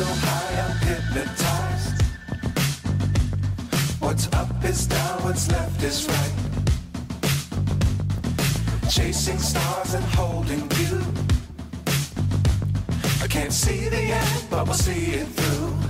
so high I'm hypnotized. What's up is down, what's left is right. Chasing stars and holding you. I can't see the end, but we'll see it through.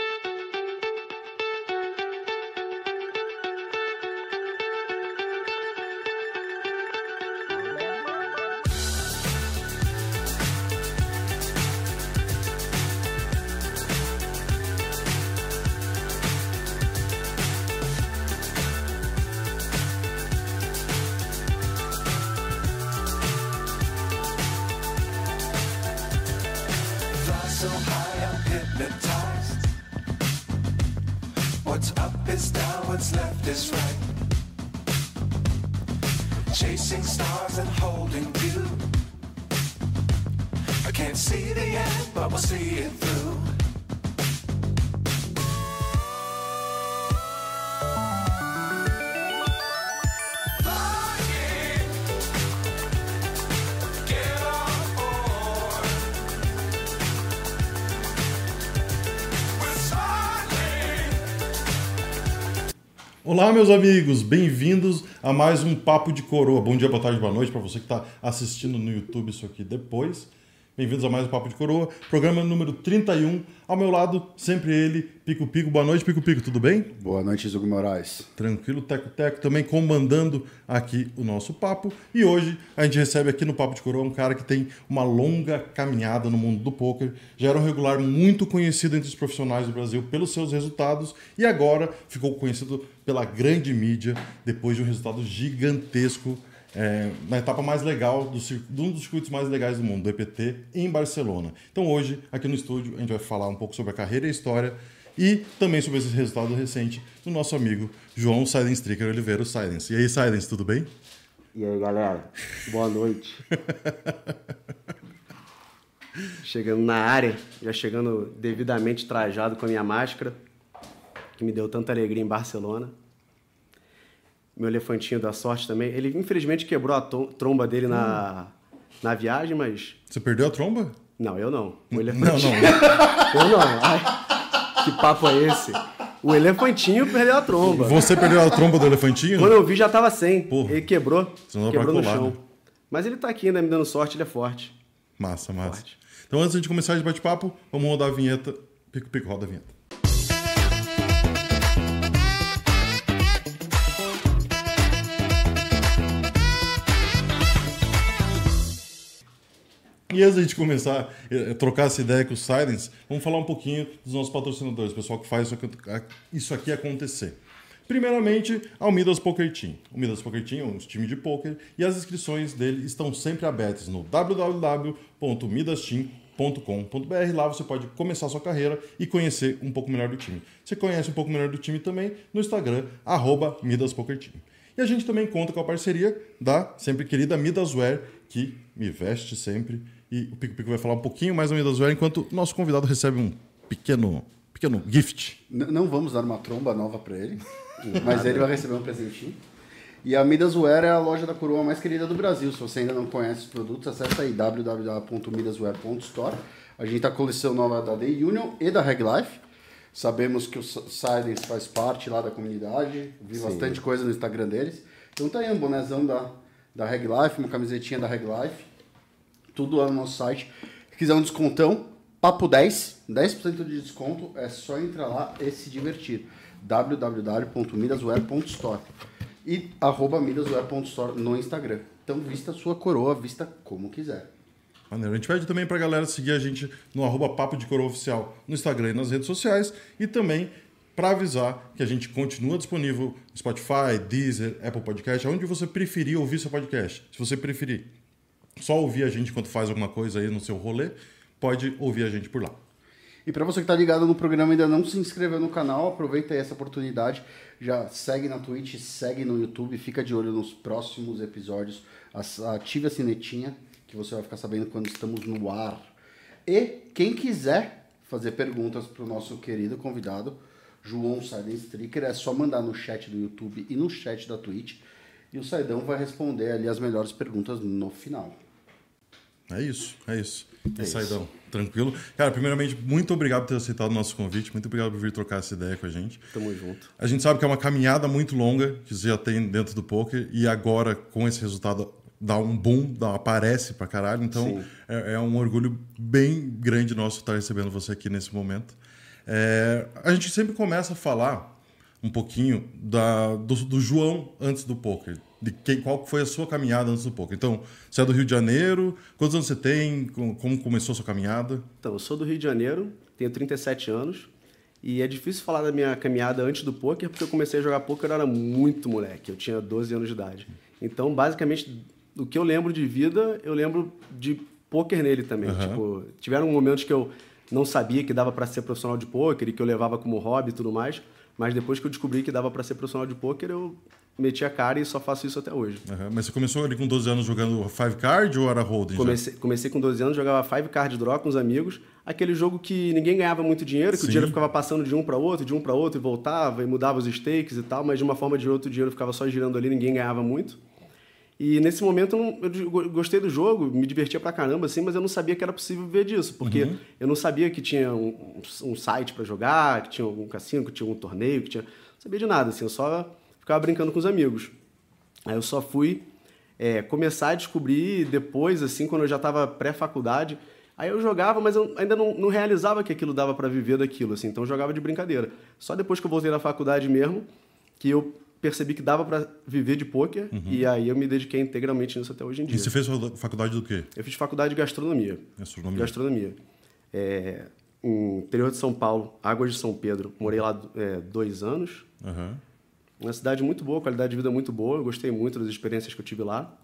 left is right. Chasing stars and holding you. I can't see the end, but we'll see it through. Olá, meus amigos, bem-vindos a mais um Papo de Coroa. Bom dia, boa tarde, boa noite para você que está assistindo no YouTube isso aqui depois. Bem-vindos a mais um Papo de Coroa, programa número 31. Ao meu lado, sempre ele, Pico Pico. Boa noite, Pico Pico, tudo bem? Boa noite, Zugo Moraes. Tranquilo, Teco Teco, também comandando aqui o nosso papo. E hoje a gente recebe aqui no Papo de Coroa um cara que tem uma longa caminhada no mundo do poker, já era um regular muito conhecido entre os profissionais do Brasil pelos seus resultados e agora ficou conhecido pela grande mídia depois de um resultado gigantesco é, na etapa mais legal, do, de um dos circuitos mais legais do mundo, do EPT, em Barcelona. Então hoje, aqui no estúdio, a gente vai falar um pouco sobre a carreira e a história e também sobre esse resultado recente do nosso amigo João Silence Stricker Oliveira, o Silence. E aí, Silence, tudo bem? E aí, galera? Boa noite. chegando na área, já chegando devidamente trajado com a minha máscara, que me deu tanta alegria em Barcelona meu elefantinho da sorte também. Ele infelizmente quebrou a tromba dele na, na viagem, mas. Você perdeu a tromba? Não, eu não. O elefantinho. Não, não. eu não. Ai, que papo é esse? O elefantinho perdeu a tromba. Você perdeu a tromba do elefantinho? Quando eu vi, já tava sem. Porra. Ele quebrou. Quebrou no chão. Né? Mas ele tá aqui ainda me dando sorte, ele é forte. Massa, massa. Forte. Então, antes de começar esse bate-papo, vamos rodar a vinheta. Pico, pico, roda a vinheta. E antes de a gente começar a trocar essa ideia com o Silence, vamos falar um pouquinho dos nossos patrocinadores, pessoal que faz isso aqui, acontecer. Primeiramente, a Midas Poker Team. O Midas Poker Team é um time de poker e as inscrições dele estão sempre abertas no www.midasteam.com.br. Lá você pode começar sua carreira e conhecer um pouco melhor do time. Você conhece um pouco melhor do time também no Instagram, Midas Poker Team. E a gente também conta com a parceria da sempre querida Midaswear, que me veste sempre e o Pico Pico vai falar um pouquinho mais da Midas Wear, enquanto o nosso convidado recebe um pequeno, pequeno gift. N não vamos dar uma tromba nova para ele, mas ele vai receber um presentinho. E a Midas Wear é a loja da coroa mais querida do Brasil. Se você ainda não conhece os produtos, acesse aí www.midaswear.store. A gente está com a coleção nova da Day Union e da Reg Life. Sabemos que o Silence faz parte lá da comunidade. Vi Sim. bastante coisa no Instagram deles. Então tá aí um bonezão da, da Reg Life, uma camisetinha da Reg Life tudo lá no nosso site. Se quiser um descontão, papo 10, 10% de desconto, é só entrar lá e se divertir. www.midaswear.store e arroba midaswear.store no Instagram. Então vista sua coroa, vista como quiser. Maneiro. A gente pede também pra galera seguir a gente no arroba Papo de Coroa Oficial no Instagram e nas redes sociais. E também para avisar que a gente continua disponível no Spotify, Deezer, Apple Podcast, onde você preferir ouvir seu podcast. Se você preferir só ouvir a gente enquanto faz alguma coisa aí no seu rolê, pode ouvir a gente por lá. E para você que está ligado no programa e ainda não se inscreveu no canal, aproveita aí essa oportunidade, já segue na Twitch, segue no YouTube, fica de olho nos próximos episódios, ative a sinetinha que você vai ficar sabendo quando estamos no ar. E quem quiser fazer perguntas para o nosso querido convidado, João Saiden Stricker, é só mandar no chat do YouTube e no chat da Twitch e o Saidão vai responder ali as melhores perguntas no final. É isso, é isso. É Saidão, tranquilo. Cara, primeiramente, muito obrigado por ter aceitado o nosso convite. Muito obrigado por vir trocar essa ideia com a gente. Tamo junto. A gente sabe que é uma caminhada muito longa que você já tem dentro do poker e agora, com esse resultado, dá um boom, dá, aparece pra caralho. Então, é, é, um orgulho bem grande nosso estar recebendo você aqui nesse momento. É, a gente sempre começa a falar um pouquinho da, do, do João antes do poker. De que, qual foi a sua caminhada antes do poker. Então, você é do Rio de Janeiro, quantos anos você tem, como começou a sua caminhada? Então, eu sou do Rio de Janeiro, tenho 37 anos, e é difícil falar da minha caminhada antes do poker, porque eu comecei a jogar poker eu era muito moleque, eu tinha 12 anos de idade. Então, basicamente, do que eu lembro de vida, eu lembro de poker nele também. Uhum. Tipo, tiveram momentos que eu não sabia que dava para ser profissional de poker e que eu levava como hobby e tudo mais, mas depois que eu descobri que dava para ser profissional de pôquer, eu meti a cara e só faço isso até hoje. Uhum. Mas você começou ali com 12 anos jogando Five Card ou era Holding? Comecei, comecei com 12 anos, jogava Five Card Draw com os amigos. Aquele jogo que ninguém ganhava muito dinheiro, que Sim. o dinheiro ficava passando de um para outro, de um para outro e voltava e mudava os stakes e tal, mas de uma forma ou de outra o dinheiro ficava só girando ali, ninguém ganhava muito. E nesse momento eu gostei do jogo, me divertia pra caramba, assim, mas eu não sabia que era possível viver disso, porque uhum. eu não sabia que tinha um, um site para jogar, que tinha um cassino, que tinha um torneio, que tinha sabia de nada, assim, eu só ficava brincando com os amigos. Aí eu só fui é, começar a descobrir depois, assim, quando eu já estava pré-faculdade, Aí eu jogava, mas eu ainda não, não realizava que aquilo dava para viver daquilo, assim. Então eu jogava de brincadeira. Só depois que eu voltei na faculdade mesmo, que eu percebi que dava para viver de pôquer e aí eu me dediquei integralmente nisso até hoje em dia. E você fez faculdade do quê? Eu fiz faculdade de gastronomia. Gastronomia. Gastronomia. É, interior de São Paulo, Águas de São Pedro. Morei lá é, dois anos. Aham. Uma cidade muito boa, qualidade de vida muito boa. Eu gostei muito das experiências que eu tive lá.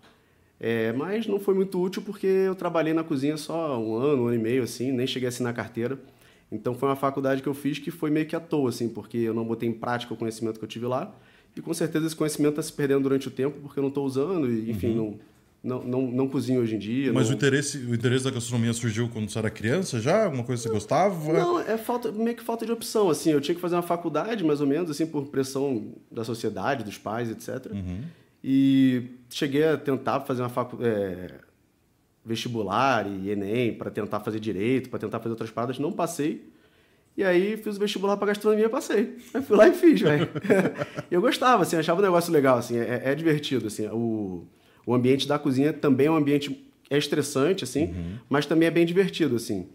É, mas não foi muito útil porque eu trabalhei na cozinha só um ano, um ano e meio, assim, nem cheguei a assinar carteira. Então foi uma faculdade que eu fiz que foi meio que à toa, assim, porque eu não botei em prática o conhecimento que eu tive lá. E com certeza esse conhecimento está se perdendo durante o tempo porque eu não estou usando e, enfim, não, não, não, não cozinho hoje em dia. Uhum. Mas não... o interesse, o interesse da gastronomia surgiu quando você era criança já? Alguma coisa que você gostava? Não, é falta, meio que falta de opção, assim. Eu tinha que fazer uma faculdade, mais ou menos, assim, por pressão da sociedade, dos pais, etc. E cheguei a tentar fazer uma facu... é, vestibular e Enem para tentar fazer direito, para tentar fazer outras paradas. Não passei. E aí fiz o vestibular para gastronomia, passei. Aí fui lá e fiz, velho. eu gostava, assim, achava o negócio legal, assim, é, é divertido, assim. O, o ambiente da cozinha também é um ambiente é estressante, assim, mas também é bem divertido, assim.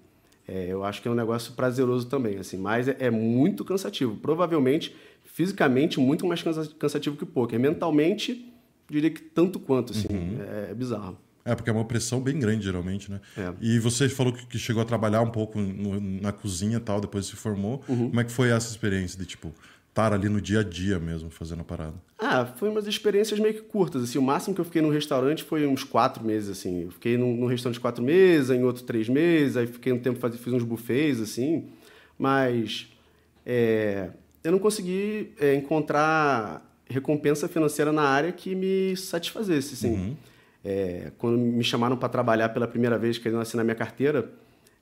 É, eu acho que é um negócio prazeroso também, assim, mas é, é muito cansativo. Provavelmente, fisicamente, muito mais cansa- cansativo que o poker. Mentalmente, diria que tanto quanto, assim. É, é bizarro. É, porque é uma pressão bem grande, geralmente, né? É. E você falou que chegou a trabalhar um pouco no- na cozinha tal, depois se formou. Uhum. Como é que foi essa experiência de, tipo, estar ali no dia a dia mesmo, fazendo a parada? Ah, foi umas experiências meio que curtas, assim. O máximo que eu fiquei num restaurante foi uns quatro meses, assim. Eu fiquei num, num restaurante quatro meses, em outro três meses, aí fiquei um tempo, faz- fiz uns buffets, assim. Mas é, eu não consegui é, encontrar recompensa financeira na área que me satisfazesse, assim. É, quando me chamaram para trabalhar pela primeira vez, querendo assinar minha carteira,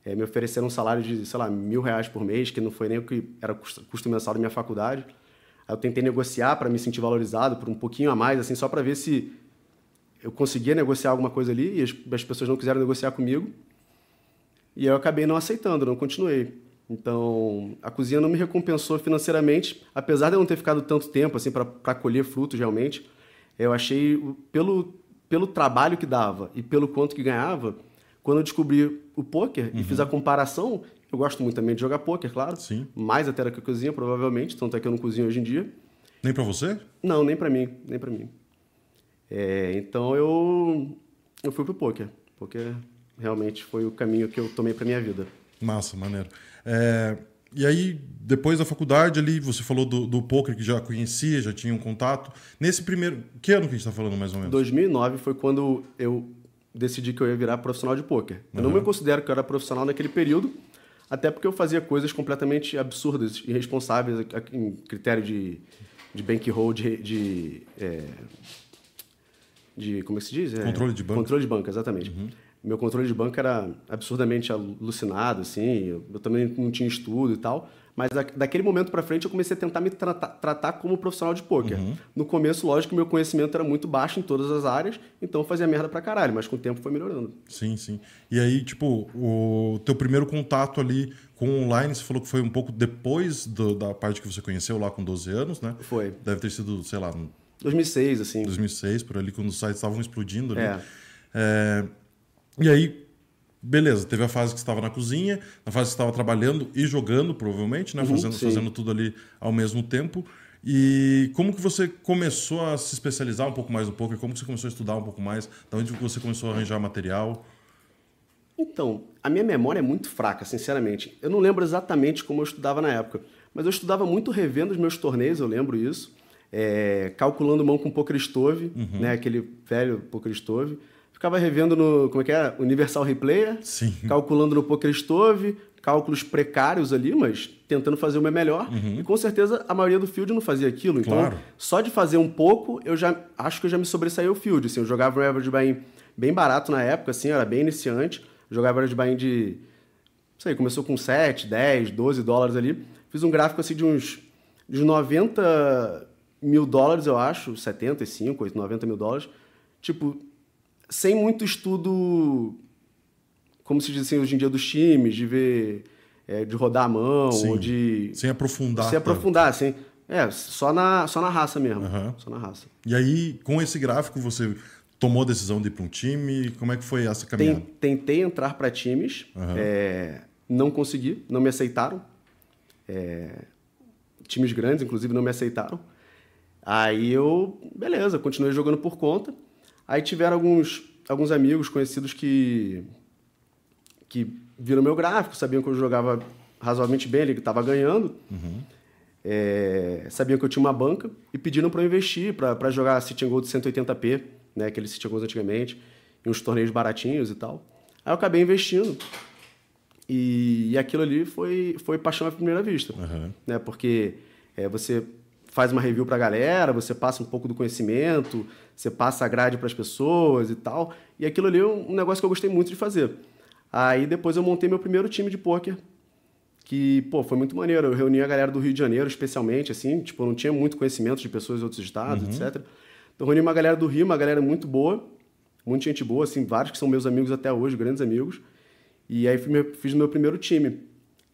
é, me ofereceram um salário de, sei lá, mil reais por mês, que não foi nem o que era custo, custo mensal da minha faculdade. Aí eu tentei negociar para me sentir valorizado por um pouquinho a mais, assim, só para ver se eu conseguia negociar alguma coisa ali e as, as pessoas não quiseram negociar comigo. E eu acabei não aceitando, não continuei. Então, a cozinha não me recompensou financeiramente, apesar de eu não ter ficado tanto tempo assim para colher frutos realmente. Eu achei pelo pelo trabalho que dava e pelo quanto que ganhava, quando eu descobri o poker e fiz a comparação, eu gosto muito também de jogar poker, claro. Sim. Mais até do que a cozinha, provavelmente, tanto é que eu não cozinho hoje em dia. Nem pra você? Não, nem pra mim, nem pra mim. É, então eu eu fui pro poker. Poker realmente foi o caminho que eu tomei pra minha vida. Massa, maneiro. É, e aí, depois da faculdade ali, você falou do, do poker que já conhecia, já tinha um contato. Nesse primeiro... Que ano que a gente tá falando, mais ou menos? 2009 foi quando eu decidi que eu ia virar profissional de poker. Eu não me considero que eu era profissional naquele período, até porque eu fazia coisas completamente absurdas, irresponsáveis em critério de, de bankroll, de, de, é, de como é que se diz? É, Controle de. Uhum. Controle de banca, exatamente. Meu controle de banca era absurdamente alucinado, assim. Eu, eu também não tinha estudo e tal. Mas da, daquele momento pra frente eu comecei a tentar me tratar, tratar como profissional de poker. Uhum. No começo, lógico meu conhecimento era muito baixo em todas as áreas, então eu fazia merda pra caralho, mas com o tempo foi melhorando. Sim, sim. E aí, tipo, o teu primeiro contato ali com o online, você falou que foi um pouco depois do- da parte que você conheceu lá com 12 anos, né? Foi. Deve ter sido, sei lá, em 2006, assim. 2006, por ali, quando os sites estavam explodindo ali. É. É, E aí, beleza, teve a fase que você estava na cozinha, a fase que você estava trabalhando e jogando, provavelmente, né? fazendo, Uhum, sim. fazendo tudo ali ao mesmo tempo. E como que você começou a se especializar um pouco mais no poker? Como que você começou a estudar um pouco mais? Da onde você começou a arranjar material? Então, a minha memória é muito fraca, sinceramente. Eu não lembro exatamente como eu estudava na época, mas eu estudava muito revendo os meus torneios, eu lembro isso. É, calculando mão com poker stove, né, aquele velho poker stove. Ficava revendo no, como é que é? Universal Replayer. Sim. Calculando no poker stove, cálculos precários ali, mas tentando fazer o meu melhor. E com certeza a maioria do field não fazia aquilo. Então, Claro. só de fazer um pouco, eu já acho que eu já me sobressaí o field. Assim, eu jogava um average buy-in bem barato na época, assim, eu era bem iniciante. Jogava average buy-in de, não sei, começou com 7, 10, 12 dólares ali. Fiz um gráfico assim de uns, de uns 90 mil dólares, eu acho, 75, 90 mil dólares. Tipo, sem muito estudo, como se diz assim hoje em dia, dos times, de ver, é, de rodar a mão, Sim. ou de Sem aprofundar. se tanto. aprofundar, assim. É, só na, só na raça mesmo. Aham. Só na raça. E aí, com esse gráfico, você tomou a decisão de ir para um time? Como é que foi essa caminhada? Ten- tentei entrar para times, é, não consegui, não me aceitaram. É, times grandes, inclusive, não me aceitaram. Aí eu, beleza, continuei jogando por conta. Aí tiveram alguns, alguns amigos conhecidos que, que viram meu gráfico, sabiam que eu jogava razoavelmente bem, ele estava ganhando. É, sabiam que eu tinha uma banca e pediram para eu investir, para jogar City Gold 180p, né, aqueles City and Golds antigamente, em uns torneios baratinhos e tal. Aí eu acabei investindo. E, e aquilo ali foi, foi paixão à primeira vista. Aham. Né, porque é, você faz uma review para a galera, você passa um pouco do conhecimento, você passa a grade para as pessoas e tal. E aquilo ali é um negócio que eu gostei muito de fazer. Aí depois eu montei meu primeiro time de pôquer, que, pô, foi muito maneiro. Eu reuni a galera do Rio de Janeiro, especialmente, assim, tipo, eu não tinha muito conhecimento de pessoas de outros estados, etc. Então, eu reuni uma galera do Rio, uma galera muito boa, muita gente boa, assim, vários que são meus amigos até hoje, grandes amigos. E aí fiz o meu primeiro time,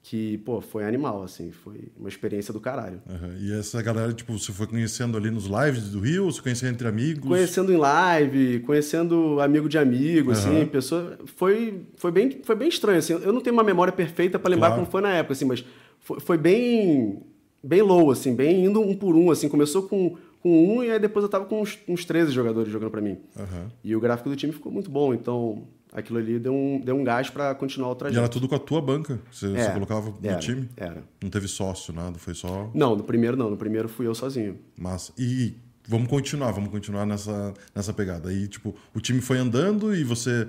que, pô, foi animal, assim, foi uma experiência do caralho. Aham. E essa galera, tipo, você foi conhecendo ali nos lives do Rio? Você conhecia entre amigos? Conhecendo em live, conhecendo amigo de amigo, assim, Aham. pessoa. Foi, foi, bem, foi bem estranho, assim. Eu não tenho uma memória perfeita para lembrar Claro. como foi na época, assim, mas foi, foi bem. bem low, assim, bem indo um por um, assim. Começou com, com um e aí depois eu tava com uns, uns 13 jogadores jogando para mim. Aham. E o gráfico do time ficou muito bom, então aquilo ali deu um, deu um gás para continuar o E trajeto. era tudo com a tua banca? Você, você É, colocava no era, time? Era. Não teve sócio, nada? Foi só Não, no primeiro não, no primeiro fui eu sozinho. massa. E vamos continuar, vamos continuar nessa, nessa pegada. Aí, tipo, o time foi andando e você...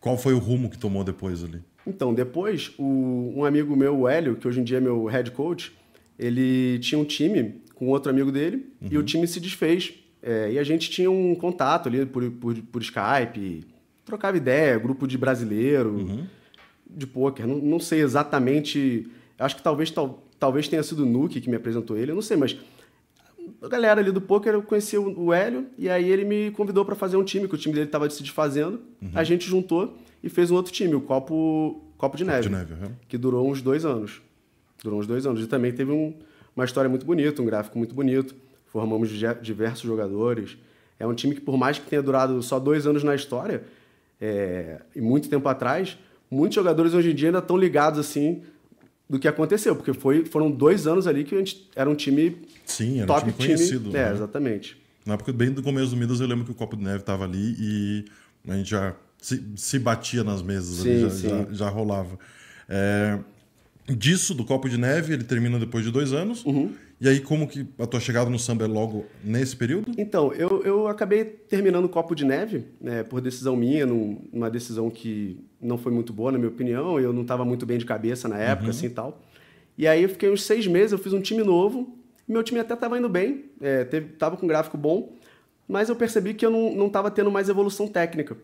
Qual foi o rumo que tomou depois ali? Então, depois, o- um amigo meu, o Hélio, que hoje em dia é meu head coach, ele tinha um time com outro amigo dele e o time se desfez. É, e a gente tinha um contato ali por, por, por Skype, trocava ideia, grupo de brasileiro, de pôquer. Não, não sei exatamente. Acho que talvez, tal, talvez tenha sido o Nuke que me apresentou ele, eu não sei, mas a galera ali do poker eu conheci o Hélio e aí ele me convidou para fazer um time, que o time dele estava se desfazendo. A gente juntou e fez um outro time, o Copo, Copo de Neve, de Neve, que durou uns dois anos. Durou uns dois anos. E também teve um- uma história muito bonita, um gráfico muito bonito. Formamos diversos jogadores. É um time que, por mais que tenha durado só dois anos na história, é, e muito tempo atrás, muitos jogadores hoje em dia ainda estão ligados assim do que aconteceu, porque foi, foram dois anos ali que a gente era um time Sim, era um top time conhecido. É, né? exatamente. Na época, bem do começo do Midas, eu lembro que o Copo de Neve tava ali e a gente já se, se batia nas mesas ali, Sim, já, sim. já, já rolava. É, disso, do Copo de Neve, ele termina depois de dois anos. Uhum. E aí, como que a tua chegada no samba é logo nesse período? Então, eu, eu acabei terminando o Copo de Neve, né, por decisão minha, num- numa decisão que não foi muito boa, na minha opinião, eu não estava muito bem de cabeça na época, assim e tal. E aí eu fiquei uns seis meses, eu fiz um time novo, meu time até estava indo bem, é, teve, tava com um gráfico bom, mas eu percebi que eu não, não tava tendo mais evolução técnica.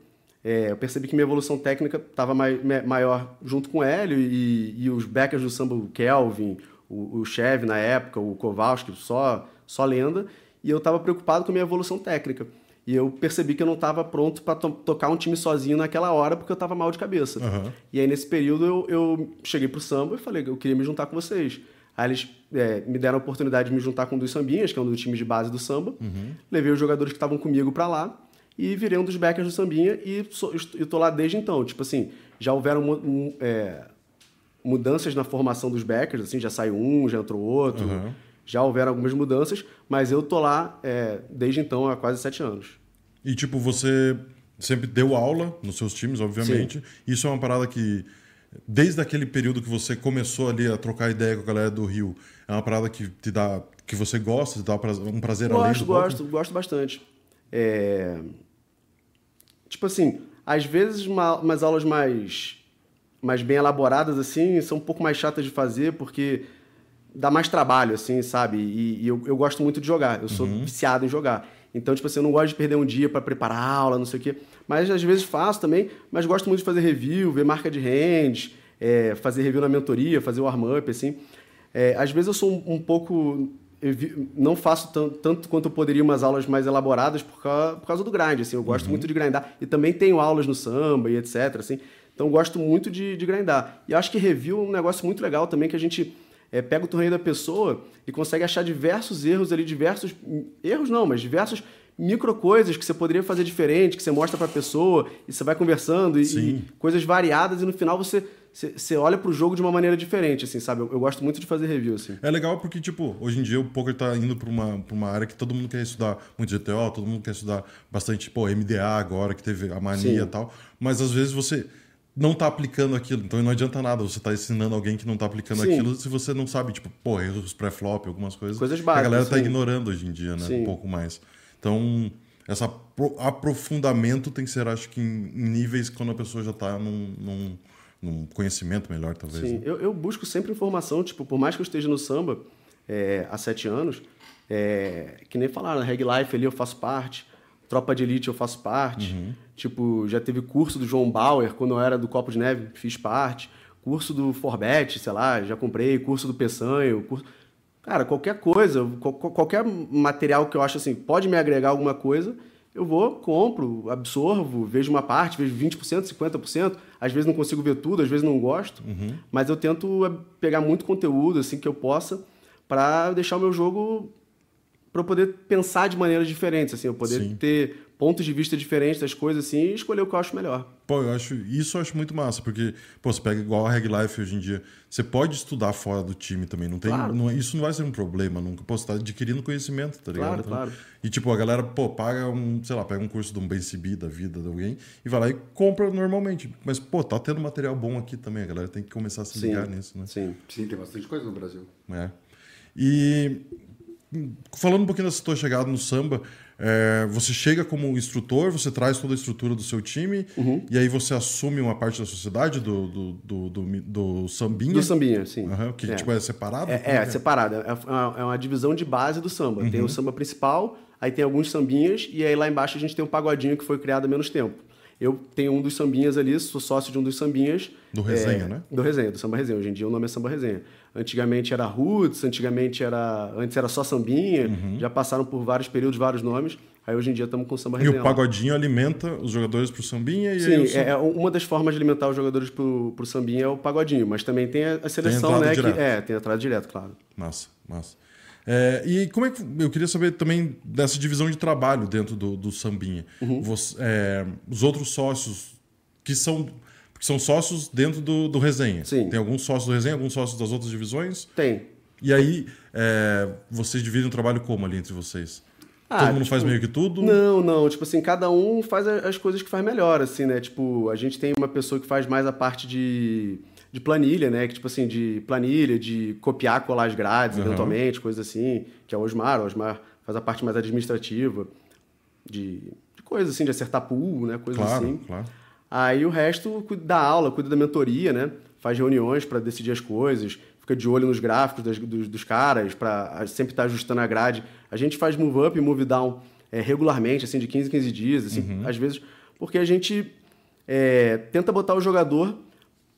É, eu percebi que minha evolução técnica estava maior junto com o Hélio e, e os backers do samba, o Kelvin, o, o Chev na época, o Kowalski, só, só lenda, e eu estava preocupado com a minha evolução técnica. E eu percebi que eu não estava pronto para tocar um time sozinho naquela hora porque eu estava mal de cabeça. Aham. E aí, nesse período, eu, eu cheguei pro samba e falei que eu queria me juntar com vocês. Aí eles é, me deram a oportunidade de me juntar com um dos sambinhas, que é um dos times de base do samba. Levei os jogadores que estavam comigo para lá e virei um dos backers do sambinha e sou, tô lá desde então. Tipo assim, já houveram mu- mu- é, mudanças na formação dos backers, assim, já saiu um, já entrou outro. Uhum. Já houveram algumas mudanças, mas eu tô lá é, desde então há quase sete anos. E, tipo, você sempre deu aula nos seus times, obviamente. Isso é uma parada que, desde aquele período que você começou ali a trocar ideia com a galera do Rio, é uma parada que te dá, que você gosta, te dá um prazer além Gosto, do poker? gosto, gosto bastante. É, Tipo assim, às vezes uma- umas aulas mais, mais bem elaboradas, assim, são um pouco mais chatas de fazer, porque dá mais trabalho, assim, sabe? E, e eu, eu gosto muito de jogar, eu sou viciado em jogar. Então, tipo assim, eu não gosto de perder um dia para preparar a aula, não sei o quê. Mas às vezes faço também, mas gosto muito de fazer review, ver marca de hands, é, fazer review na mentoria, fazer o warm-up, assim. É, às vezes eu sou um, um pouco. vi- não faço tan- tanto quanto eu poderia umas aulas mais elaboradas por causa, por causa do grind, assim. Eu gosto muito de grindar. E também tenho aulas no samba e etc, assim. Então gosto muito de, de grindar. E acho que review é um negócio muito legal também, que a gente é, pega o torneio da pessoa e consegue achar diversos erros ali, diversos. Erros não, mas diversos micro coisas que você poderia fazer diferente, que você mostra pra pessoa e você vai conversando e, e coisas variadas e no final você, você, você olha pro jogo de uma maneira diferente, assim, sabe? Eu, eu gosto muito de fazer review, assim. É legal porque, tipo, hoje em dia o poker tá indo pra uma, pra uma área que todo mundo quer estudar muito GTO, todo mundo quer estudar bastante, pô, MDA agora, que teve a mania Sim. e tal. Mas às vezes você não tá aplicando aquilo, então não adianta nada você tá ensinando alguém que não tá aplicando Sim. aquilo se você não sabe, tipo, pô, erros pré-flop, algumas coisas. Coisas que A galera básicas, tá sim. ignorando hoje em dia, né? Sim. Um pouco mais. Então, esse aprofundamento tem que ser, acho que, em, em níveis quando a pessoa já tá num, num, num conhecimento melhor, talvez. Sim, né? eu, eu busco sempre informação, tipo, por mais que eu esteja no samba é, há sete anos, é, que nem falaram, na Reg Life ali eu faço parte, Tropa de Elite eu faço parte, Uhum. Tipo, já teve curso do João Bauer, quando eu era do Copo de Neve, fiz parte, curso do Forbet, sei lá, já comprei, curso do Peçanho, curso... Cara, qualquer coisa, qual- qual- qualquer material que eu acho assim, pode me agregar alguma coisa, eu vou, compro, absorvo, vejo uma parte, vejo 20%, 50%, às vezes não consigo ver tudo, às vezes não gosto, mas eu tento eh, pegar muito conteúdo assim que eu possa para deixar o meu jogo para eu poder pensar de maneiras diferentes, assim, eu poder Sim. ter pontos de vista diferentes das coisas assim e escolher o que eu acho melhor. Pô, eu acho, isso eu acho muito massa, porque, pô, você pega igual a Reg Life hoje em dia, você pode estudar fora do time também, não tem, Claro. não- isso não vai ser um problema nunca, pô, você tá adquirindo conhecimento, tá ligado? Claro, claro. E tipo, a galera, pô, paga um, sei lá, pega um curso de um BNCB da vida de alguém e vai lá e compra normalmente, mas, pô, tá tendo material bom aqui também, a galera tem que começar a se ligar nisso, né? Sim. Sim, tem bastante coisa no Brasil. É. E falando um pouquinho dessa tua chegada no samba, é, você chega como instrutor, você traz toda a estrutura do seu time Uhum. e aí você assume uma parte da sociedade do, do, do, do, do sambinha. Do sambinha, sim. Aham, que É. tipo é separado? É, é, que separado. É uma, é uma divisão de base do samba. Uhum. Tem o samba principal, aí tem alguns sambinhas, e aí lá embaixo a gente tem um pagodinho que foi criado há menos tempo. Eu tenho um dos sambinhas ali, sou sócio de um dos sambinhas. Do Resenha, é, né? Do Resenha, do Samba Resenha. Hoje em dia o nome é Samba Resenha. Antigamente era Roots, antigamente era. Antes era só Sambinha, já passaram por vários períodos, vários nomes. Aí hoje em dia estamos com Samba Uhum. E Resenha. o lá. pagodinho alimenta os jogadores pro sambinha e aí Sim, o sam- é, é uma das formas de alimentar os jogadores pro, pro sambinha é o pagodinho, mas também tem a, a seleção, entrada né? direta. Que, é, tem a entrada direto, claro. Massa, massa. É, e como é que. Eu queria saber também dessa divisão de trabalho dentro do, do Sambinha. Uhum. Você- é, os outros sócios que são. Que são sócios dentro do, do resenha. Sim. Tem alguns sócios do resenha, alguns sócios das outras divisões. Tem. E aí, é, vocês dividem o trabalho como ali entre vocês? Ah, Todo mundo tipo, faz meio que tudo? Não, não. Tipo assim, cada um faz as coisas que faz melhor, assim, né? Tipo, a gente tem uma pessoa que faz mais a parte de, de planilha, né? Que, tipo assim, de planilha, de copiar, colar as grades, Aham. eventualmente, coisas assim. Que é o Osmar. O Osmar faz a parte mais administrativa, de, de coisas assim, de acertar pool, né? Coisas Claro, assim. claro. Aí o resto cuida da aula, cuida da mentoria, né? Faz reuniões para decidir as coisas, fica de olho nos gráficos das- dos, dos caras, para sempre estar ajustando a grade. A gente faz move up e move down é, regularmente, assim, de 15 em 15 dias, assim, Uhum. às vezes, porque a gente é, tenta botar o jogador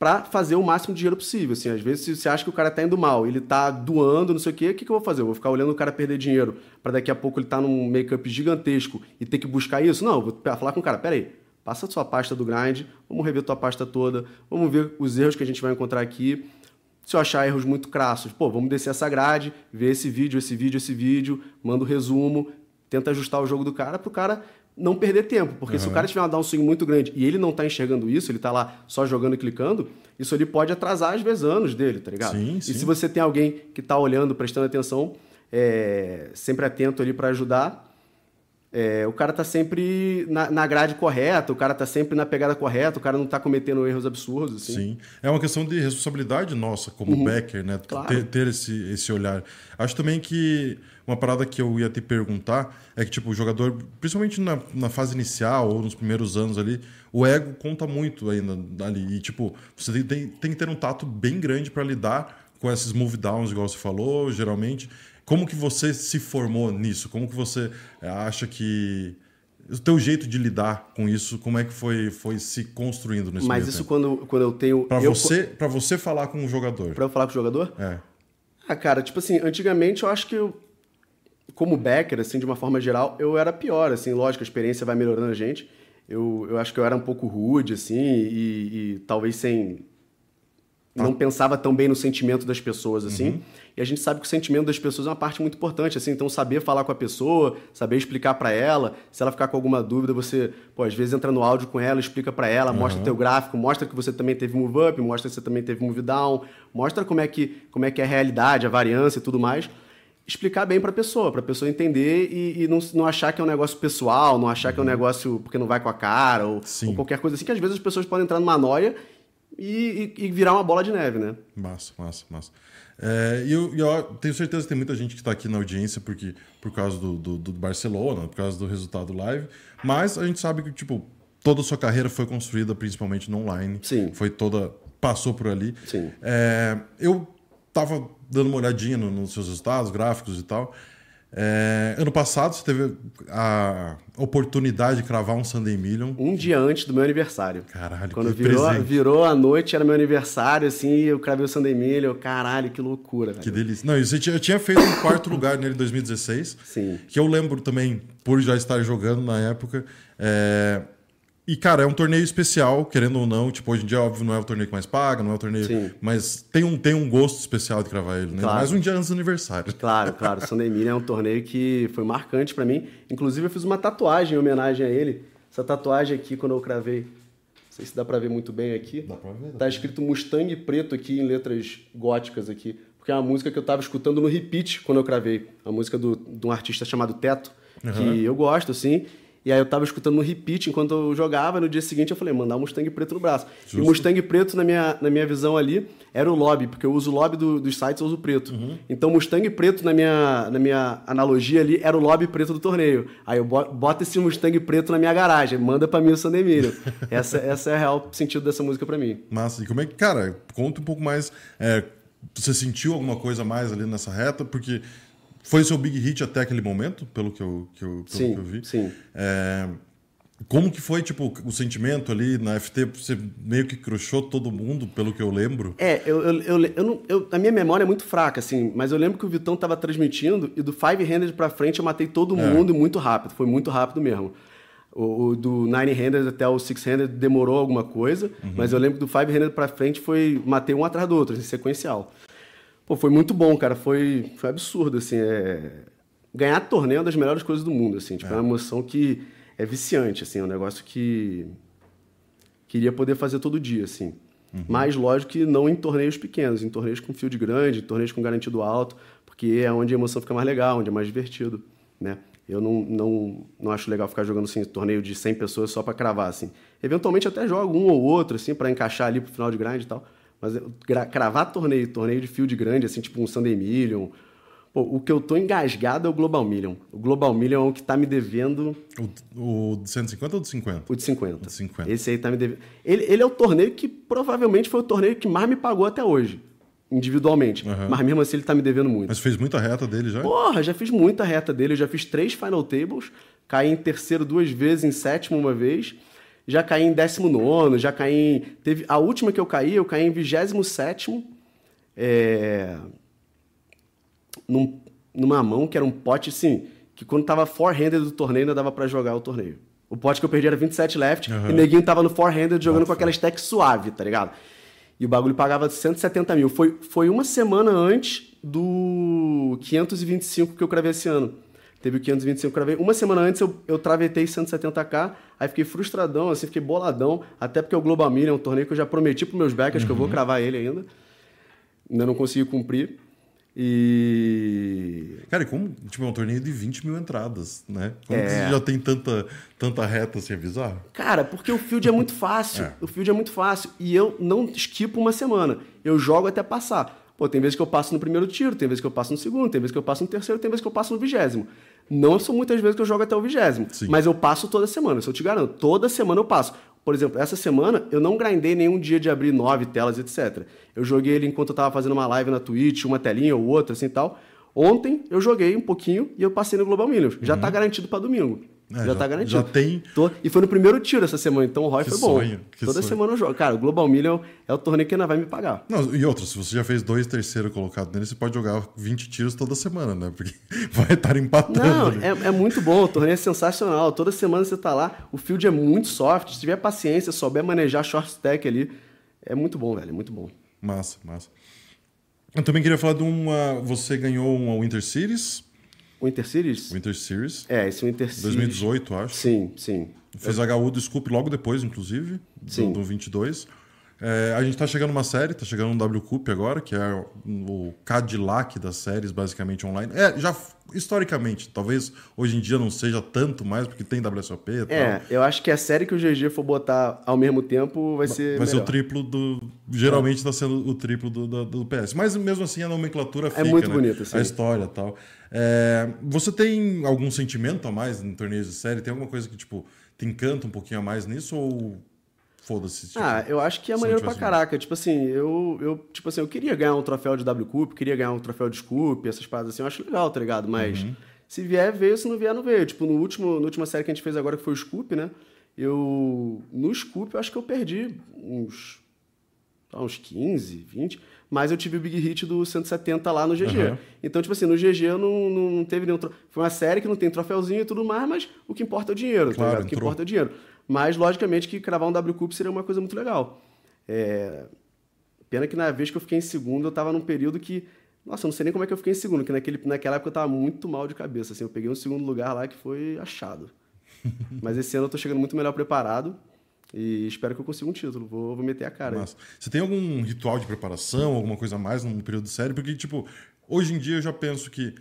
para fazer o máximo de dinheiro possível. Assim, às vezes, se você acha que o cara tá indo mal, ele tá doando, não sei o quê, o que, que eu vou fazer? Eu vou ficar olhando o cara perder dinheiro para daqui a pouco ele tá num make-up gigantesco e ter que buscar isso? Não, vou falar com o cara, peraí, passa a sua pasta do grind, vamos rever tua pasta toda, vamos ver os erros que a gente vai encontrar aqui. Se eu achar erros muito crassos, pô, vamos descer essa grade, ver esse vídeo, esse vídeo, esse vídeo, manda o resumo, tenta ajustar o jogo do cara pro cara não perder tempo. Porque se o cara tiver uma downswing muito grande e ele não tá enxergando isso, ele tá lá só jogando e clicando, isso ali pode atrasar às vezes anos dele, tá ligado? Sim, e sim. se você tem alguém que tá olhando, prestando atenção, é, sempre atento ali para ajudar, é, o cara tá sempre na, na grade correta, o cara tá sempre na pegada correta, o cara não tá cometendo erros absurdos, assim. Sim. É uma questão de responsabilidade nossa como backer, né? Uhum. Claro. Ter, ter esse, esse olhar. Acho também que uma parada que eu ia te perguntar é que, tipo, o jogador, principalmente na, na fase inicial ou nos primeiros anos ali, o ego conta muito ainda ali. E, tipo, você tem, tem, tem que ter um tato bem grande para lidar com esses move downs, igual você falou, geralmente. Como que você se formou nisso? Como que você eh, acha que o teu jeito de lidar com isso, como é que foi, foi se construindo nesse Mas isso tempo? quando, quando eu tenho. Pra eu, você, pra você falar com o jogador. Pra eu falar com o jogador? É. Ah, cara, tipo assim, antigamente eu acho que eu, como backer, assim, de uma forma geral, eu era pior, assim, lógico, a experiência vai melhorando a gente. Eu, eu acho que eu era um pouco rude, assim, e, e talvez sem não pensava tão bem no sentimento das pessoas, assim. Uhum. E a gente sabe que o sentimento das pessoas é uma parte muito importante, assim. Então, saber falar com a pessoa, saber explicar para ela. Se ela ficar com alguma dúvida, você, pô, às vezes entra no áudio com ela, explica para ela, mostra Uhum. teu gráfico, mostra que você também teve move up, mostra que você também teve move down, mostra como é que, como é, que é a realidade, a variância e tudo mais. Explicar bem pra pessoa, pra pessoa entender e, e não, não achar que é um negócio pessoal, não achar que é um negócio porque não vai com a cara ou, Uhum. Ou qualquer coisa assim, que às vezes as pessoas podem entrar numa noia e, e- e virar uma bola de neve, né? Massa, massa, massa. É, e eu, eu tenho certeza que tem muita gente que está aqui na audiência porque, por causa do, do, do Barcelona, por causa do resultado live, mas a gente sabe que, tipo, toda a sua carreira foi construída principalmente no online. Sim. Foi toda. passou por ali. Sim. É, eu tava dando uma olhadinha no- nos seus resultados, gráficos e tal. É, ano passado você teve a oportunidade de cravar um Sunday Million. Um dia antes do meu aniversário. Caralho, Quando que virou, presente. virou a noite, era meu aniversário, assim, eu cravei o Sunday eu, caralho, que loucura, Que velho. delícia. Não, e você tinha, eu tinha feito um quarto lugar nele em 2016. Sim. Que eu lembro também, por já estar jogando na época. é, E, cara, é um torneio especial, querendo ou não. Tipo, hoje em dia, óbvio, não é o torneio que mais paga, não é o torneio. Sim. Mas tem um, tem um gosto especial de cravar ele, né? Claro. Mais um dia antes do aniversário. Claro, claro. O Sunday é um torneio que foi marcante pra mim. Inclusive, eu fiz uma tatuagem em homenagem a ele. Essa tatuagem aqui, quando eu cravei, não sei se dá pra ver muito bem aqui. Dá pra ver, dá Tá escrito Mustang preto aqui em letras góticas aqui. Porque é uma música que eu tava escutando no repeat quando eu cravei. A música do, de um artista chamado Teto, que eu gosto, assim. E aí eu tava escutando no repeat enquanto eu jogava, e no dia seguinte eu falei, mandar um Mustang preto no braço. E o Mustang preto, na minha, na minha visão ali, era o lobby, porque eu uso o lobby do- dos sites, eu uso preto. Então Mustang preto, na minha, na minha analogia ali, era o lobby preto do torneio. Aí eu bo- boto esse Mustang preto na minha garagem, manda pra mim o Sunday Emilio. essa, essa é o real sentido dessa música pra mim. Massa. E como é que, cara, conta um pouco mais. é, você sentiu alguma coisa mais ali nessa reta? Porque foi seu big hit até aquele momento, pelo que eu, que eu, Sim, que eu vi. sim. É, como que foi, tipo, o sentimento ali na FT? Você meio que crushou todo mundo, pelo que eu lembro. É, eu, eu, eu, eu não, eu- a minha memória é muito fraca, assim, mas eu lembro que o Vitão tava transmitindo e do Five Handed pra frente eu matei todo mundo muito rápido, foi muito rápido mesmo. O, o do Nine Handed até o Six Handed demorou alguma coisa, mas eu lembro que do Five Handed pra frente foi matei um atrás do outro, em sequencial. Pô, foi muito bom, cara, foi, foi absurdo, assim, é... Ganhar torneio é uma das melhores coisas do mundo, assim, tipo, é, uma emoção que é viciante, assim, é um negócio que queria poder fazer todo dia, assim. Mas, lógico que não em torneios pequenos, em torneios com field grande, em torneios com garantido alto, porque é onde a emoção fica mais legal, onde é mais divertido, né? Eu não, não, não acho legal ficar jogando assim, torneio de 100 pessoas só para cravar, assim. Eventualmente até jogo um ou outro, assim, para encaixar ali pro final de grind e tal. Mas cravar torneio, torneio de field grande, assim, tipo um Sunday Million... Pô, o que eu tô engasgado é o Global Million. O Global Million é o que tá me devendo O, o de 150 ou de 50? o de 50. O de 50. Esse aí tá me devendo. Ele, ele é o torneio que provavelmente foi o torneio que mais me pagou até hoje, individualmente. Aham. Mas mesmo assim ele tá me devendo muito. Mas fez muita reta dele já? Porra, já fiz muita reta dele, eu já fiz três final tables, caí em terceiro duas vezes, em sétimo uma vez, já caí em décimo nono, já caí em... Teve, a última que eu caí, eu caí em vigésimo sétimo, é, num- numa mão que era um pote, assim, que quando tava four-handed do torneio ainda dava pra jogar o torneio. O pote que eu perdi era 27 left, Aham. e o neguinho tava no four-handed jogando com aquela stack suave, tá ligado? E o bagulho pagava 170 mil. Foi, foi uma semana antes do 525 que eu cravei esse ano. Teve o 525 que eu cravei. Uma semana antes eu, eu travetei 170k, aí fiquei frustradão, assim, fiquei boladão. Até porque o Global Million é um torneio que eu já prometi pros meus backers que eu vou cravar ele ainda. Ainda não consegui cumprir. E. Cara, como tipo, é um torneio de 20 mil entradas, né? Como que É. você já tem tanta, tanta reta assim, é bizarro? Cara, porque o field é muito fácil. O field é muito fácil. E eu não esquipo uma semana. Eu jogo até passar. Pô, tem vezes que eu passo no primeiro tiro, tem vezes que eu passo no segundo, tem vezes que eu passo no terceiro, tem vezes que eu passo no vigésimo. Não são muitas vezes que eu jogo até o vigésimo. Sim. Mas eu passo toda semana, isso eu te garanto. Toda semana eu passo. Por exemplo, essa semana eu não grindei nenhum dia de abrir nove telas, etc. Eu joguei ele enquanto eu tava fazendo uma live na Twitch, uma telinha ou outra, assim e tal. Ontem eu joguei um pouquinho e eu passei no Global Millions. Já tá garantido para domingo. É, já, tá garantido. já tem- Tô- E foi no primeiro tiro essa semana, então o ROI Que foi bom. sonho, Toda sonho. semana eu jogo. Cara, o Global Million é o torneio que ainda vai me pagar. Não, e outra, se você já fez dois terceiro colocado nele, você pode jogar 20 tiros toda semana, né? Porque vai estar empatando. Não, ali. é, é muito bom, o torneio é sensacional. Toda semana você tá lá, o field é muito soft. Se tiver paciência, souber manejar short stack ali, é muito bom, velho, é muito bom. Massa, massa. Eu também queria falar de uma. Você ganhou uma Winter Series. Winter Series? Winter Series. É, esse Winter Series. 2018, acho. Sim, sim. Fez HU do Scoop logo depois, inclusive, Sim. do, do 22. É, a gente tá chegando uma série, tá chegando um W Cup agora, que é o Cadillac das séries, basicamente online. É, já historicamente, talvez hoje em dia não seja tanto mais, porque tem WSOP e tal. É, eu acho que a série que o GG for botar ao mesmo tempo vai ser. Vai ser o melhor. triplo do. Geralmente está sendo o triplo do, do, do PS. Mas mesmo assim a nomenclatura fica. muito né? bonito, sim. A história e tal. É, você tem algum sentimento a mais em torneios de série? Tem alguma coisa que, tipo, te encanta um pouquinho a mais nisso? Ou foda-se? Tipo, Ah, eu acho que é maneiro pra caraca. Tipo assim, eu, eu, tipo assim, eu queria ganhar um troféu de W Cup, queria ganhar um troféu de Scoop, essas paradas assim, eu acho legal, tá ligado? Mas Uhum. se vier, veio, se não vier, não veio. Tipo, no último, na última série que a gente fez agora, que foi o Scoop, né? Eu. No Scoop, eu acho que eu perdi uns. lá, uns 15, 20. Mas eu tive o Big Hit do 170 lá no GG. Aham. Então, tipo assim, no GG não, não, teve nenhum. tro- Foi uma série que não tem troféuzinho e tudo mais, mas o que importa é o dinheiro, tá Claro, ligado? O que importa é o dinheiro. Mas, logicamente, que cravar um W Cup seria uma coisa muito legal. É, Pena que na vez que eu fiquei em segundo, eu tava num período que. Nossa, eu não sei nem como é que eu fiquei em segundo, porque naquele, naquela época eu tava muito mal de cabeça. Assim, eu peguei um segundo lugar lá que foi achado. Mas esse ano eu tô chegando muito melhor preparado e espero que eu consiga um título. Vou, vou meter a cara. Massa. Você tem algum ritual de preparação, alguma coisa a mais num período de série? Porque, tipo, hoje em dia eu já penso que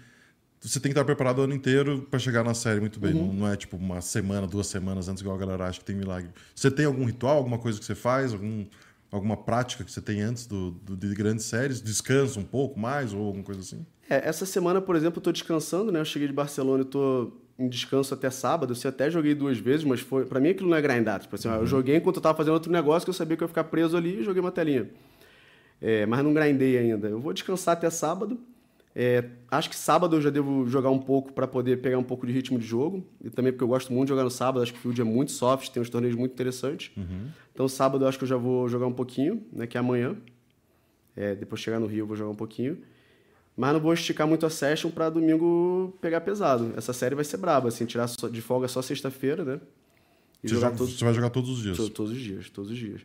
você tem que estar preparado o ano inteiro para chegar na série muito bem. Uhum. Não, não é tipo uma semana, duas semanas antes, igual a galera acha que tem milagre. Você tem algum ritual, alguma coisa que você faz, algum, alguma prática que você tem antes do, do- de grandes séries? Descansa um pouco mais ou alguma coisa assim? É, essa semana, por exemplo, eu tô descansando, né? Eu cheguei de Barcelona e tô em descanso até sábado. Eu até joguei duas vezes, mas foi para mim aquilo não é grindar. Tipo assim, ó, eu joguei enquanto eu tava fazendo outro negócio que eu sabia que eu ia ficar preso ali e joguei uma telinha. É, mas não grindei ainda. Eu vou descansar até sábado. É, acho que sábado eu já devo jogar um pouco para poder pegar um pouco de ritmo de jogo. E também porque eu gosto muito de jogar no sábado. Acho que o field é muito soft, tem uns torneios muito interessantes. Então sábado eu acho que eu já vou jogar um pouquinho, né? Que é amanhã. É, depois de chegar no Rio eu vou jogar um pouquinho. Mas não vou esticar muito a session para domingo pegar pesado. Essa série vai ser braba, assim, tirar de folga só sexta-feira, né? E Você, jogar joga- todos, você vai jogar todos os dias. to- todos os dias, todos os dias.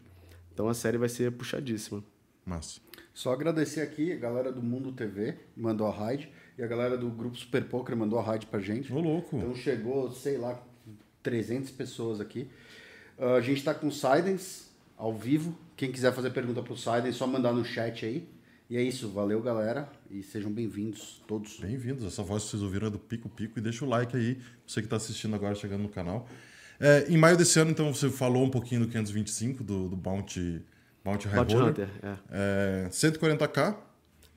Então a série vai ser puxadíssima. Massa. Só agradecer aqui a galera do Mundo TV, mandou a raid, e a galera do grupo Super Poker mandou a raid pra gente. Ô, louco. Então chegou, sei lá, 300 pessoas aqui. Ah, a gente tá com o Sidens ao vivo. Quem quiser fazer pergunta pro Sidens, só mandar no chat aí. E é isso, valeu galera e sejam bem-vindos todos. Bem-vindos. Essa voz que vocês ouviram é do Pico Pico. E deixa o like aí, você que está assistindo agora, chegando no canal. É, em maio desse ano, então, você falou um pouquinho do 525, do, do Bounty, Bounty High Bounty. Hunter, é. É, 140k,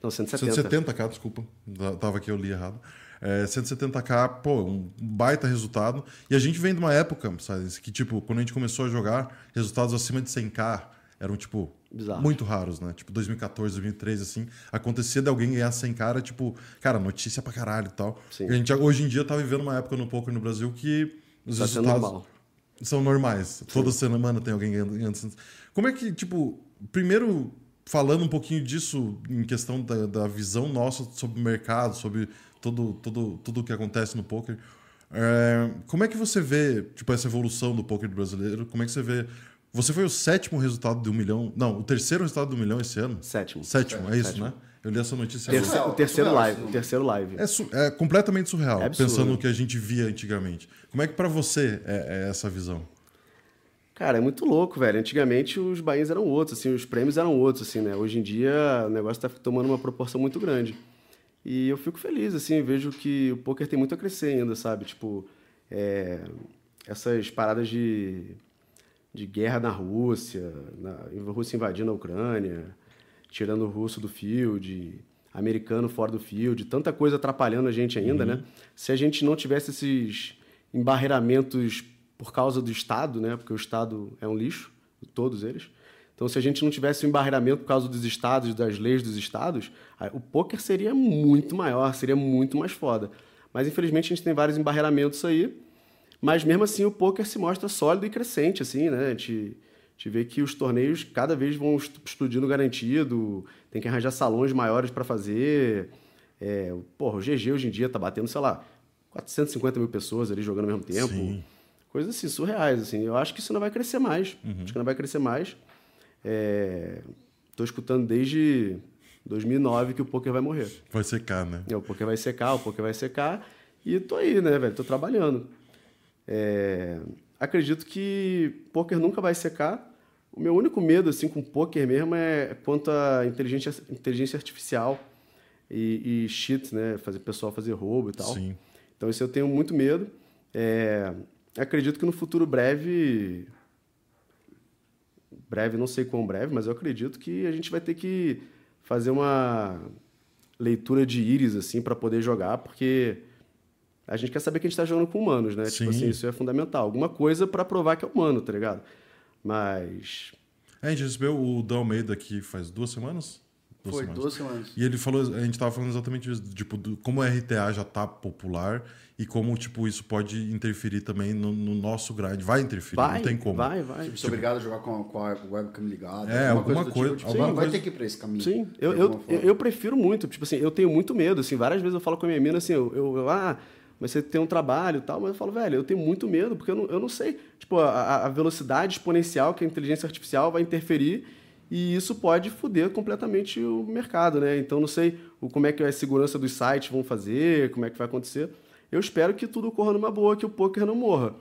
Não, 170. 170k, desculpa. Da- Tava aqui, eu li errado. É, 170k, pô, um baita resultado. E a gente vem de uma época, sabe, que, tipo, quando a gente começou a jogar, resultados acima de 100k eram, tipo, Bizarro. muito raros, né? Tipo, 2014, 2013, assim, acontecia de alguém ganhar 100k, era, tipo, cara, notícia pra caralho e tal. Sim. E a gente, hoje em dia, tá vivendo uma época no poker no Brasil que os Tá resultados normal. são normais. Toda semana tem alguém ganhando. ganhando. Como é que, tipo, primeiro falando um pouquinho disso em questão da, da visão nossa sobre o mercado, sobre todo, todo, tudo o que acontece no poker. é, como é que você vê, tipo, essa evolução do poker brasileiro? Como é que você vê? Você foi o sétimo resultado de um milhão. Não, o terceiro resultado do milhão esse ano? Sétimo. Sétimo, é isso, Sétimo. né? Eu li essa notícia Terce- agora. O terceiro surreal live. O terceiro live. É, su- é completamente surreal, É pensando no que a gente via antigamente. Como é que pra você é, é essa visão? Cara, é muito louco, velho. Antigamente os bains eram outros, assim, os prêmios eram outros, assim, né? Hoje em dia o negócio tá tomando uma proporção muito grande. E eu fico feliz, assim, vejo que o poker tem muito a crescer ainda, sabe? Tipo, é, essas paradas de, de guerra na Rússia, na, a Rússia invadindo a Ucrânia, tirando o russo do field, americano fora do field, tanta coisa atrapalhando a gente ainda, né? Se a gente não tivesse esses embarreiramentos por causa do Estado, né? Porque o Estado é um lixo, todos eles. Então, se a gente não tivesse um embarreamento por causa dos estados, das leis dos estados, o poker seria muito maior, seria muito mais foda. Mas, infelizmente, a gente tem vários embarreiramentos aí. Mas, mesmo assim, o poker se mostra sólido e crescente, assim, né? A gente, a gente vê que os torneios cada vez vão explodindo garantido, tem que arranjar salões maiores para fazer. É, porra, o GG hoje em dia tá batendo, sei lá, 450 mil pessoas ali jogando ao mesmo tempo. Sim. Coisas assim, surreais, assim. Eu acho que isso não vai crescer mais. Acho que não vai crescer mais. É, tô escutando desde 2009 que o poker vai morrer. Vai secar, né? É, o poker vai secar, o poker vai secar. E tô aí, né, velho? Tô trabalhando. É, Acredito que poker nunca vai secar. O meu único medo, assim, com poker mesmo é quanto à inteligência, inteligência artificial e, e cheat, né? Fazer pessoal fazer roubo e tal. Sim. Então, isso eu tenho muito medo. É, acredito que no futuro breve, breve, não sei quão breve, mas eu acredito que a gente vai ter que fazer uma leitura de íris, assim, para poder jogar, porque a gente quer saber que a gente está jogando com humanos, né? Tipo Sim. assim, isso é fundamental. Alguma coisa para provar que é humano, tá ligado? Mas. É, a gente recebeu o Dan Almeida aqui faz duas semanas? Foi duas semanas. E ele falou, a gente tava falando exatamente isso, tipo, do- como o RTA já tá popular e como, tipo, isso pode interferir também no, no nosso grind. Vai interferir, Vai, não tem como. vai, vai. Tipo, ser obrigado a jogar com a, com a webcam ligada. É, alguma coisa- do tipo, alguma vai- vai coisa- ter que ir pra esse caminho. Sim, eu, alguma eu, forma. eu prefiro muito. Tipo assim, eu tenho muito medo. Assim, várias vezes eu falo com a minha mina assim, eu, eu, eu, ah, mas você tem um trabalho e tal, mas eu falo, velho, eu tenho muito medo, porque eu não, eu não sei. Tipo, a, a velocidade exponencial que a inteligência artificial vai interferir e isso pode foder completamente o mercado, né? Então, não sei o, como é que a segurança dos sites vão fazer, como é que vai acontecer. Eu espero que tudo ocorra numa boa, que o poker não morra.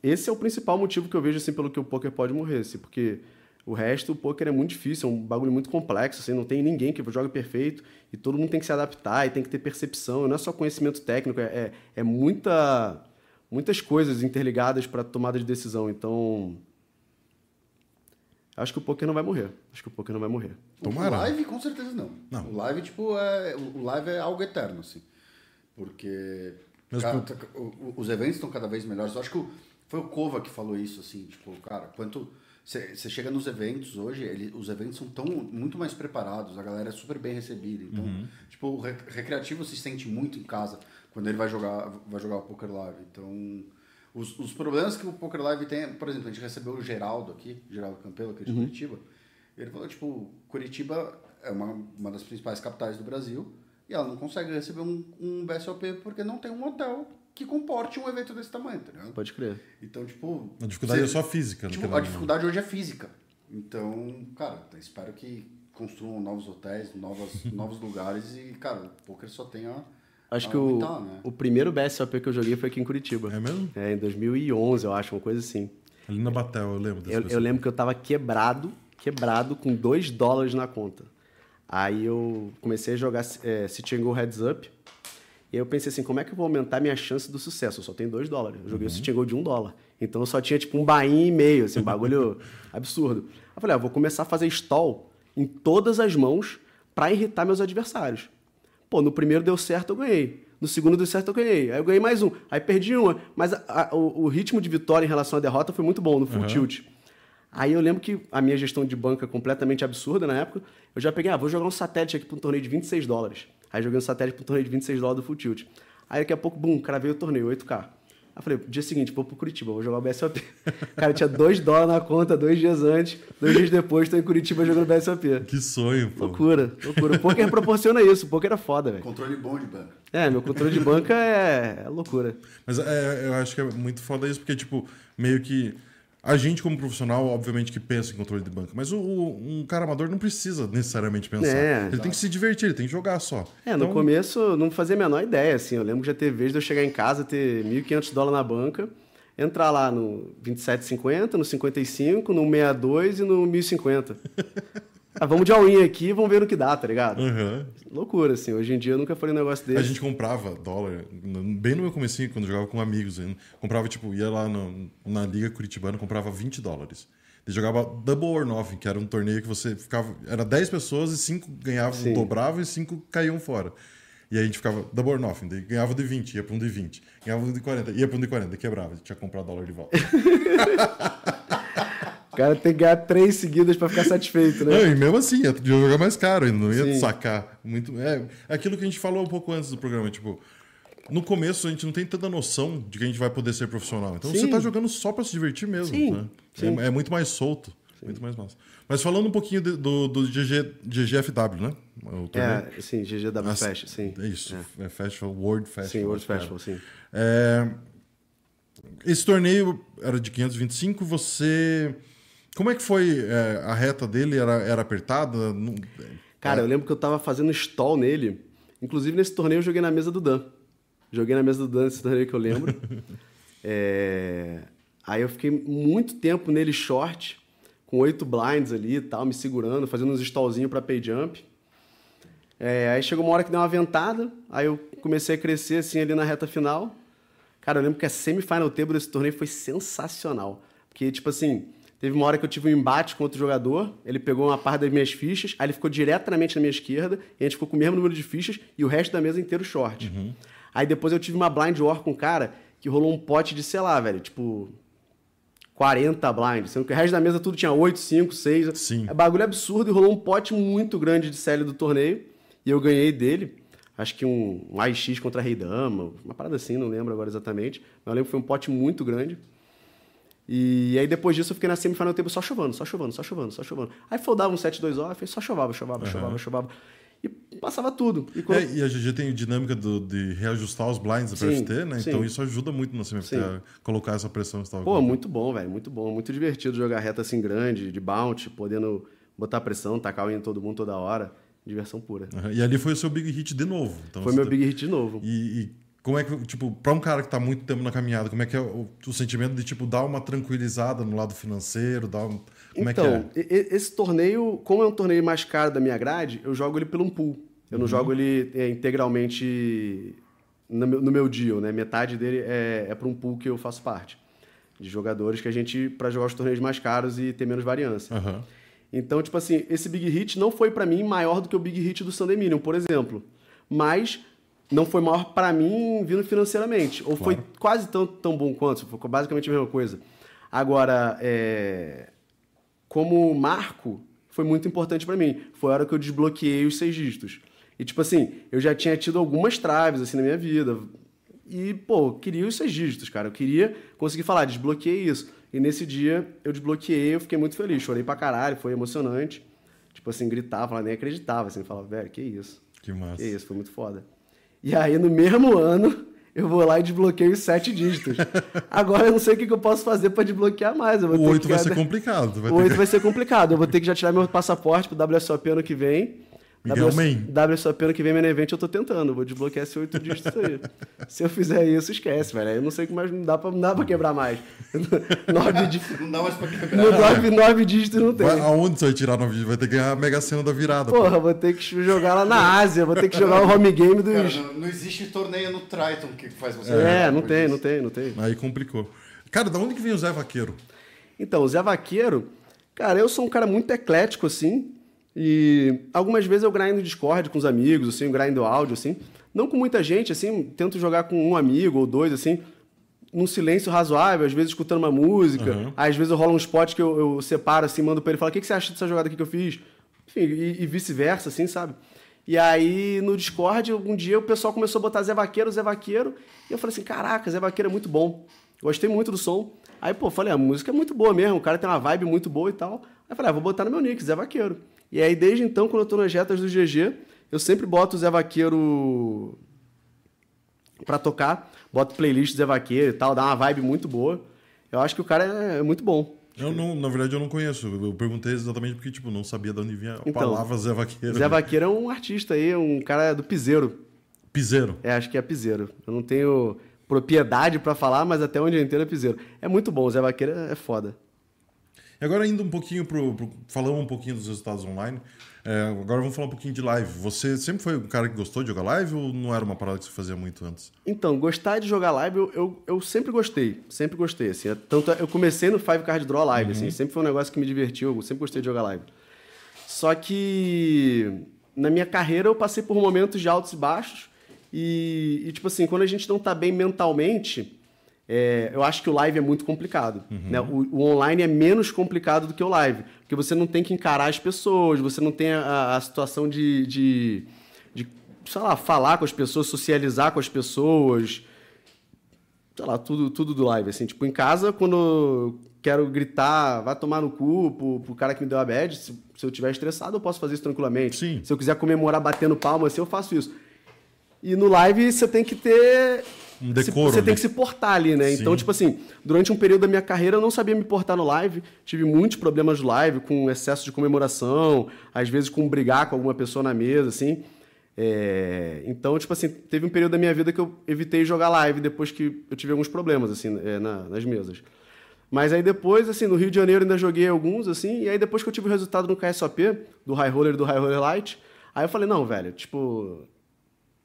Esse é o principal motivo que eu vejo assim pelo que o poker pode morrer, assim, porque o resto, o poker é muito difícil, é um bagulho muito complexo, assim, não tem ninguém que joga perfeito e todo mundo tem que se adaptar e tem que ter percepção, não é só conhecimento técnico, é, é, é muita, muitas coisas interligadas para tomada de decisão. Então, acho que o poker não vai morrer. Acho que o poker não vai morrer. Tomara. O live, com certeza não. Não. O live, tipo, é, o live é algo eterno, assim. Porque tá- os eventos estão cada vez melhores. Eu acho que o- foi o Kova que falou isso, assim, tipo, cara, quanto. Você chega nos eventos hoje, ele, os eventos são tão muito mais preparados, a galera é super bem recebida. Então, Uhum. tipo, o re- recreativo se sente muito em casa quando ele vai jogar, vai jogar o Poker Live. Então, os, os problemas que o Poker Live tem, por exemplo, a gente recebeu o Geraldo aqui, Geraldo Campelo, aqui de Curitiba. Ele falou, tipo, Curitiba é uma, uma das principais capitais do Brasil e ela não consegue receber um, um BSOP porque não tem um hotel que comporte um evento desse tamanho, tá ligado? Pode crer. Então, tipo... A dificuldade você- é só física, Tipo, a dificuldade hoje é física. Então, cara, espero que construam novos hotéis, novas, novos lugares e, cara, o poker só tem a Acho a que o, né? o primeiro BSOP que eu joguei foi aqui em Curitiba. É mesmo? É, em 2011, eu acho, uma coisa assim. Ali na Batel, eu lembro desse Eu, eu lembro que eu tava quebrado, quebrado, com 2 dólares na conta. Aí eu comecei a jogar é, City Go Heads Up. E aí eu pensei assim, como é que eu vou aumentar minha chance do sucesso? Eu só tenho 2 dólares. Eu joguei o City and Go de 1 um dólar. Então eu só tinha tipo um bainha e meio, assim, um bagulho absurdo. Aí eu falei, ah, vou começar a fazer stall em todas as mãos pra irritar meus adversários. Pô, no primeiro deu certo, eu ganhei. No segundo deu certo, eu ganhei. Aí eu ganhei mais um. Aí perdi uma. Mas a- a- o, o ritmo de vitória em relação à derrota foi muito bom no full tilt. Aí eu lembro que a minha gestão de banca completamente absurda na época, eu já peguei, ah, vou jogar um satélite aqui para um torneio de 26 dólares. Aí joguei um satélite para um torneio de 26 dólares do full tilt. Aí daqui a pouco, bum, o cara veio o torneio, 8K. Aí eu falei, dia seguinte, vou pro Curitiba, vou jogar o BSOP. Cara, tinha 2 dólares na conta dois dias antes, dois dias depois, tô em Curitiba jogando BSOP. Que sonho, pô. Loucura, loucura. O poker proporciona isso, o poker é foda, velho. Controle bom de banco. É, meu controle de banca é, é loucura. Mas é, eu acho que é muito foda isso, porque, tipo, meio que. A gente, como profissional, obviamente que pensa em controle de banca, mas o, o- um cara amador não precisa necessariamente pensar. É, ele tem que se divertir, ele tem que jogar só. É, no Então, começo não fazia a menor ideia, assim. Eu lembro que já teve vez de eu chegar em casa, ter 1.500 dólares na banca, entrar lá no 27,50, no 55, no 62 e no 1.050. ah, vamos de all-in aqui, vamos ver no que dá, tá ligado? aham. Loucura, assim. Hoje em dia eu nunca falei um negócio A desse. gente comprava dólar, bem no meu comecinho, quando eu jogava com amigos. Comprava, tipo, ia lá no- na Liga Curitibana, comprava 20 dólares. E jogava Double or Nothing, que era um torneio que você ficava. Era 10 pessoas e 5 ganhavam, Sim. dobravam e 5 caíam fora. E aí a gente ficava Double or Nothing, ganhava de 20, ia pra um de 20. Ganhava um de 40, ia pra um de 40, quebrava, tinha que comprar dólar de volta. O cara tem que ganhar três seguidas pra ficar satisfeito, né? Não, e mesmo assim, ia jogar mais caro ainda, não ia Sim. sacar. Muito, é aquilo que a gente falou um pouco antes do programa, tipo, no começo a gente não tem tanta noção de que a gente vai poder ser profissional. Então Sim. você tá jogando só pra se divertir mesmo, Sim, né? sim. É, é muito mais solto, muito mais massa. Mas falando um pouquinho de- do, do GG, GGFW, né? É, sim, GGW Fest, sim. É isso, é. Festival, World Festival. Sim, World era. Festival, sim. É, esse torneio era de 525, você Como é que foi é, a reta dele? Era, era apertada? Não- Cara, eu lembro que eu tava fazendo stall nele. Inclusive, nesse torneio eu joguei na mesa do Dan. Joguei na mesa do Dan nesse torneio que eu lembro. É, Aí eu fiquei muito tempo nele short, com oito blinds ali e tal, me segurando, fazendo uns stallzinhos pra pay jump. É, Aí chegou uma hora que deu uma ventada, aí eu comecei a crescer assim ali na reta final. Cara, eu lembro que a semifinal table desse torneio foi sensacional. Porque, tipo assim, teve uma hora que eu tive um embate com outro jogador, ele pegou uma parte das minhas fichas, aí ele ficou diretamente na minha esquerda, e a gente ficou com o mesmo número de fichas e o resto da mesa inteiro short. Aí depois eu tive uma blind war com um cara que rolou um pote de, sei lá, velho, tipo, 40 blinds, sendo que o resto da mesa tudo tinha 8, 5, 6. Sim. É bagulho absurdo e rolou um pote muito grande de CL do torneio. E eu ganhei dele. Acho que um, um AX contra Rei Dama, uma parada assim, não lembro agora exatamente. Mas eu lembro que foi um pote muito grande. E aí depois disso eu fiquei na semifinal do tempo só chovendo, só chovendo, só chovendo, só chovendo. Aí foldava um 7-2 off, só chovava, chovava, chovava, chovava. E passava tudo. E quando- É, e a GG tem dinâmica do- de reajustar os blinds para Sim, FT, né? sim. Então isso ajuda muito na a colocar essa pressão que Pô, muito bom, velho, muito bom. Muito divertido jogar reta assim grande, de bounce, podendo botar pressão, tacar o em todo mundo toda hora. Diversão pura. Aham. E ali foi o seu big hit de novo. Então, Foi meu tá- big hit de novo. E, e como é que, tipo, pra um cara que tá muito tempo na caminhada, como é que é o, o sentimento de, tipo, dar uma tranquilizada no lado financeiro, dar um... Como então, é que é? esse torneio, como é um torneio mais caro da minha grade, eu jogo ele pelo um pool. Eu Uhum. não jogo ele é, integralmente no meu, no meu deal, né? Metade dele é, é para um pool que eu faço parte. De jogadores que a gente, para jogar os torneios mais caros e ter menos variância. Aham. Então, tipo assim, esse big hit não foi pra mim maior do que o big hit do Sunday Minion, por exemplo. Mas não foi maior pra mim vindo financeiramente. Ou foi quase tão, tão bom quanto, foi basicamente a mesma coisa. Agora, é, como marco, foi muito importante pra mim. Foi a hora que eu desbloqueei os seis dígitos. E, tipo assim, eu já tinha tido algumas traves, assim, na minha vida. E, pô, eu queria os seis dígitos, cara. Eu queria conseguir falar, desbloqueei isso. E nesse dia, eu desbloqueei, eu fiquei muito feliz. Chorei pra caralho, foi emocionante. Tipo assim, gritava, nem acreditava, assim. Falava, velho, que isso. Que massa. Que isso, foi muito foda. E aí, no mesmo ano, eu vou lá e desbloqueio os sete dígitos. Agora eu não sei o que eu posso fazer pra desbloquear mais. O ter 8 que vai ser complicado. Vai o ter 8 que... vai ser complicado. Eu vou ter que já tirar meu passaporte pro WSOP ano que vem. Miguel Man. WSOP ano que vem, meu evento, eu tô tentando. Vou desbloquear esse 8 dígitos aí. Se eu fizer isso, esquece, velho. Eu não sei o que mais não dá pra, não dá pra quebrar mais. nove, dí- Não dá mais pra quebrar. no nove, nove dígitos não tem. Vai, aonde você vai tirar no vídeo? Vai ter que ganhar a Mega Sena da virada. pô. Porra, vou ter que jogar lá na Ásia. Vou ter que jogar o home game dos. Cara, não, não existe torneio no Triton que faz você. É, não tem, não tem, não tem. Aí complicou. Cara, da onde que vem o Zé Vaqueiro? Então, o Zé Vaqueiro, cara, eu sou um cara muito eclético, assim. E algumas vezes eu grindo Discord com os amigos, assim, eu grindo áudio, assim. Não com muita gente, assim, tento jogar com um amigo ou dois, assim, num silêncio razoável, às vezes escutando uma música. Uhum. Às vezes rola um spot que eu, eu separo, assim, mando pra ele e falo, o que, que você acha dessa jogada aqui que eu fiz? Enfim, e, e vice-versa, assim, sabe? E aí, no Discord, um dia o pessoal começou a botar Zé Vaqueiro, Zé Vaqueiro. E eu falei assim, caraca, Zé Vaqueiro é muito bom. Gostei muito do som. Aí, pô, falei, a música é muito boa mesmo, o cara tem uma vibe muito boa e tal. Aí eu falei, ah, vou botar no meu nick, Zé Vaqueiro. E aí, desde então, quando eu tô nas retas do GG, eu sempre boto o Zé Vaqueiro pra tocar, boto playlist Zé Vaqueiro e tal, dá uma vibe muito boa. Eu acho que o cara é, é muito bom. Eu não, na verdade, eu não conheço. Eu perguntei exatamente porque, tipo, não sabia de onde vinha a Então, palavra Zé Vaqueiro. Zé Vaqueiro é um artista aí, um cara do piseiro. Piseiro. É, acho que é piseiro. Eu não tenho propriedade pra falar, mas até onde eu entendo é piseiro. É muito bom, o Zé Vaqueiro é foda. E agora indo um pouquinho pro, pro falando um pouquinho dos resultados online. é, agora vamos falar um pouquinho de live. Você sempre foi um cara que gostou de jogar live ou não era uma parada que você fazia muito antes? Então, gostar de jogar live, eu, eu, eu sempre gostei. Sempre gostei, assim. É- Tanto é- eu comecei no Five Card Draw Live, assim. Sempre foi um negócio que me divertiu. Eu sempre gostei de jogar live. Só que na minha carreira eu passei por momentos de altos e baixos. E, e, tipo assim, quando a gente não tá bem mentalmente, é, eu acho que o live é muito complicado. né? O, o online é menos complicado do que o live. Porque você não tem que encarar as pessoas, você não tem a, a situação de, de, de, sei lá, falar com as pessoas, socializar com as pessoas sei lá, tudo, tudo do live, assim. Tipo, em casa, quando eu quero gritar, vai tomar no cu pro, pro cara que me deu a bad, se, se eu estiver estressado, eu posso fazer isso tranquilamente. Sim. Se eu quiser comemorar batendo palma, assim, eu faço isso. E no live, você tem que ter Um decoro, você né? tem que se portar ali, né? Sim. Então, tipo assim, durante um período da minha carreira eu não sabia me portar no live, tive muitos problemas no live, com excesso de comemoração, às vezes com brigar com alguma pessoa na mesa, assim. É, Então, tipo assim, teve um período da minha vida que eu evitei jogar live depois que eu tive alguns problemas, assim, é, na- nas mesas. Mas aí depois, assim, no Rio de Janeiro ainda joguei alguns, assim, e aí depois que eu tive o resultado no KSOP, do High Roller e do High Roller Light, aí eu falei, não, velho, tipo,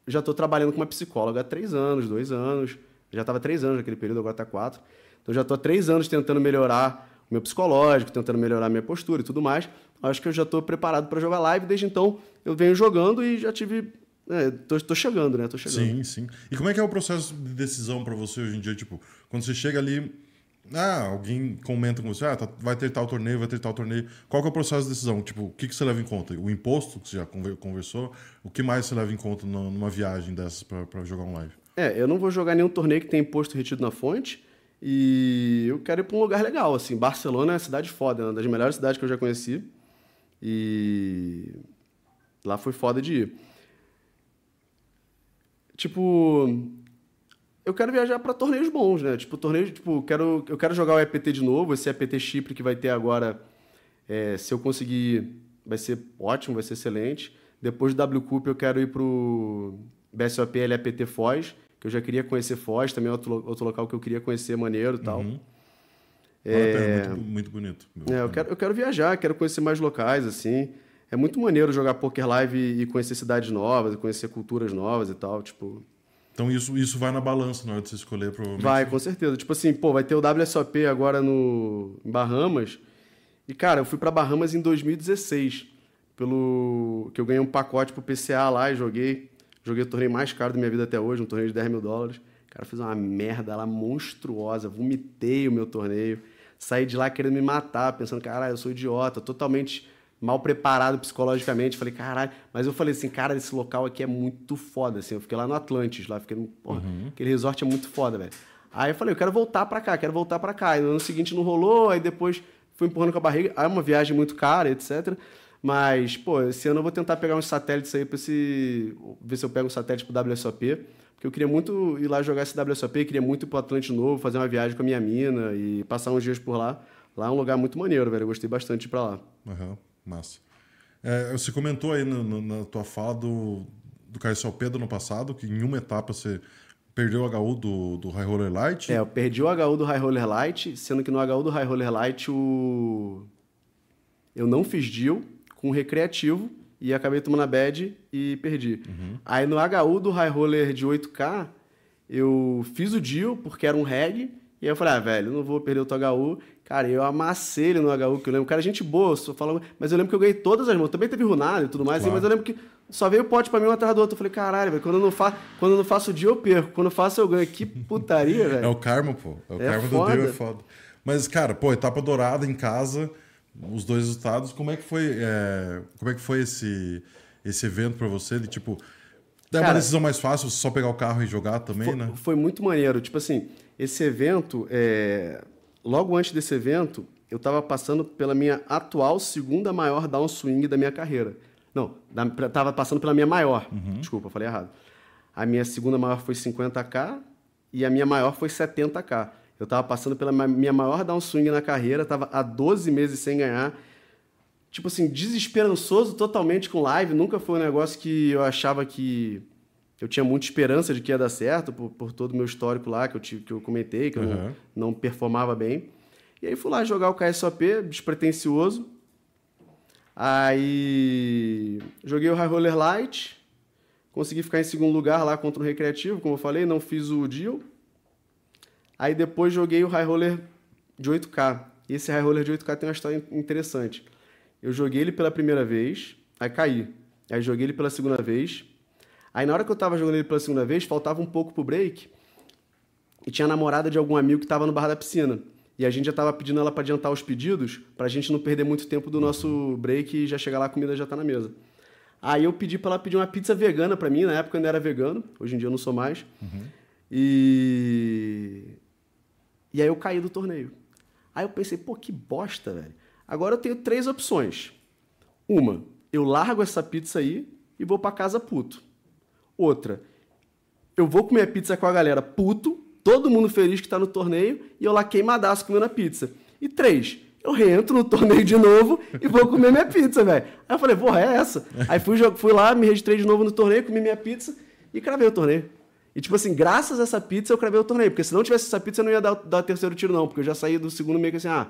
já estou trabalhando com uma psicóloga há três anos, dois anos. Já estava três anos naquele período, agora está quatro. Então já estou há três anos tentando melhorar o meu psicológico, tentando melhorar a minha postura e tudo mais. Acho que eu já estou preparado para jogar live. Desde então eu venho jogando e já tive. É, tô, tô chegando, né? Tô chegando. Sim, sim. E como é que é o processo de decisão pra você hoje em dia? Tipo, quando você chega ali, ah, alguém comenta com você, ah, tá- vai ter tal torneio, vai ter tal torneio. Qual que é o processo de decisão? Tipo, o que, que você leva em conta? O imposto, que você já conver- conversou? O que mais você leva em conta numa viagem dessas pra jogar um live? É, eu não vou jogar nenhum torneio que tenha imposto retido na fonte. E eu quero ir para um lugar legal, assim. Barcelona é uma cidade foda, é uma das melhores cidades que eu já conheci. E lá foi foda de ir. Tipo, eu quero viajar para torneios bons, né? Tipo, torneios, tipo, quero, eu quero jogar o EPT de novo, esse EPT Chipre que vai ter agora. é, se eu conseguir, vai ser ótimo, vai ser excelente. Depois do W Cup eu quero ir pro BSOP LAPT Foz, que eu já queria conhecer Foz, também é outro, outro local que eu queria conhecer maneiro e tal. Vale a pena, muito, muito bonito. É, eu quero, eu quero viajar, quero conhecer mais locais, assim. É muito maneiro jogar poker live e, conhecer cidades novas, conhecer culturas novas e tal, tipo... Então isso, isso vai na balança na hora de você escolher, provavelmente. Vai, com certeza. Tipo assim, pô, vai ter o WSOP agora no em Bahamas. E, cara, eu fui pra Bahamas em 2016. Pelo. Que eu ganhei um pacote pro PCA lá e joguei. Joguei o torneio mais caro da minha vida até hoje, um torneio de 10 mil dólares. Cara, fiz uma merda lá monstruosa. Vomitei o meu torneio. Saí de lá querendo me matar, pensando, caralho, eu sou idiota, totalmente mal preparado psicologicamente. Falei, caralho. Mas eu falei assim, cara, esse local aqui é muito foda. Assim, eu fiquei lá no Atlantis, lá, fiquei no. Porra, aquele resort é muito foda, velho. Aí eu falei, eu quero voltar pra cá, quero voltar pra cá. E no ano seguinte não rolou, aí depois fui empurrando com a barriga. Aí é uma viagem muito cara, etc. Mas, pô, esse ano eu vou tentar pegar uns satélites aí pra esse. ver se eu pego um satélite pro WSOP. Porque eu queria muito ir lá jogar esse WSOP, queria muito ir pro Atlântico Novo, fazer uma viagem com a minha mina e passar uns dias por lá. Lá é um lugar muito maneiro, velho. Eu gostei bastante de ir pra lá. Aham, massa. É, você comentou aí no- no- na tua fala do, do KSOP do ano passado, que em uma etapa você perdeu o HU do, do High Roller Light. É, eu perdi o HU do High Roller Light, sendo que no HU do High Roller Light o... eu não fiz deal com o recreativo e acabei tomando a bad e perdi. Aí no HU do High Roller de 8K, eu fiz o deal porque era um reg, e aí eu falei, ah, velho, não vou perder o teu HU. Cara, eu amassei ele no HU, que eu lembro. Cara, gente boa, só falava, mas eu lembro que eu ganhei todas as mãos. Também teve runado e tudo mais, Claro. mas eu lembro que só veio o pote pra mim um atrás do outro. Eu falei, caralho, velho, quando eu não, fa... quando eu não faço o deal, eu perco. Quando eu faço, eu ganho. Que putaria, velho. É o karma, pô. É o É karma do foda. Deus, é foda. Mas, cara, pô, etapa dourada em casa, os dois resultados, como é que foi, é, como é que foi esse, esse evento pra você? De tipo, é uma decisão mais fácil só pegar o carro e jogar também, foi, né? foi muito maneiro. Tipo assim, esse evento, é, logo antes desse evento, eu estava passando pela minha atual segunda maior downswing da minha carreira. Não, da, tava passando pela minha maior. Desculpa, eu falei errado. A minha segunda maior foi 50k e a minha maior foi 70k. Eu estava passando pela minha maior downswing na carreira, estava há 12 meses sem ganhar tipo assim, desesperançoso totalmente com live. Nunca foi um negócio que eu achava que eu tinha muita esperança de que ia dar certo, por, por todo o meu histórico lá, que eu, tive, que eu comentei, que eu Uhum. não, não performava bem. E aí fui lá jogar o KSOP, despretensioso. Aí joguei o High Roller Light, consegui ficar em segundo lugar lá contra o Recreativo, como eu falei, não fiz o deal. Aí depois joguei o High Roller de 8K. E esse High Roller de 8K tem uma história interessante. Eu joguei ele pela primeira vez, aí caí. Aí joguei ele pela segunda vez. Aí na hora que eu tava jogando ele pela segunda vez, faltava um pouco pro break. E tinha a namorada de algum amigo que tava no bar da piscina. E a gente já tava pedindo ela para adiantar os pedidos, pra gente não perder muito tempo do nosso break e já chegar lá a comida já tá na mesa. Aí eu pedi pra ela pedir uma pizza vegana pra mim, na época eu ainda era vegano, hoje em dia eu não sou mais. E e aí eu caí do torneio. Aí eu pensei, pô, que bosta, velho. Agora eu tenho três opções. Uma, eu largo essa pizza aí e vou pra casa puto. Outra, eu vou comer pizza com a galera puto, todo mundo feliz que tá no torneio, e eu lá queimadaço comendo a pizza. E três, eu reentro no torneio de novo e vou comer minha pizza, velho. Aí eu falei, porra, é essa? Aí fui, fui lá, me registrei de novo no torneio, comi minha pizza e cravei o torneio. E tipo assim, graças a essa pizza eu cravei o torneio, porque se não tivesse essa pizza eu não ia dar, dar o terceiro tiro não, porque eu já saí do segundo meio que assim, ah,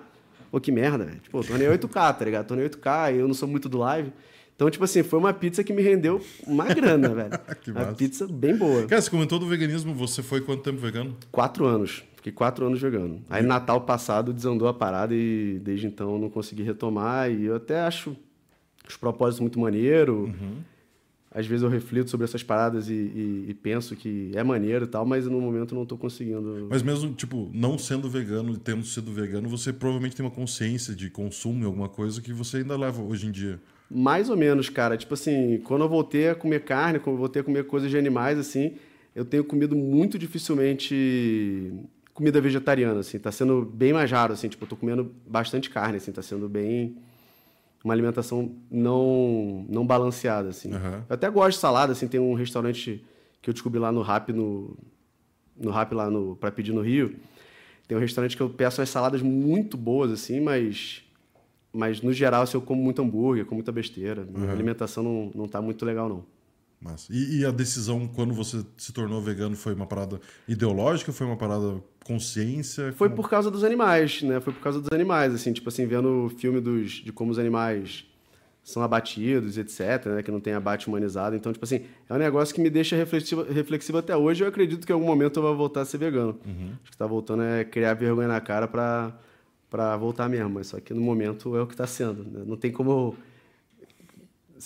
pô, que merda, velho. Tipo, torneio é 8K, tá ligado? Torneio 8K, e eu não sou muito do live. Então, tipo assim, foi uma pizza que me rendeu uma grana, velho. Que uma massa. pizza bem boa. Cara, você comentou do veganismo, você foi quanto tempo vegano? Quatro anos. Fiquei quatro anos vegano. Aí Natal passado desandou a parada e desde então não consegui retomar. E eu até acho os propósitos muito maneiro. Às vezes eu reflito sobre essas paradas e, e- e penso que é maneiro e tal, mas no momento não tô conseguindo. Mas mesmo, tipo, não sendo vegano e tendo sido vegano, você provavelmente tem uma consciência de consumo em alguma coisa que você ainda leva hoje em dia. Mais ou menos, cara. Tipo assim, quando eu voltei a comer carne, quando eu voltei a comer coisas de animais, assim, eu tenho comido muito dificilmente comida vegetariana, assim. Tá sendo bem mais raro, assim. Tipo, eu tô comendo bastante carne, assim. Tá sendo bem... Uma alimentação não, não balanceada, assim. Aham. Eu até gosto de salada, assim. Tem um restaurante que eu descobri lá no Rap, no, no Rap lá no, pra pedir no Rio. Tem um restaurante que eu peço as saladas muito boas, assim, mas... Mas, no geral, assim, eu como muito hambúrguer, como muita besteira. Minha alimentação não, não tá muito legal, não. Mas, e, e a decisão, quando você se tornou vegano, foi uma parada ideológica? Foi uma parada consciência? Foi Como- por causa dos animais, né? Foi por causa dos animais, assim, tipo assim, vendo o filme dos, de como os animais são abatidos, etc, né? Que não tem abate humanizado. Então, tipo assim, é um negócio que me deixa reflexivo, reflexivo até hoje. Eu acredito que em algum momento eu vou voltar a ser vegano. Acho que tá voltando é criar vergonha na cara pra, pra voltar mesmo. Mas só que no momento é o que tá sendo. né? Não tem como eu...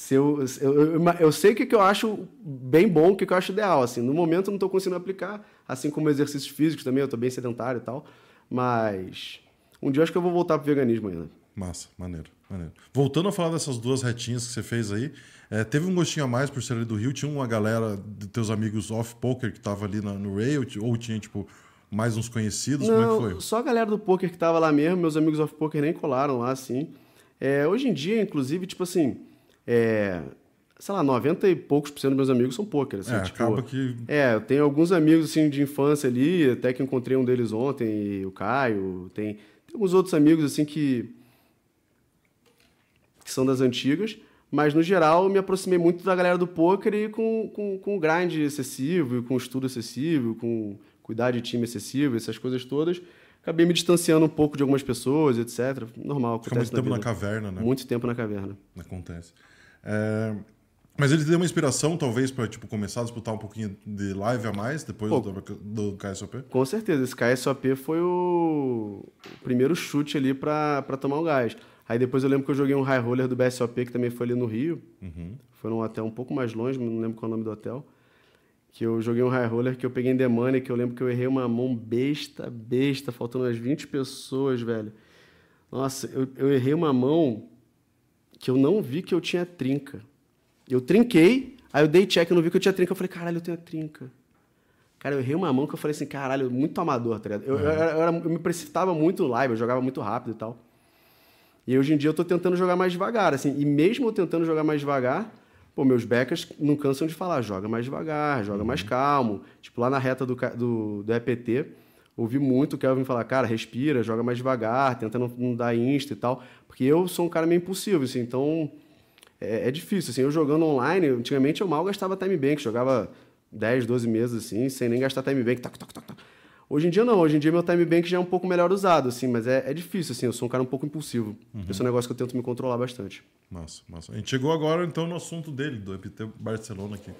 Eu, eu, eu, sei o que, que eu acho bem bom, o que, que eu acho ideal. Assim, no momento eu não estou conseguindo aplicar, assim como exercícios físicos também, eu estou bem sedentário e tal. Mas um dia eu acho que eu vou voltar pro veganismo ainda. Massa, maneiro, maneiro. Voltando a falar dessas duas retinhas que você fez aí, é, teve um gostinho a mais por ser ali do Rio? Tinha uma galera de teus amigos off-poker que tava ali na- no rail? Ou tinha, tipo, mais uns conhecidos? Como é que foi? só a galera do poker que tava lá mesmo, meus amigos off poker nem colaram lá, assim. É, hoje em dia, inclusive, tipo assim, é, sei lá, 90 e poucos por cento dos meus amigos são poker, assim, É, tipo, acaba que... É, eu tenho alguns amigos assim de infância ali, até que encontrei um deles ontem, o Caio, tem, tem alguns outros amigos assim que que são das antigas, mas no geral eu me aproximei muito da galera do poker e com, com, com grind excessivo, e com estudo excessivo, com cuidar de time excessivo, essas coisas todas. Acabei me distanciando um pouco de algumas pessoas, etc. Normal, Fica muito acontece tempo na vida. caverna, né? Muito tempo na caverna. Acontece. É, Mas ele deu uma inspiração, talvez, pra tipo, começar a disputar um pouquinho de live a mais, depois Pô. do, do KSOP? Com certeza, esse KSOP foi o, o primeiro chute ali pra tomar um gás. Aí depois eu lembro que eu joguei um high roller do BSOP, que também foi ali no Rio. Foi num hotel um pouco mais longe, não lembro qual é o nome do hotel. Que eu joguei um high roller que eu peguei em Money, que eu lembro que eu errei uma mão besta, besta, faltando umas 20 pessoas, velho. Nossa, eu, eu errei uma mão que eu não vi que eu tinha trinca. Eu trinquei, aí eu dei check, eu não vi que eu tinha trinca. Eu falei, caralho, eu tenho a trinca. Cara, eu errei uma mão que eu falei assim, caralho, muito amador, tá ligado? Eu, eu, era- eu era- eu me precipitava muito live, eu jogava muito rápido e tal. E hoje em dia eu tô tentando jogar mais devagar, assim. E mesmo eu tentando jogar mais devagar, pô, meus backers não cansam de falar, joga mais devagar, joga mais calmo. Tipo, lá na reta do, do, do EPT, ouvi muito o Kelvin falar, cara, respira, joga mais devagar, tenta não, não dar insta e tal. Porque eu sou um cara meio impulsivo, assim, então é, é difícil, assim. Eu jogando online, antigamente eu mal gastava time bank, jogava 10, 12 meses, assim, sem nem gastar time bank, tac, tac, tac, tac. Hoje em dia não, hoje em dia meu time bank já é um pouco melhor usado, assim, mas é, é difícil, assim, eu sou um cara um pouco impulsivo. Esse é um negócio que eu tento me controlar bastante. Massa, massa. A gente chegou agora, então, no assunto dele, do EPT Barcelona aqui.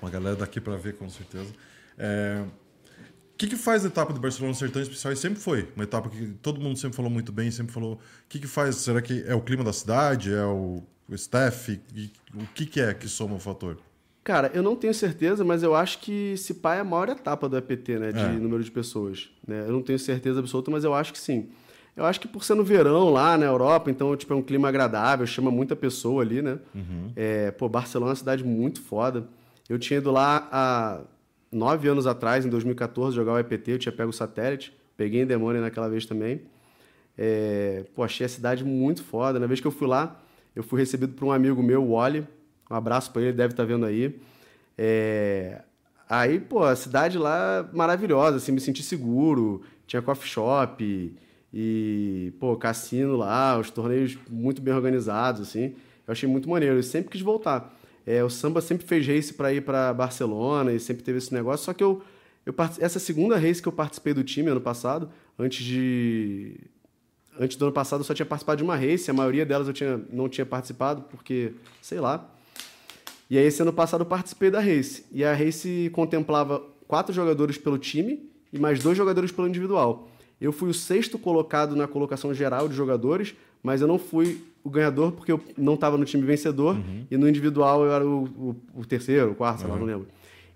Uma galera daqui pra ver, com certeza. É, O que, que faz a etapa de Barcelona ser tão especial? E sempre foi uma etapa que todo mundo sempre falou muito bem, sempre falou. O que, que faz? Será que é o clima da cidade? É o, o staff? E o que, que é que soma o fator? Cara, eu não tenho certeza, mas eu acho que se pá é a maior etapa do EPT, né? De É. número de pessoas. Né? Eu não tenho certeza absoluta, mas eu acho que sim. Eu acho que por ser no verão lá na Europa, então, tipo, é um clima agradável, chama muita pessoa ali, né? É, pô, Barcelona é uma cidade muito foda. Eu tinha ido lá há nove anos atrás, em 2014, jogar o EPT, eu tinha pego o satélite, peguei em Demônio naquela vez também. É, pô, achei a cidade muito foda. Na vez que eu fui lá, eu fui recebido por um amigo meu, o Wally. Um abraço pra ele, deve estar vendo aí. É, Aí, pô, a cidade lá maravilhosa, assim, me senti seguro, tinha coffee shop e, pô, cassino lá, os torneios muito bem organizados, assim. Eu achei muito maneiro, eu sempre quis voltar. É, o samba sempre fez race para ir para Barcelona e sempre teve esse negócio, só que eu, eu essa segunda race que eu participei do time ano passado, antes de antes do ano passado eu só tinha participado de uma race, a maioria delas eu tinha, não tinha participado porque, sei lá, e aí, esse ano passado, eu participei da race. E a race contemplava quatro jogadores pelo time e mais dois jogadores pelo individual. Eu fui o sexto colocado na colocação geral de jogadores, mas eu não fui o ganhador porque eu não estava no time vencedor uhum. e no individual eu era o, o, o terceiro, o quarto, sei lá, não lembro.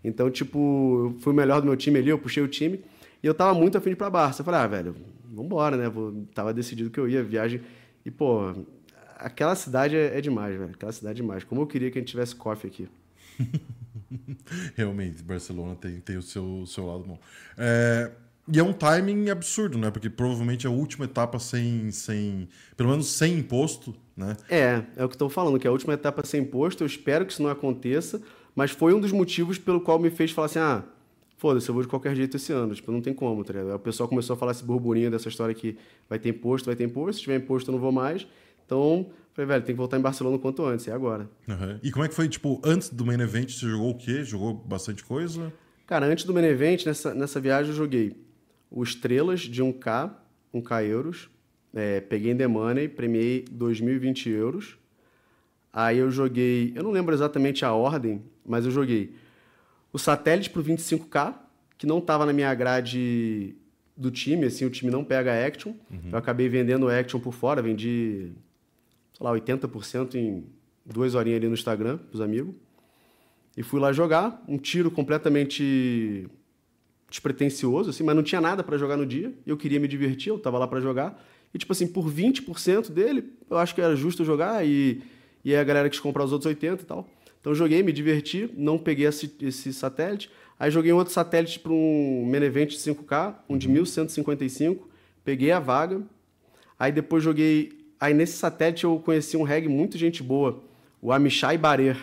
Então, tipo, eu fui o melhor do meu time ali, eu puxei o time e eu tava muito afim de ir pra Barça. Eu falei, ah, velho, vambora, né? Vou, tava decidido que eu ia, viagem. E, pô, aquela cidade é, é, demais, velho. Aquela cidade é demais. Como eu queria que a gente tivesse coffee aqui. Realmente, Barcelona tem, tem o seu, seu lado bom. É, e é um timing absurdo, né? Porque provavelmente é a última etapa sem, sem. Pelo menos sem imposto, né? É, é o que estou falando, que é a última etapa sem imposto. Eu espero que isso não aconteça, mas foi um dos motivos pelo qual me fez falar assim: ah, foda-se, eu vou de qualquer jeito esse ano. Tipo, não tem como, tá ligado? O pessoal começou a falar esse burburinho dessa história que vai ter imposto, vai ter imposto. Se tiver imposto, eu não vou mais. Então, falei, velho, tem que voltar em Barcelona o quanto antes, é agora. Uhum. E como é que foi, tipo, antes do main event, você jogou o quê? Jogou bastante coisa? Cara, antes do main event, nessa, nessa viagem eu joguei o Estrelas de 1K, 1K euros. É, peguei em The Money, premiei 2.020 euros. Aí eu joguei, eu não lembro exatamente a ordem, mas eu joguei o Satélite pro 25K, que não estava na minha grade do time, assim, o time não pega Action. Uhum. Eu acabei vendendo Action por fora, vendi sei lá, 80% em duas horinhas ali no Instagram, pros amigos. E fui lá jogar, um tiro completamente despretensioso, assim, mas não tinha nada para jogar no dia. Eu queria me divertir, eu tava lá para jogar. E, tipo assim, por 20% dele, eu acho que era justo jogar e, e a galera quis comprar os outros 80 e tal. Então joguei, me diverti, não peguei esse, esse satélite. Aí joguei um outro satélite para um Menevent 5K, um de 1155, peguei a vaga. Aí depois joguei Aí nesse satélite eu conheci um reggae muito gente boa, o Amishai Barer,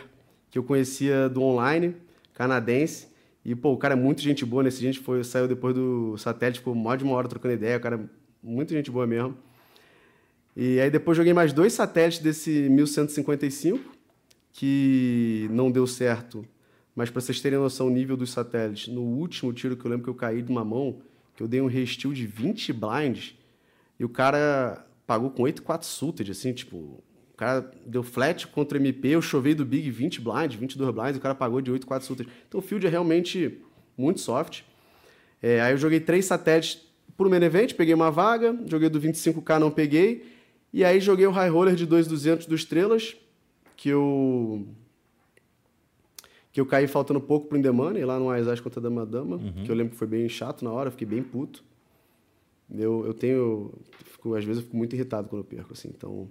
que eu conhecia do online, canadense. E, pô, o cara é muito gente boa nesse gente, foi, saiu depois do satélite, ficou mais de uma hora trocando ideia, o cara é muito gente boa mesmo. E aí depois joguei mais dois satélites desse 1155, que não deu certo. Mas para vocês terem noção do nível dos satélites, no último tiro que eu lembro que eu caí de uma mão, que eu dei um restil de 20 blinds, e o cara pagou com 8,4 suited, assim, tipo, o cara deu flat contra MP, eu chovei do Big 20 blind, 22 blinds, o cara pagou de 8,4 suited. Então o field é realmente muito soft. É, aí eu joguei três satélites por main event, peguei uma vaga, joguei do 25k, não peguei, e aí joguei o high roller de 2,200 do Estrelas, que eu que eu caí faltando pouco pro Indemane, lá no Aizaz contra a Dama Dama, uhum. que eu lembro que foi bem chato na hora, fiquei bem puto. Eu, eu tenho. Fico, às vezes eu fico muito irritado quando eu perco, assim. Então,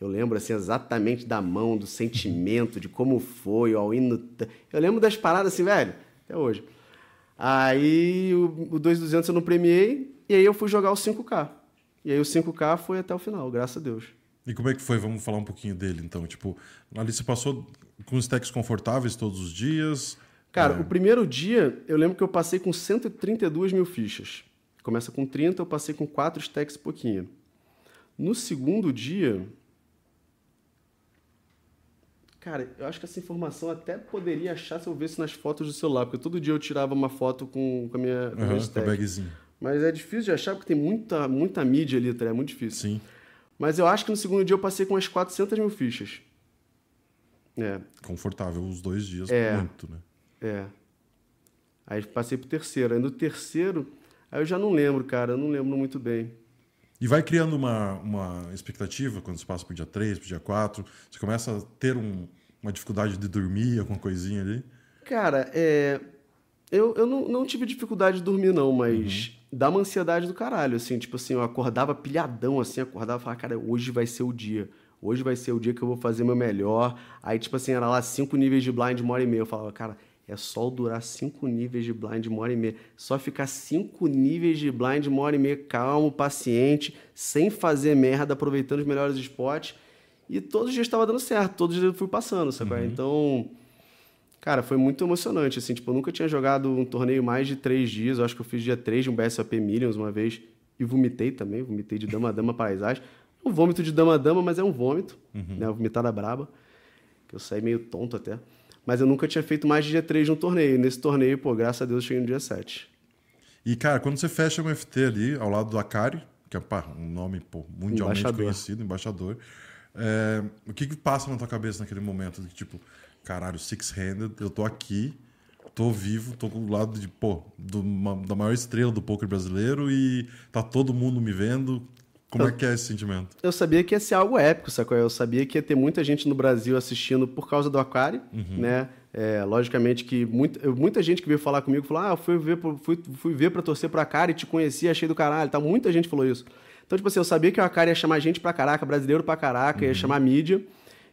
eu lembro assim, exatamente da mão, do sentimento, de como foi, o hino. Eu lembro das paradas assim, velho, até hoje. Aí o, o 2,200 eu não premiei, e aí eu fui jogar o 5K. E aí o 5K foi até o final, graças a Deus. E como é que foi? Vamos falar um pouquinho dele, então. Tipo, ali você passou com stacks confortáveis todos os dias? Cara, é... o primeiro dia, eu lembro que eu passei com 132 mil fichas. Começa com 30, eu passei com 4 stacks e pouquinho. No segundo dia. Cara, eu acho que essa informação até poderia achar se eu visse nas fotos do celular, porque todo dia eu tirava uma foto com, com a minha, com uhum, stack. bagzinho. Mas é difícil de achar porque tem muita, muita mídia ali, tá? É muito difícil. Sim. Mas eu acho que no segundo dia eu passei com umas 400 mil fichas. É. Confortável os dois dias, é. muito, né? É. Aí passei pro terceiro. Aí no terceiro, Aí eu já não lembro, cara, eu não lembro muito bem. E vai criando uma, uma expectativa quando você passa pro dia 3, pro dia 4? Você começa a ter um, uma dificuldade de dormir, alguma coisinha ali? Cara, é... eu, eu não, não tive dificuldade de dormir, não, mas uhum. dá uma ansiedade do caralho, assim. Tipo assim, eu acordava pilhadão, assim, acordava e falava, cara, hoje vai ser o dia. Hoje vai ser o dia que eu vou fazer meu melhor. Aí, tipo assim, era lá cinco níveis de blind, uma hora e meia. Eu falava, cara, é só durar cinco níveis de blind uma hora e meia. Só ficar cinco níveis de blind uma hora e meia, calmo, paciente, sem fazer merda, aproveitando os melhores spots. E todos os dias estava dando certo, todos os dias eu fui passando, sabe? Uhum. Então, Cara, foi muito emocionante, assim, tipo, eu nunca tinha jogado um torneio mais de três dias, eu acho que eu fiz dia três de um BSOP Millions uma vez, e vomitei também, vomitei de dama-dama paisagem. Um vômito de dama-dama, mas é um vômito, Uhum. né, vomitada braba, que eu saí meio tonto até. Mas eu nunca tinha feito mais de dia três de um torneio, e nesse torneio, pô, graças a Deus, eu cheguei no dia 7. E, cara, quando você fecha um FT ali, ao lado do Akari, que é pá, um nome pô, mundialmente Embaixador. conhecido, embaixador, é, o que, que passa na tua cabeça naquele momento? De, tipo, caralho, six-handed, eu tô aqui, tô vivo, tô do lado de, pô, do ma- da maior estrela do poker brasileiro e tá todo mundo me vendo. Como é que é esse sentimento? eu sabia que ia ser algo épico, sacou? Eu sabia que ia ter muita gente no Brasil assistindo por causa do Aquário, né? É, logicamente que muita, eu- muita gente que veio falar comigo falou: Ah, eu fui ver, fui, fui ver pra torcer pro e te conheci, achei do caralho. Tá? Muita gente falou isso. Então, tipo assim, eu sabia que o Aquário ia chamar gente pra caraca, brasileiro pra caraca, ia chamar mídia.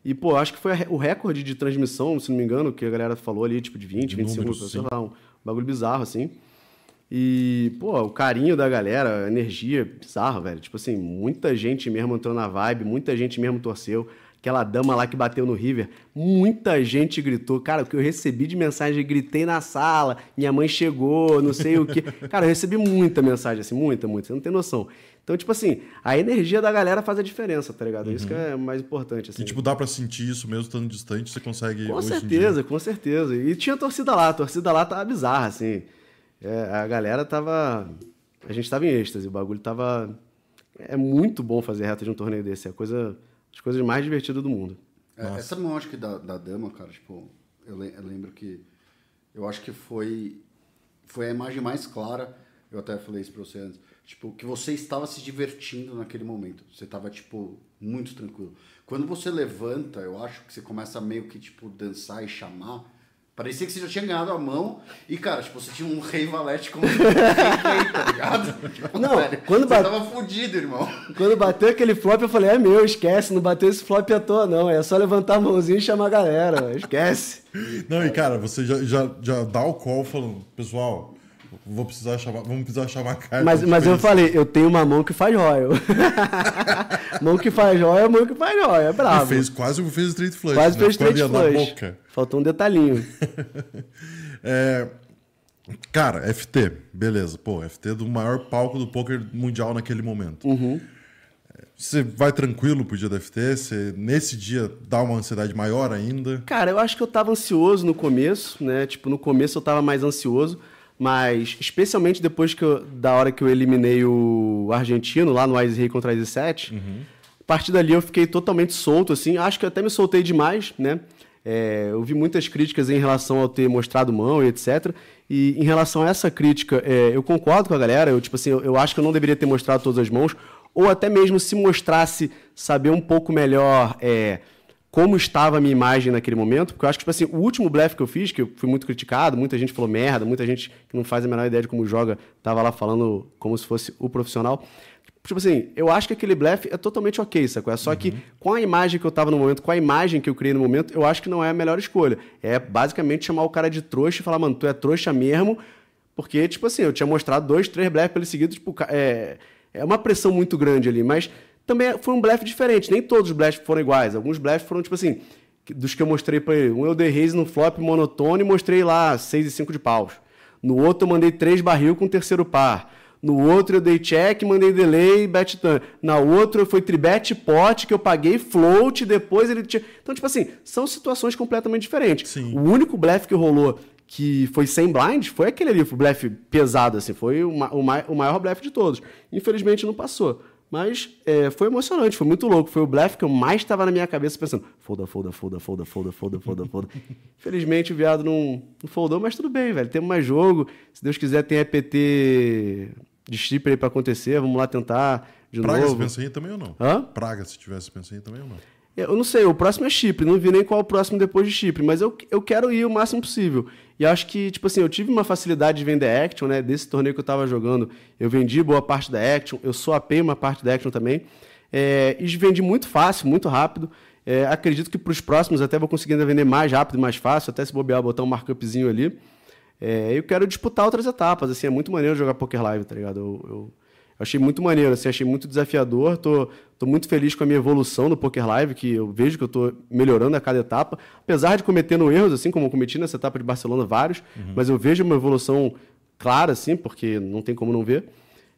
E, pô, acho que foi o recorde de transmissão, se não me engano, que a galera falou ali, tipo, de 20, De 25 números, minutos, sei lá, um bagulho bizarro, assim. E, pô, o carinho da galera, a energia, bizarro, velho. Tipo assim, muita gente mesmo entrou na vibe, muita gente mesmo torceu. Aquela dama lá que bateu no River, muita gente gritou. Cara, o que eu recebi de mensagem, gritei na sala, minha mãe chegou, não sei o quê. Cara, eu recebi muita mensagem, assim, muita, muita, você não tem noção. Então, tipo assim, a energia da galera faz a diferença, tá ligado? Isso que é mais importante, assim. E, tipo, dá pra sentir isso mesmo estando distante, você consegue. Com certeza, com certeza. E tinha torcida lá, a torcida lá tava bizarra, assim. É, a galera tava. A gente tava em êxtase, o bagulho tava. É muito bom fazer reta de um torneio desse, é a coisa, as coisas mais divertidas do mundo. É, essa mão, acho que da, da dama, cara, tipo, eu, le- eu lembro que. Eu acho que foi. Foi a imagem mais clara. Eu até falei isso pra você antes. Tipo, que você estava se divertindo naquele momento. Você estava, tipo, muito tranquilo. Quando você levanta, eu acho que você começa a meio que, tipo, dançar e chamar. Parecia que você já tinha ganhado a mão. E, cara, tipo, você tinha um rei valete com um rei, tá ligado? Tipo, Não, velho, quando você bate- tava fudido, irmão. Quando bateu aquele flop, eu falei, é meu, esquece, não bateu esse flop à toa, não. É só levantar a mãozinha e chamar a galera, esquece. Não, e cara, você já, já, já dá o call falando, pessoal, vou precisar chamar, vamos precisar chamar a carta. Mas, mas eu falei, eu tenho uma mão que faz royal. mão que faz royal, mão que faz royal, é E bravo. fez quase o fez straight flush. Quase né? fez straight flush. Faltou um detalhinho. É, cara, FT, beleza. Pô, FT do maior palco do poker mundial naquele momento. Uhum. Você vai tranquilo pro dia da FT? Você, nesse dia, dá uma ansiedade maior ainda? Cara, eu acho que eu tava ansioso no começo, né? Tipo, no começo eu tava mais ansioso, mas especialmente depois que eu- da hora que eu eliminei o argentino lá no Ice Rei contra Ice 7, a partir dali eu fiquei totalmente solto, assim. Acho que até me soltei demais, né? É, eu vi muitas críticas em relação ao ter mostrado mão e etc. E em relação a essa crítica, é, eu concordo com a galera. Eu, tipo assim, eu, eu acho que eu não deveria ter mostrado todas as mãos. Ou até mesmo se mostrasse, saber um pouco melhor é, como estava a minha imagem naquele momento. Porque eu acho que, tipo assim, o último blefe que eu fiz, que eu fui muito criticado, muita gente falou merda, muita gente que não faz a menor ideia de como joga, tava lá falando como se fosse o profissional. Tipo assim, eu acho que aquele blefe é totalmente ok, sacou? É só que com a imagem que eu tava no momento, com a imagem que eu criei no momento, eu acho que não é a melhor escolha. É basicamente chamar o cara de trouxa e falar, mano, tu é trouxa mesmo, porque, tipo assim, eu tinha mostrado dois, três blefs pra ele seguido, tipo, é, é uma pressão muito grande ali, mas também foi um blefe diferente, nem todos os blefs foram iguais, alguns blefs foram, tipo assim, dos que eu mostrei pra ele, um eu dei raise no flop monotone e mostrei lá 6 e 5 de paus. No outro eu mandei três barril com terceiro par. No outro eu dei check, mandei delay, bet turn. Na outra foi tribet pot, que eu paguei float, depois ele tinha... Então, tipo assim, são situações completamente diferentes. Sim. O único blefe que rolou que foi sem blind foi aquele ali, o blefe pesado, assim, foi o, ma- o, mai- o maior blefe de todos. Infelizmente não passou. Mas é, foi emocionante, foi muito louco. Foi o blefe que eu mais estava na minha cabeça pensando: folda, folda, folda, folda, folda, folda, folda, folda. Infelizmente o viado não, não foldou, mas tudo bem, velho. Temos mais jogo. Se Deus quiser, tem EPT de stripper aí pra acontecer. Vamos lá tentar de Praga, novo. pensa aí também ou não? Hã? Praga, se tivesse pensa aí também ou não? Eu não sei, o próximo é Chipre, não vi nem qual é o próximo depois de Chipre, mas eu, eu quero ir o máximo possível. E acho que, tipo assim, eu tive uma facilidade de vender Action, né? Desse torneio que eu tava jogando, eu vendi boa parte da Action, eu swapei uma parte da Action também. É, e vendi muito fácil, muito rápido. É, acredito que para os próximos até vou conseguir ainda vender mais rápido e mais fácil, até se bobear, botar um markupzinho ali. É, eu quero disputar outras etapas, assim, é muito maneiro jogar Poker Live, tá ligado? Eu, Eu achei muito maneiro, assim, achei muito desafiador. Tô, tô muito feliz com a minha evolução no Poker Live, que eu vejo que eu tô melhorando a cada etapa. Apesar de cometendo erros, assim como eu cometi nessa etapa de Barcelona, vários, Uhum. mas eu vejo uma evolução clara, assim, porque não tem como não ver.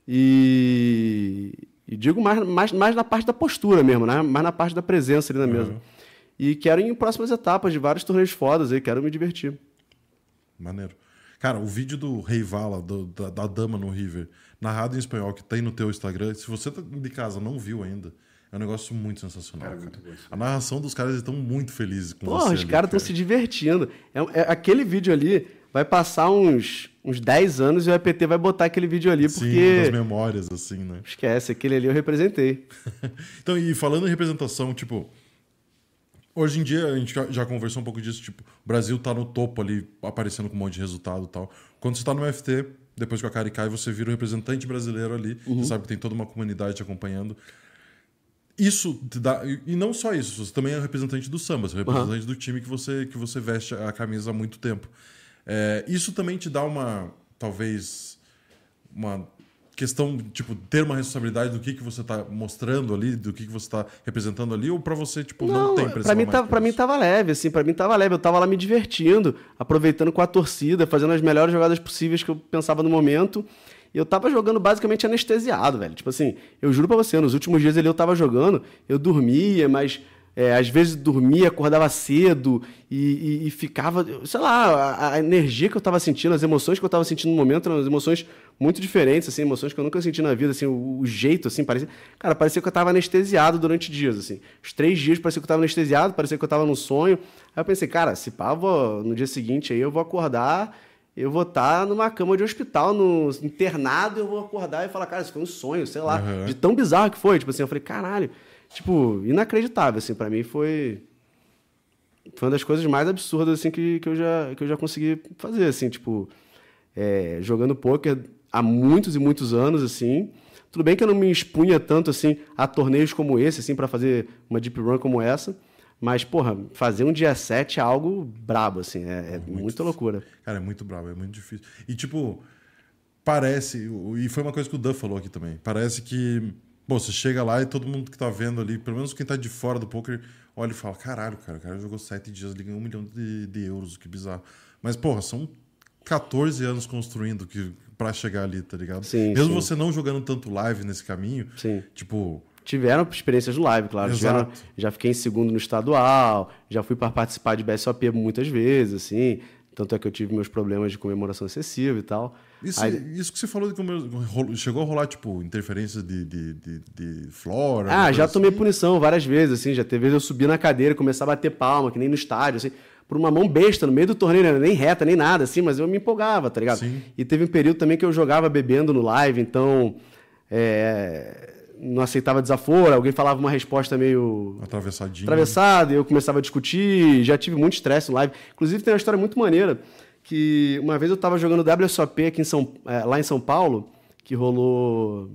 E, e digo mais, mais, mais na parte da postura mesmo, né? mais na parte da presença ali na mesa. Uhum. E quero ir em próximas etapas de vários torneios fodas aí, quero me divertir. Maneiro. Cara, o vídeo do Rei Vala, do- da, da dama no River, narrado em espanhol, que tem no teu Instagram, se você tá de casa não viu ainda, é um negócio muito sensacional. Cara, cara. muito. A narração dos caras estão muito felizes com Porra, você. os ali, caras estão se divertindo. É, é- aquele vídeo ali vai passar uns, uns 10 anos e o EPT vai botar aquele vídeo ali, Sim, porque. das memórias, assim, né? Esquece, aquele ali eu representei. Então, e falando em representação, tipo, hoje em dia a gente já- conversou um pouco disso, tipo, o Brasil tá no topo ali, aparecendo com um monte de resultado e tal. Quando você tá no FT, depois que a Kari cai, você vira o representante brasileiro ali, você sabe que tem toda uma comunidade te acompanhando. Isso te dá. e- não só isso, você também é representante do samba, você é representante do time que você, que você veste a camisa há muito tempo. É, isso também te dá uma. Talvez. Uma questão, tipo, ter uma responsabilidade do que, que você tá mostrando ali, do que, que você tá representando ali, ou pra você, tipo, não, tem pressão pra mim, mais tá, por pra mim tava leve, assim, pra mim tava leve. Eu tava lá me divertindo, aproveitando com a torcida, fazendo as melhores jogadas possíveis que eu pensava no momento. E eu tava jogando basicamente anestesiado, velho. Tipo assim, eu juro pra você, nos últimos dias ali eu tava jogando, eu dormia, mas é, às vezes dormia, acordava cedo e, e- e ficava, sei lá, a, a energia que eu tava sentindo, as emoções que eu tava sentindo no momento eram emoções muito diferentes, assim, emoções que eu nunca senti na vida, assim, o, o jeito, assim, parecia, cara, parecia que eu tava anestesiado durante dias, assim. Os três dias parecia que eu tava anestesiado, parecia que eu tava num sonho. Aí eu pensei, cara, se pá, vou, no dia seguinte aí eu vou acordar, eu vou estar numa cama de hospital, no, internado, eu vou acordar e falar, cara, isso foi um sonho, sei lá, Uhum. de tão bizarro que foi. Tipo assim, eu falei, caralho, tipo, inacreditável, assim, pra mim foi foi uma das coisas mais absurdas assim que, que, eu, já, que eu já consegui fazer, assim, tipo, é, jogando pôquer há muitos e muitos anos, assim. Tudo bem que eu não me expunha tanto, assim, a torneios como esse, assim, para fazer uma deep run como essa. Mas, porra, fazer um dia 7 é algo brabo, assim, é, é muita loucura. Cara, é muito bravo, é muito difícil. E, tipo, parece, e foi uma coisa que o Dan falou aqui também, parece que, pô, você chega lá e todo mundo que tá vendo ali, pelo menos quem tá de fora do poker, olha e fala, caralho, cara, o cara jogou sete dias, ele ganhou um milhão de, de euros, que bizarro. Mas, porra, são 14 anos construindo que, pra chegar ali, tá ligado? Sim, Mesmo sim. você não jogando tanto live nesse caminho, Sim. tipo, Tiveram experiências no live, claro. Tiveram- já fiquei em segundo no estadual, já fui para participar de BSOP muitas vezes, assim. Tanto é que eu tive meus problemas de comemoração excessiva e tal. Isso, Aí- isso que você falou de rolo- chegou a rolar, tipo, interferências de, de, de, de flora. Ah, já tomei assim? punição várias vezes, assim. Já teve vezes eu subir na cadeira e começar a bater palma, que nem no estádio, assim. Por uma mão besta, no meio do torneio, não era nem reta, nem nada, assim, mas eu me empolgava, tá ligado? Sim. E teve um período também que eu jogava bebendo no live, então. é, não aceitava desaforo, alguém falava uma resposta meio Atravessadinho. atravessado, e eu começava a discutir, já tive muito estresse no live. Inclusive tem uma história muito maneira, que uma vez eu estava jogando WSOP aqui em São, eh, lá em São Paulo, que rolou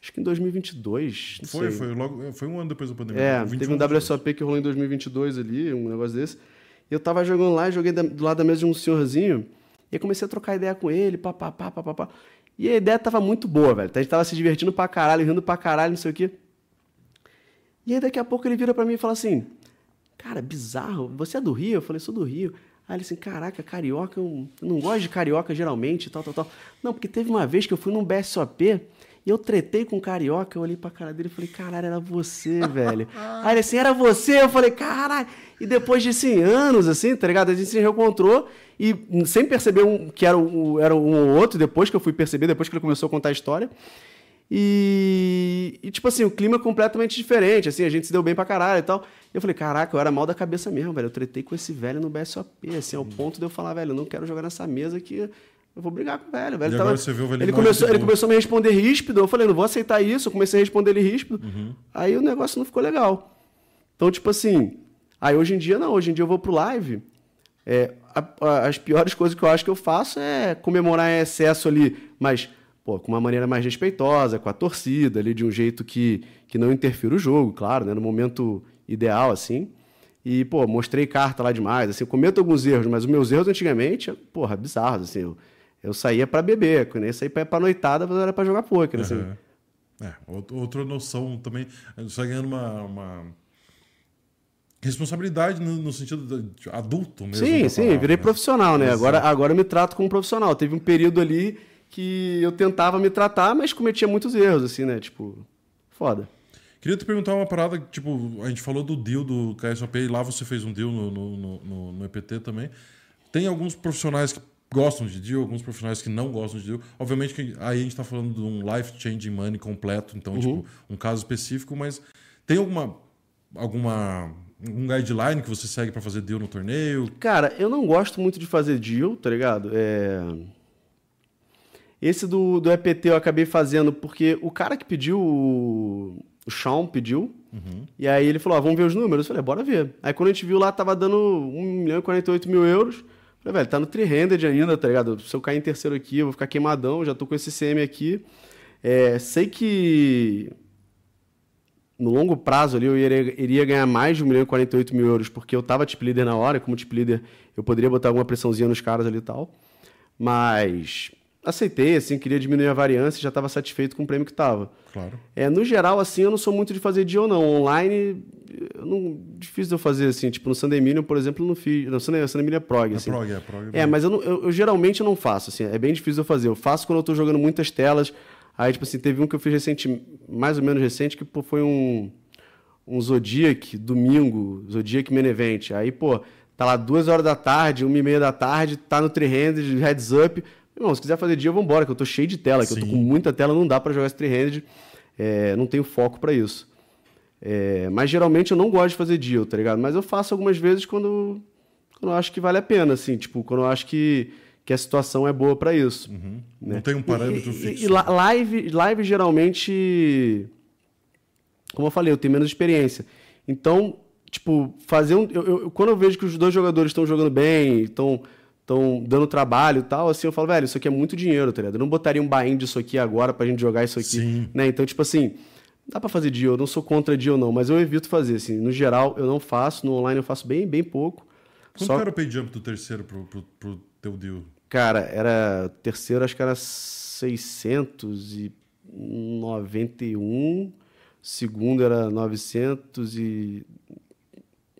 acho que em 2022, não Foi, sei. foi logo. Foi um ano depois da pandemia. É, 21 teve um WSOP que rolou em 2022 ali, um negócio desse. E eu tava jogando lá, joguei do lado da mesa de um senhorzinho, e comecei a trocar ideia com ele, papapá, papapá. E a ideia tava muito boa, velho. A gente tava se divertindo pra caralho, rindo pra caralho, não sei o quê. E aí daqui a pouco ele vira pra mim e fala assim: Cara, bizarro, você é do Rio? Eu falei, sou do Rio. Aí ele assim, caraca, carioca, eu não gosto de carioca geralmente, tal, tal, tal. Não, porque teve uma vez que eu fui num BSOP e eu tretei com um carioca, eu olhei pra cara dele e falei, caralho, era você, velho. Aí ele assim, era você? Eu falei, caralho. E depois de assim, anos, assim, tá ligado? A gente se reencontrou e sem perceber um, que era, um, era um ou outro, depois que eu fui perceber, depois que ele começou a contar a história. E, e, tipo assim, o clima é completamente diferente, assim, a gente se deu bem pra caralho e tal. E eu falei, caraca, eu era mal da cabeça mesmo, velho. Eu tretei com esse velho no BSOP, assim, ao ponto de eu falar, velho, eu não quero jogar nessa mesa que eu vou brigar com o velho. velho agora você vê o velhinho ele, começou, ele começou a me responder ríspido, eu falei, não vou aceitar isso. Eu comecei a responder ele ríspido. Uhum. Aí o negócio não ficou legal. Então, tipo assim, aí hoje em dia não, hoje em dia eu vou pro live. É, a- a- as piores coisas que eu acho que eu faço é comemorar em excesso ali, mas pô, com uma maneira mais respeitosa, com a torcida ali, de um jeito que, que não interfira o jogo, claro, né, no momento ideal, assim. E, pô, mostrei carta lá demais, assim, cometo alguns erros, mas os meus erros antigamente, porra, bizarros, assim, eu, Eu saía pra beber, quando eu saía pra, pra noitada, mas era pra jogar poker, assim. Aham. É, out- outra noção também. Você vai ganhando uma, uma responsabilidade no, no sentido de adulto mesmo. Sim, da sim, palavra, virei né? profissional, né? Exato. Agora, agora eu me trato como profissional. Teve um período ali que eu tentava me tratar, mas cometia muitos erros, assim, né? Tipo, foda. Queria te perguntar uma parada, tipo, a gente falou do deal do KSOP e lá você fez um deal no, no, no- no- EPT também. Tem alguns profissionais que gostam de deal, alguns profissionais que não gostam de deal. Obviamente que aí a gente tá falando de um life-changing money completo, então, tipo, um caso específico, mas tem alguma, alguma um guideline que você segue para fazer deal no torneio? Cara, eu não gosto muito de fazer deal, tá ligado? É... Esse do, do EPT eu acabei fazendo porque o cara que pediu, o o Sean pediu, e aí ele falou, ah, vamos ver os números. Eu falei, bora ver. Aí quando a gente viu lá, tava dando 1 milhão e 48 mil euros. Eu Falei, velho, tá no 300 ainda, tá ligado? Se eu cair em terceiro aqui, eu vou ficar queimadão, já tô com esse CM aqui. É, sei que no longo prazo ali eu iria, iria ganhar mais de 1 milhão e 48 mil euros, porque eu tava tip leader na hora, e como tip leader eu poderia botar alguma pressãozinha nos caras ali e tal. Mas aceitei, assim, queria diminuir a variância e já estava satisfeito com o prêmio que tava. Claro. É, no geral, assim, eu não sou muito de fazer deal, não. Online, eu não, difícil de eu fazer, assim. Tipo, no Sandeminion, por exemplo, eu não fiz... No Sandeminion é prog, É assim. prog, é prog. É, mas eu, não- eu- eu geralmente não faço, assim, é bem difícil eu fazer. Eu faço quando eu tô jogando muitas telas. Aí, tipo assim, teve um que eu fiz recente, mais ou menos recente, que pô, foi um, um Zodiac, domingo, Zodiac Main Event. Aí, pô, tá lá duas horas da tarde, uma e meia da tarde, tá no 300, heads up. Irmão, se quiser fazer dia, vambora, que eu tô cheio de tela, que eu tô Sim. com muita tela, não dá pra jogar 300, é, não tenho foco pra isso. É, mas geralmente eu não gosto de fazer deal, tá ligado? Mas eu faço algumas vezes quando, quando eu acho que vale a pena, assim, tipo, quando eu acho que, que a situação é boa pra isso. Não tem um parâmetro E- e- fixo. E, la- live, live geralmente, como eu falei, eu tenho menos experiência. Então, tipo, fazer um. eu- eu- quando eu vejo que os dois jogadores estão jogando bem, estão estão dando trabalho e tal, assim, eu falo, velho, isso aqui é muito dinheiro, tá ligado? Eu não botaria um buy-in disso aqui agora pra gente jogar isso aqui. Sim. Né? Então, tipo assim, dá pra fazer deal, eu não sou contra deal, não, mas eu evito fazer, assim. No geral, eu não faço, no online eu faço bem, bem pouco. Quanto Só, era o pay jump do terceiro pro, pro, pro teu deal? Cara, era. Terceiro, acho que era 691. Segundo era 900 e.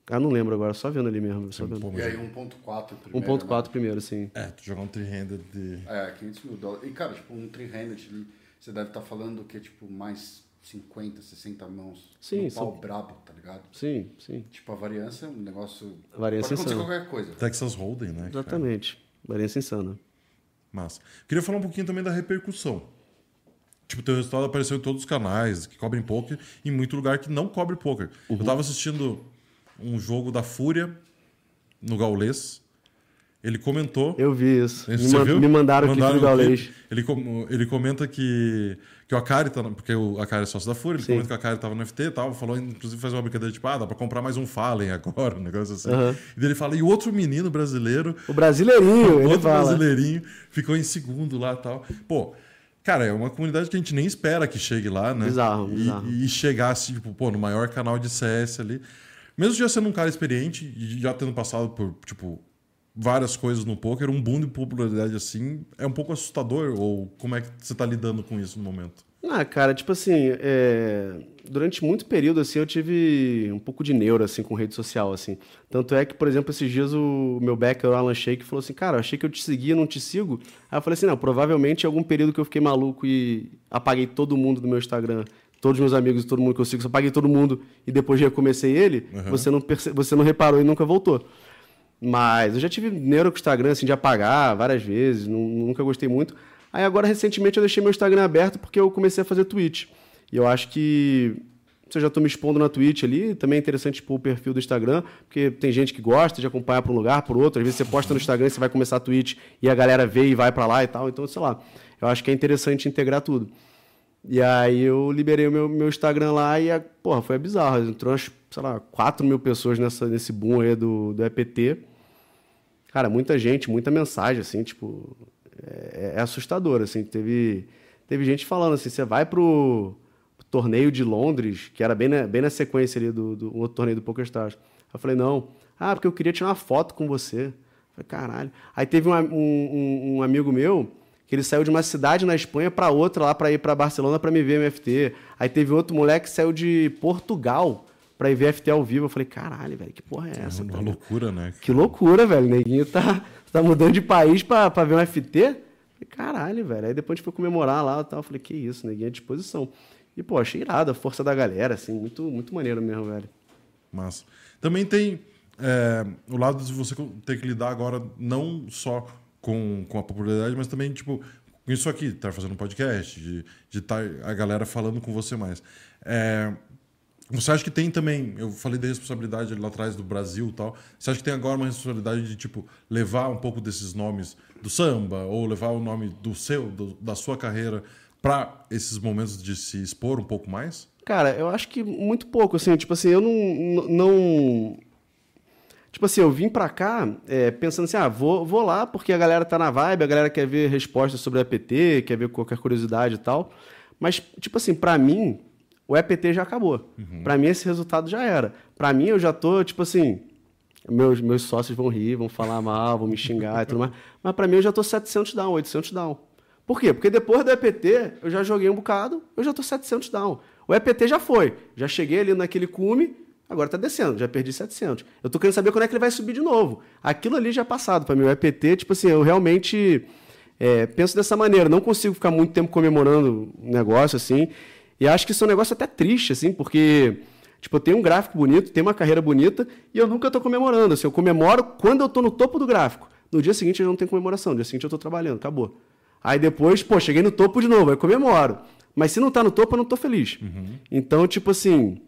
Ah, não lembro agora, só vendo ali mesmo. Só vendo. E aí 1.4 primeiro. 1.4 primeiro, sim. É, tu jogar um three-handed de... É, 500 mil dólares. E, cara, tipo, um three-handed, ali, você deve estar falando que é, tipo, mais 50, 60 mãos. Sim, no são- pau brabo, tá ligado? Sim, sim. Tipo, a variância é um negócio... A variância Pode acontecer insana. qualquer coisa. Texas Hold'em, né? cara? Exatamente. Variância insana. Massa. Queria falar um pouquinho também da repercussão. Tipo, teu resultado apareceu em todos os canais que cobrem poker e em muito lugar que não cobre poker. Uhum. Eu tava assistindo um jogo da Fúria no Gaulês. Ele comentou. Eu vi isso. Me, man- viu? me mandaram, aqui pro o Gaulês. clipe. Ele, ele comenta que, que o Akari tá. Porque o Akari é sócio da Fúria, ele Sim. comenta que o Akari tava no FT e tal. Falou, inclusive, fazer uma brincadeira tipo, ah, dá pra comprar mais um Fallen agora, um negócio assim. Aham. E daí ele fala, e o outro menino brasileiro O brasileirinho, ele outro fala. brasileirinho ficou em segundo lá e tal. Pô, cara, é uma comunidade que a gente nem espera que chegue lá, né? Bizarro, e, bizarro. E chegar assim, tipo, pô, no maior canal de CS ali. Mesmo já sendo um cara experiente e já tendo passado por, tipo, várias coisas no poker, um boom de popularidade assim é um pouco assustador? Ou como é que você tá lidando com isso no momento? Ah, cara, tipo assim, é, durante muito período, assim, eu tive um pouco de neuro, assim, com rede social, assim. Tanto é que, por exemplo, esses dias o meu backer, o Alan Shake, falou assim, cara, achei que eu te seguia, não te sigo. Aí eu falei assim, não, provavelmente em algum período que eu fiquei maluco e apaguei todo mundo do meu Instagram, todos os meus amigos e todo mundo que eu sigo, só apaguei todo mundo e depois recomecei ele, você, não perce... você não reparou e nunca voltou. Mas eu já tive neuro com o Instagram, assim, de apagar várias vezes, nu- nunca gostei muito. Aí agora, recentemente, eu deixei meu Instagram aberto porque eu comecei a fazer Twitch. E eu acho que se eu já estou me expondo na Twitch ali, também é interessante expor o perfil do Instagram, porque tem gente que gosta de acompanhar para um lugar, para outro. Às vezes você posta no Instagram, você vai começar a Twitch e a galera vê e vai para lá e tal. Então, sei lá, eu acho que é interessante integrar tudo. E aí eu liberei o meu, meu Instagram lá e, a, porra, foi bizarro. Entrou, umas, sei lá, 4 mil pessoas nessa, nesse boom aí do, do EPT. Cara, muita gente, muita mensagem, assim, tipo... É, é assustador, assim. Teve, teve gente falando assim, você vai pro, torneio de Londres, que era bem na, bem na sequência ali do, do outro torneio do PokerStars. Eu falei, não. Ah, porque eu queria tirar uma foto com você. Falei, caralho. Aí teve um, um, um amigo meu que ele saiu de uma cidade na Espanha para outra lá para ir para Barcelona para me ver MFT. Aí teve outro moleque que saiu de Portugal para ir ver FT ao vivo. Eu falei, caralho, velho, que porra é essa? Uma tá loucura, né? Que loucura, velho. Neguinho tá, tá mudando de país pra, pra ver um FT. Falei, caralho, velho. Aí depois a gente foi comemorar lá e tal. Eu falei, que isso, neguinho à disposição. E, pô, achei irado a força da galera, assim, muito, muito maneiro mesmo, velho. Massa. Também tem é, o lado de você ter que lidar agora não só com, com a popularidade, mas também, tipo, com isso aqui, estar tá fazendo um podcast, de estar tá a galera falando com você mais. É, você acha que tem também, eu falei da responsabilidade lá atrás do Brasil e tal, você acha que tem agora uma responsabilidade de, tipo, levar um pouco desses nomes do samba, ou levar o nome do seu, do, da sua carreira para esses momentos de se expor um pouco mais? Cara, eu acho que muito pouco, assim, tipo assim, eu não... não... Tipo assim, eu vim pra cá é, pensando assim, ah, vou, vou lá porque a galera tá na vibe, a galera quer ver respostas sobre o EPT, quer ver qualquer curiosidade e tal. Mas, tipo assim, para mim, o EPT já acabou. Uhum. Para mim, esse resultado já era. Para mim, eu já tô, tipo assim, meus, meus sócios vão rir, vão falar mal, vão me xingar e tudo mais. Mas para mim, eu já tô 700 down, 800 down. Por quê? Porque depois do EPT, eu já joguei um bocado, eu já tô 700 down. O EPT já foi. Já cheguei ali naquele cume, agora tá descendo, já perdi 700. Eu tô querendo saber quando é que ele vai subir de novo. Aquilo ali já é passado para mim. O EPT, tipo assim, eu realmente é, penso dessa maneira. Não consigo ficar muito tempo comemorando um negócio assim. E acho que isso é um negócio até triste, assim, porque, tipo, eu tenho um gráfico bonito, tenho uma carreira bonita, e eu nunca estou comemorando. Assim, eu comemoro quando eu estou no topo do gráfico. No dia seguinte eu não tenho comemoração, no dia seguinte eu estou trabalhando, acabou. Aí depois, pô, cheguei no topo de novo, aí comemoro. Mas se não está no topo, eu não estou feliz. Uhum. Então, tipo assim,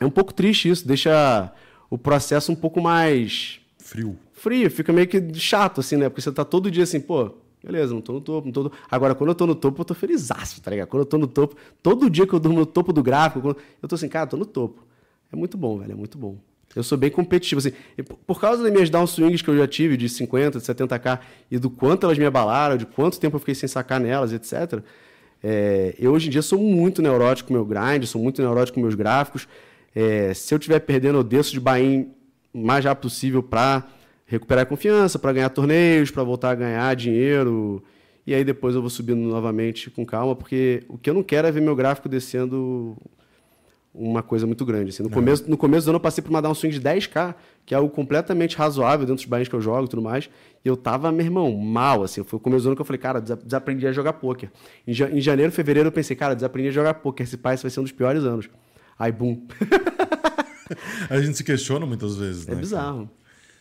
é um pouco triste isso, deixa o processo um pouco mais. Frio. Frio, fica meio que chato, assim, né? Porque você está todo dia assim, pô, Beleza, não tô no topo, não tô no... Agora, quando eu tô no topo, eu tô felizaço, tá ligado? Quando eu tô no topo, todo dia que eu durmo no topo do gráfico, eu tô assim, cara, tô no topo. É muito bom, velho, é muito bom. Eu sou bem competitivo, assim. Por causa das minhas downswings que eu já tive, de 50, de 70k, e do quanto elas me abalaram, de quanto tempo eu fiquei sem sacar nelas, etc., é, eu hoje em dia sou muito neurótico com meu grind, sou muito neurótico com meus gráficos. É, se eu estiver perdendo, eu desço de bain o mais rápido possível para recuperar a confiança, para ganhar torneios, para voltar a ganhar dinheiro. E aí depois eu vou subindo novamente com calma, porque o que eu não quero é ver meu gráfico descendo uma coisa muito grande. Assim. No, começo, no começo do ano eu passei por uma downswing de 10k, que é algo completamente razoável dentro dos bains que eu jogo e tudo mais. E eu tava, meu irmão, mal. Assim. Foi o começo do ano que eu falei, cara, desaprendi a jogar poker. Em, em janeiro, fevereiro eu pensei, cara, desaprendi a jogar poker. Esse pai vai ser um dos piores anos. Aí, bum. a gente se questiona muitas vezes, é né? É bizarro.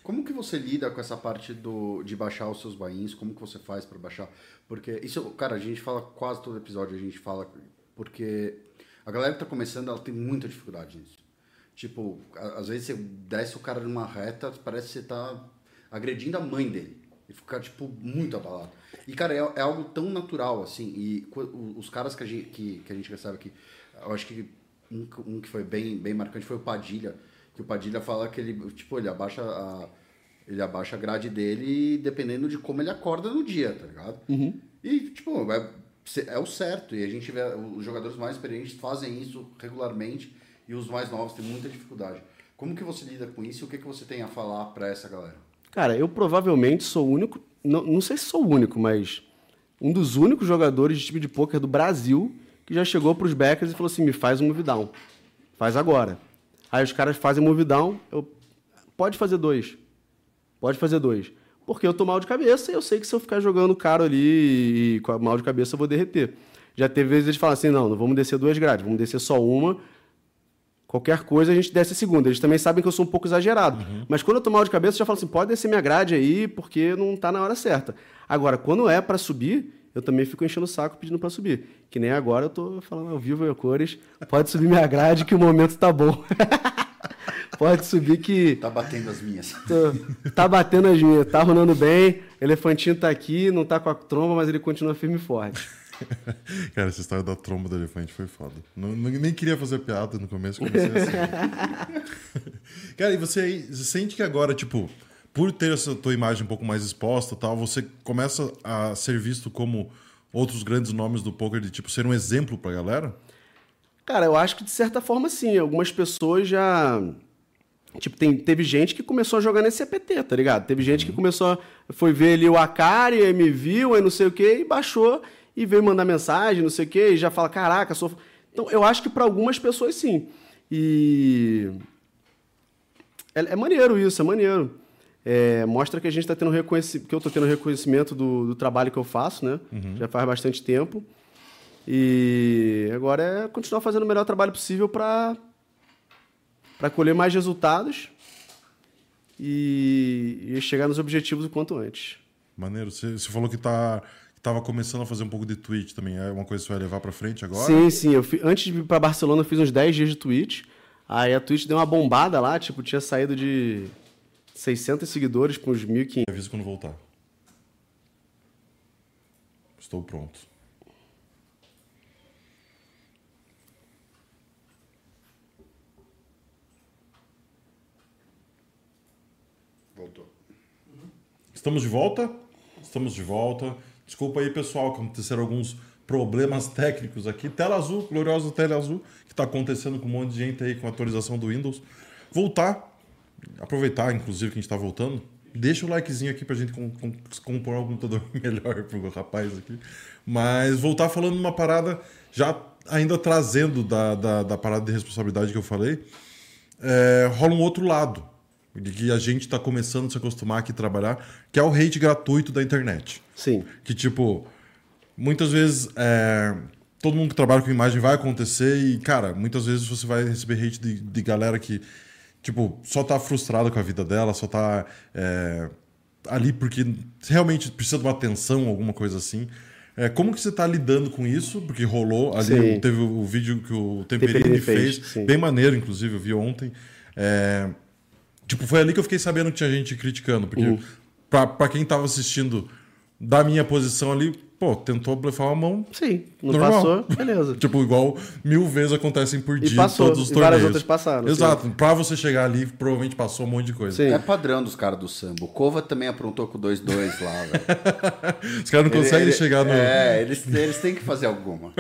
Como que você lida com essa parte do, de baixar os seus bains? Como que você faz para baixar? Porque isso, cara, a gente fala quase todo episódio, a gente fala porque a galera que tá começando, ela tem muita dificuldade nisso. Tipo, às vezes você desce o cara numa reta, parece que você tá agredindo a mãe dele. E fica, tipo, muito abalado. E, cara, é, é algo tão natural, assim. E os caras que a gente, que, que a gente recebe aqui, eu acho que um, um que foi bem, bem marcante foi o Padilha. Que o Padilha fala que ele, tipo, ele abaixa a ele abaixa a grade dele dependendo de como ele acorda no dia, tá ligado? Uhum. E, tipo, é, é o certo. E a gente vê os jogadores mais experientes fazem isso regularmente e os mais novos têm muita dificuldade. Como que você lida com isso e o que, que você tem a falar para essa galera? Cara, eu provavelmente sou o único, não, não sei se sou o único, mas um dos únicos jogadores de time de pôquer do Brasil que já chegou para os backers e falou assim: me faz um move down. Faz agora. Aí os caras fazem move down, eu. Pode fazer dois. Pode fazer dois. Porque eu tô mal de cabeça e eu sei que se eu ficar jogando caro ali e com mal de cabeça eu vou derreter. Já teve vezes eles falam assim: não, não vamos descer duas grades, vamos descer só uma. Qualquer coisa a gente desce a segunda. Eles também sabem que eu sou um pouco exagerado. Uhum. Mas quando eu tô mal de cabeça, eu já falo assim: pode descer minha grade aí, porque não tá na hora certa. Agora, quando é para subir, eu também fico enchendo o saco pedindo para subir. Que nem agora eu tô falando ao vivo e a cores. Pode subir minha grade que o momento tá bom. Pode subir que. Tá batendo as minhas. Tô, tá batendo as minhas, tá rolando bem. O elefantinho tá aqui, não tá com a tromba, mas ele continua firme e forte. Cara, essa história da tromba do elefante foi foda. Não, nem queria fazer piada no começo, comecei assim. Cara, e você, você sente que agora, tipo, por ter essa tua imagem um pouco mais exposta tal, você começa a ser visto como outros grandes nomes do poker de tipo ser um exemplo pra galera? Cara, eu acho que de certa forma sim. Algumas pessoas já Tipo, tem, teve gente que começou a jogar nesse CPT, tá ligado? Teve gente que começou, a- foi ver ali o Akari, aí me viu, aí não sei o quê, e baixou e veio mandar mensagem, não sei o quê, e já fala, caraca, sou. Então, eu acho que para algumas pessoas sim. E. É, é maneiro isso, é maneiro. É, mostra que a gente está tendo reconhecimento, que eu estou tendo reconhecimento do, do trabalho que eu faço, né? Já faz bastante tempo. E agora é continuar fazendo o melhor trabalho possível para para colher mais resultados e, e chegar nos objetivos o quanto antes. Maneiro. Você, você falou que tá que tava começando a fazer um pouco de Twitch também. É uma coisa que você vai levar pra frente agora? Sim, sim. Eu fi- antes de ir para Barcelona, eu fiz uns 10 dias de Twitch. Aí a Twitch deu uma bombada lá, tipo, tinha saído de 600 seguidores para uns 1.500. Avisa quando voltar. Estou pronto. Voltou. Estamos de volta? Estamos de volta. Desculpa aí, pessoal, que aconteceram alguns problemas técnicos aqui. Tela azul, gloriosa tela azul, que está acontecendo com um monte de gente aí com a atualização do Windows. Voltar, aproveitar, inclusive, que a gente está voltando. Deixa o likezinho aqui pra gente com, com, compor um computador melhor pro rapaz aqui. Mas voltar falando uma parada, já ainda trazendo da, da, da parada de responsabilidade que eu falei, é, rola um outro lado. De que a gente está começando a se acostumar aqui a trabalhar, que é o hate gratuito da internet. Sim. Que, tipo, muitas vezes é, todo mundo que trabalha com imagem vai acontecer e, cara, muitas vezes você vai receber hate de, de galera que, tipo, só tá frustrada com a vida dela, só tá é, ali porque realmente precisa de uma atenção, alguma coisa assim. É, como que você tá lidando com isso? Porque rolou ali, Sim. teve o, vídeo que o Temperini, Temperini fez, fez, bem maneiro, inclusive, eu vi ontem. É, Tipo, foi ali que eu fiquei sabendo que tinha gente criticando. Porque, Uhum. pra quem tava assistindo da minha posição ali, pô, tentou blefar uma mão. Sim. Não Normal. passou, beleza. Tipo, igual mil vezes acontecem por E dia passou, todos os e torneios. várias outras passaram, sim. Exato. Pra você chegar ali, provavelmente passou um monte de coisa. Sim. É padrão dos caras do samba. O Kova também aprontou com 2-2 lá, velho. Os caras não conseguem Ele- chegar no. É, eles, eles têm que fazer alguma.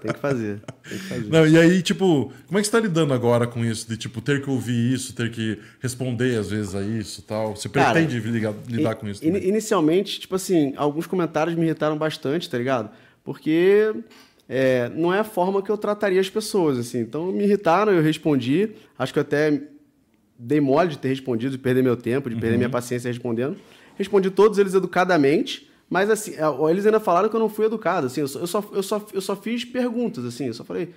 Tem que fazer. Tem que fazer. Não, e aí, tipo, como é que você tá lidando agora com isso? De, tipo, ter que ouvir isso, ter que responder às vezes a isso e tal? Você Cara, pretende ligar- lidar com isso In- também? Inicialmente, tipo assim, alguns comentários me irritaram bastante, tá ligado? Porque é, não é a forma que eu trataria as pessoas, assim. Então me irritaram, eu respondi. Acho que eu até dei mole de ter respondido, de perder meu tempo, de perder minha paciência respondendo. Respondi todos eles educadamente, mas assim, é, eles ainda falaram que eu não fui educado, assim. Eu só, eu só, eu só, eu só fiz perguntas, assim. Eu só falei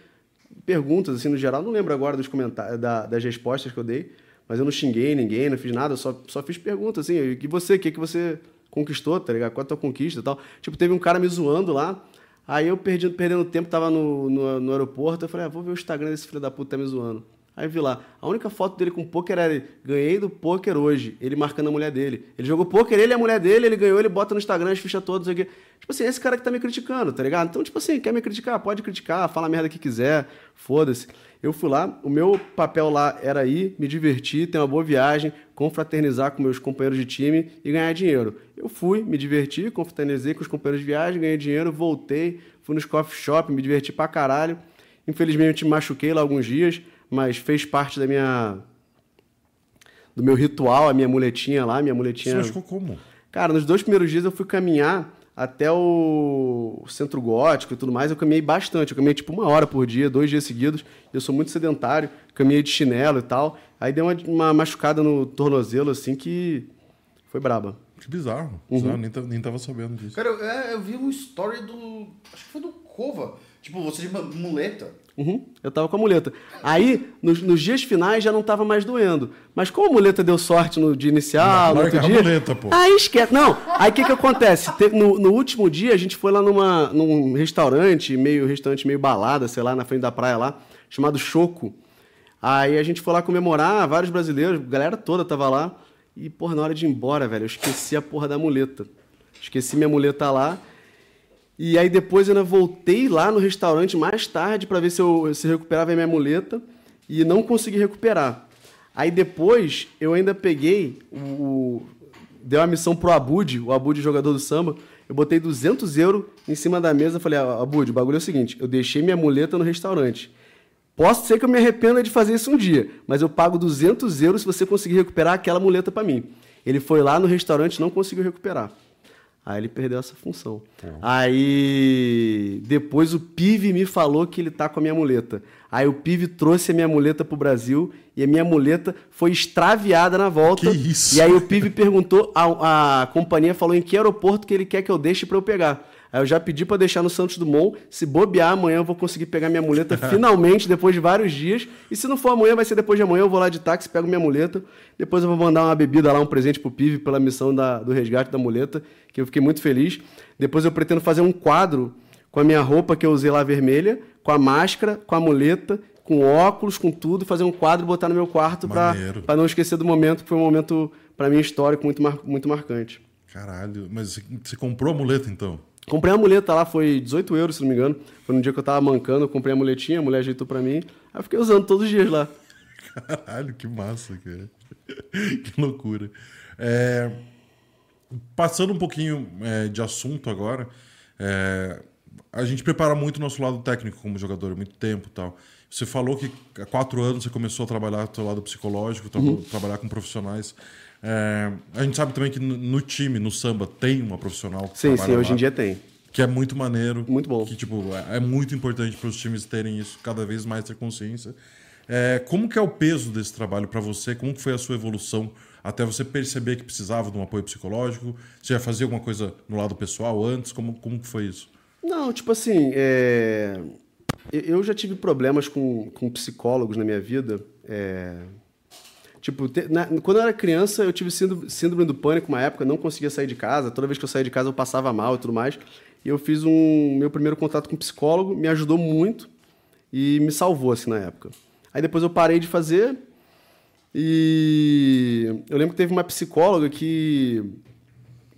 perguntas, assim, no geral. Não lembro agora dos comentários, da- das respostas que eu dei. Mas eu não xinguei ninguém, não fiz nada, eu só, só fiz perguntas, assim. E você, o que, que você conquistou, tá ligado? Qual a tua conquista e tal? Tipo, teve um cara me zoando lá. Aí eu perdi, perdendo tempo, tava no, no, no aeroporto. Eu falei, ah, vou ver o Instagram desse filho da puta tá me zoando. Aí vi lá, a única foto dele com pôquer era ganhei do pôquer hoje, ele marcando a mulher dele. Ele jogou pôquer, ele e a mulher dele, ele ganhou, ele bota no Instagram as fichas todas. Aqui. Tipo assim, esse cara que tá me criticando, tá ligado? Então, tipo assim, quer me criticar? Pode criticar, fala a merda que quiser, foda-se. Eu fui lá, o meu papel lá era ir, me divertir, ter uma boa viagem, confraternizar com meus companheiros de time e ganhar dinheiro. Eu fui, me diverti, confraternizei com os companheiros de viagem, ganhei dinheiro, voltei, fui nos coffee shop, me diverti pra caralho. Infelizmente me machuquei lá alguns dias, mas fez parte da minha do meu ritual, a minha muletinha lá, minha Você muletinha. machucou como? Cara, nos dois primeiros dias eu fui caminhar até o centro gótico e tudo mais. Eu caminhei bastante. Eu caminhei tipo uma hora por dia, dois dias seguidos. Eu sou muito sedentário, caminhei de chinelo e tal. Aí deu uma, uma machucada no tornozelo, assim, que foi braba. Que bizarro. Uhum. bizarro. Nem, ta- nem tava sabendo disso. Cara, eu, é, eu vi um story do. Acho que foi do Kova. Tipo, você de uma muleta. Uhum, eu tava com a muleta. Aí, nos, nos dias finais, já não tava mais doendo. Mas como a muleta deu sorte no dia inicial, no outro a dia... muleta, pô. Aí esquece. Não, aí o que que acontece? Te- No, no último dia, a gente foi lá numa, num restaurante, meio restaurante meio balada, sei lá, na frente da praia lá, chamado Choco. Aí a gente foi lá comemorar, vários brasileiros, a galera toda tava lá. E, porra, na hora de ir embora, velho, eu esqueci a porra da muleta. Esqueci minha muleta lá. E aí depois eu ainda voltei lá no restaurante mais tarde para ver se eu se recuperava a minha muleta e não consegui recuperar. Aí depois eu ainda peguei o deu uma missão pro Abud, o Abud jogador do samba. Eu botei 200 euros em cima da mesa, falei: ah, "Abud, o bagulho é o seguinte, eu deixei minha muleta no restaurante. Posso ser que eu me arrependa de fazer isso um dia, mas eu pago 200 euros se você conseguir recuperar aquela muleta para mim. Ele foi lá no restaurante não conseguiu recuperar. Aí ele perdeu essa função. Aí depois o Pive me falou que ele tá com a minha muleta. Aí o Pive trouxe a minha muleta pro Brasil e a minha muleta foi extraviada na volta. Que isso? E aí o Pive perguntou, a, a companhia falou em que aeroporto que ele quer que eu deixe para eu pegar. Aí eu já pedi para deixar no Santos Dumont. Se bobear, amanhã eu vou conseguir pegar minha muleta finalmente, depois de vários dias. E se não for amanhã, vai ser depois de amanhã. Eu vou lá de táxi, pego minha muleta. Depois eu vou mandar uma bebida lá, um presente pro Pive pela missão da, do resgate da muleta, que eu fiquei muito feliz. Depois eu pretendo fazer um quadro com a minha roupa que eu usei lá vermelha, com a máscara, com a muleta, com óculos, com tudo, fazer um quadro e botar no meu quarto para não esquecer do momento, que foi um momento, para mim, histórico, muito, mar, muito marcante. Caralho, mas você- você comprou a muleta então? Comprei a muleta lá, foi 18 euros, se não me engano. Foi no dia que eu tava mancando, eu comprei a muletinha, a mulher ajeitou pra mim. Aí eu fiquei usando todos os dias lá. Caralho, que massa, cara. que loucura. É, passando um pouquinho é, de assunto agora, é, a gente prepara muito o nosso lado técnico como jogador, muito tempo e tal. Você falou que há quatro anos você começou a trabalhar o seu lado psicológico, tra- trabalhar com profissionais. É, a gente sabe também que no, time, no samba, tem uma profissional que Sim, sim, hoje lá, em dia tem. Que é muito maneiro. Muito bom. Que, tipo, é, é muito importante para os times terem isso, cada vez mais ter consciência. É, como que é o peso desse trabalho para você? Como que foi a sua evolução até você perceber que precisava de um apoio psicológico? Você já fazia alguma coisa no lado pessoal antes? Como, como que foi isso? Não, tipo assim, é, eu- eu já tive problemas com, com psicólogos na minha vida. Tipo, te- na- quando eu era criança, eu tive síndrome, síndrome do pânico uma época, não conseguia sair de casa. Toda vez que eu saía de casa, eu passava mal e tudo mais. E eu fiz um meu primeiro contato com um psicólogo, me ajudou muito e me salvou assim na época. Aí depois eu parei de fazer e eu lembro que teve uma psicóloga que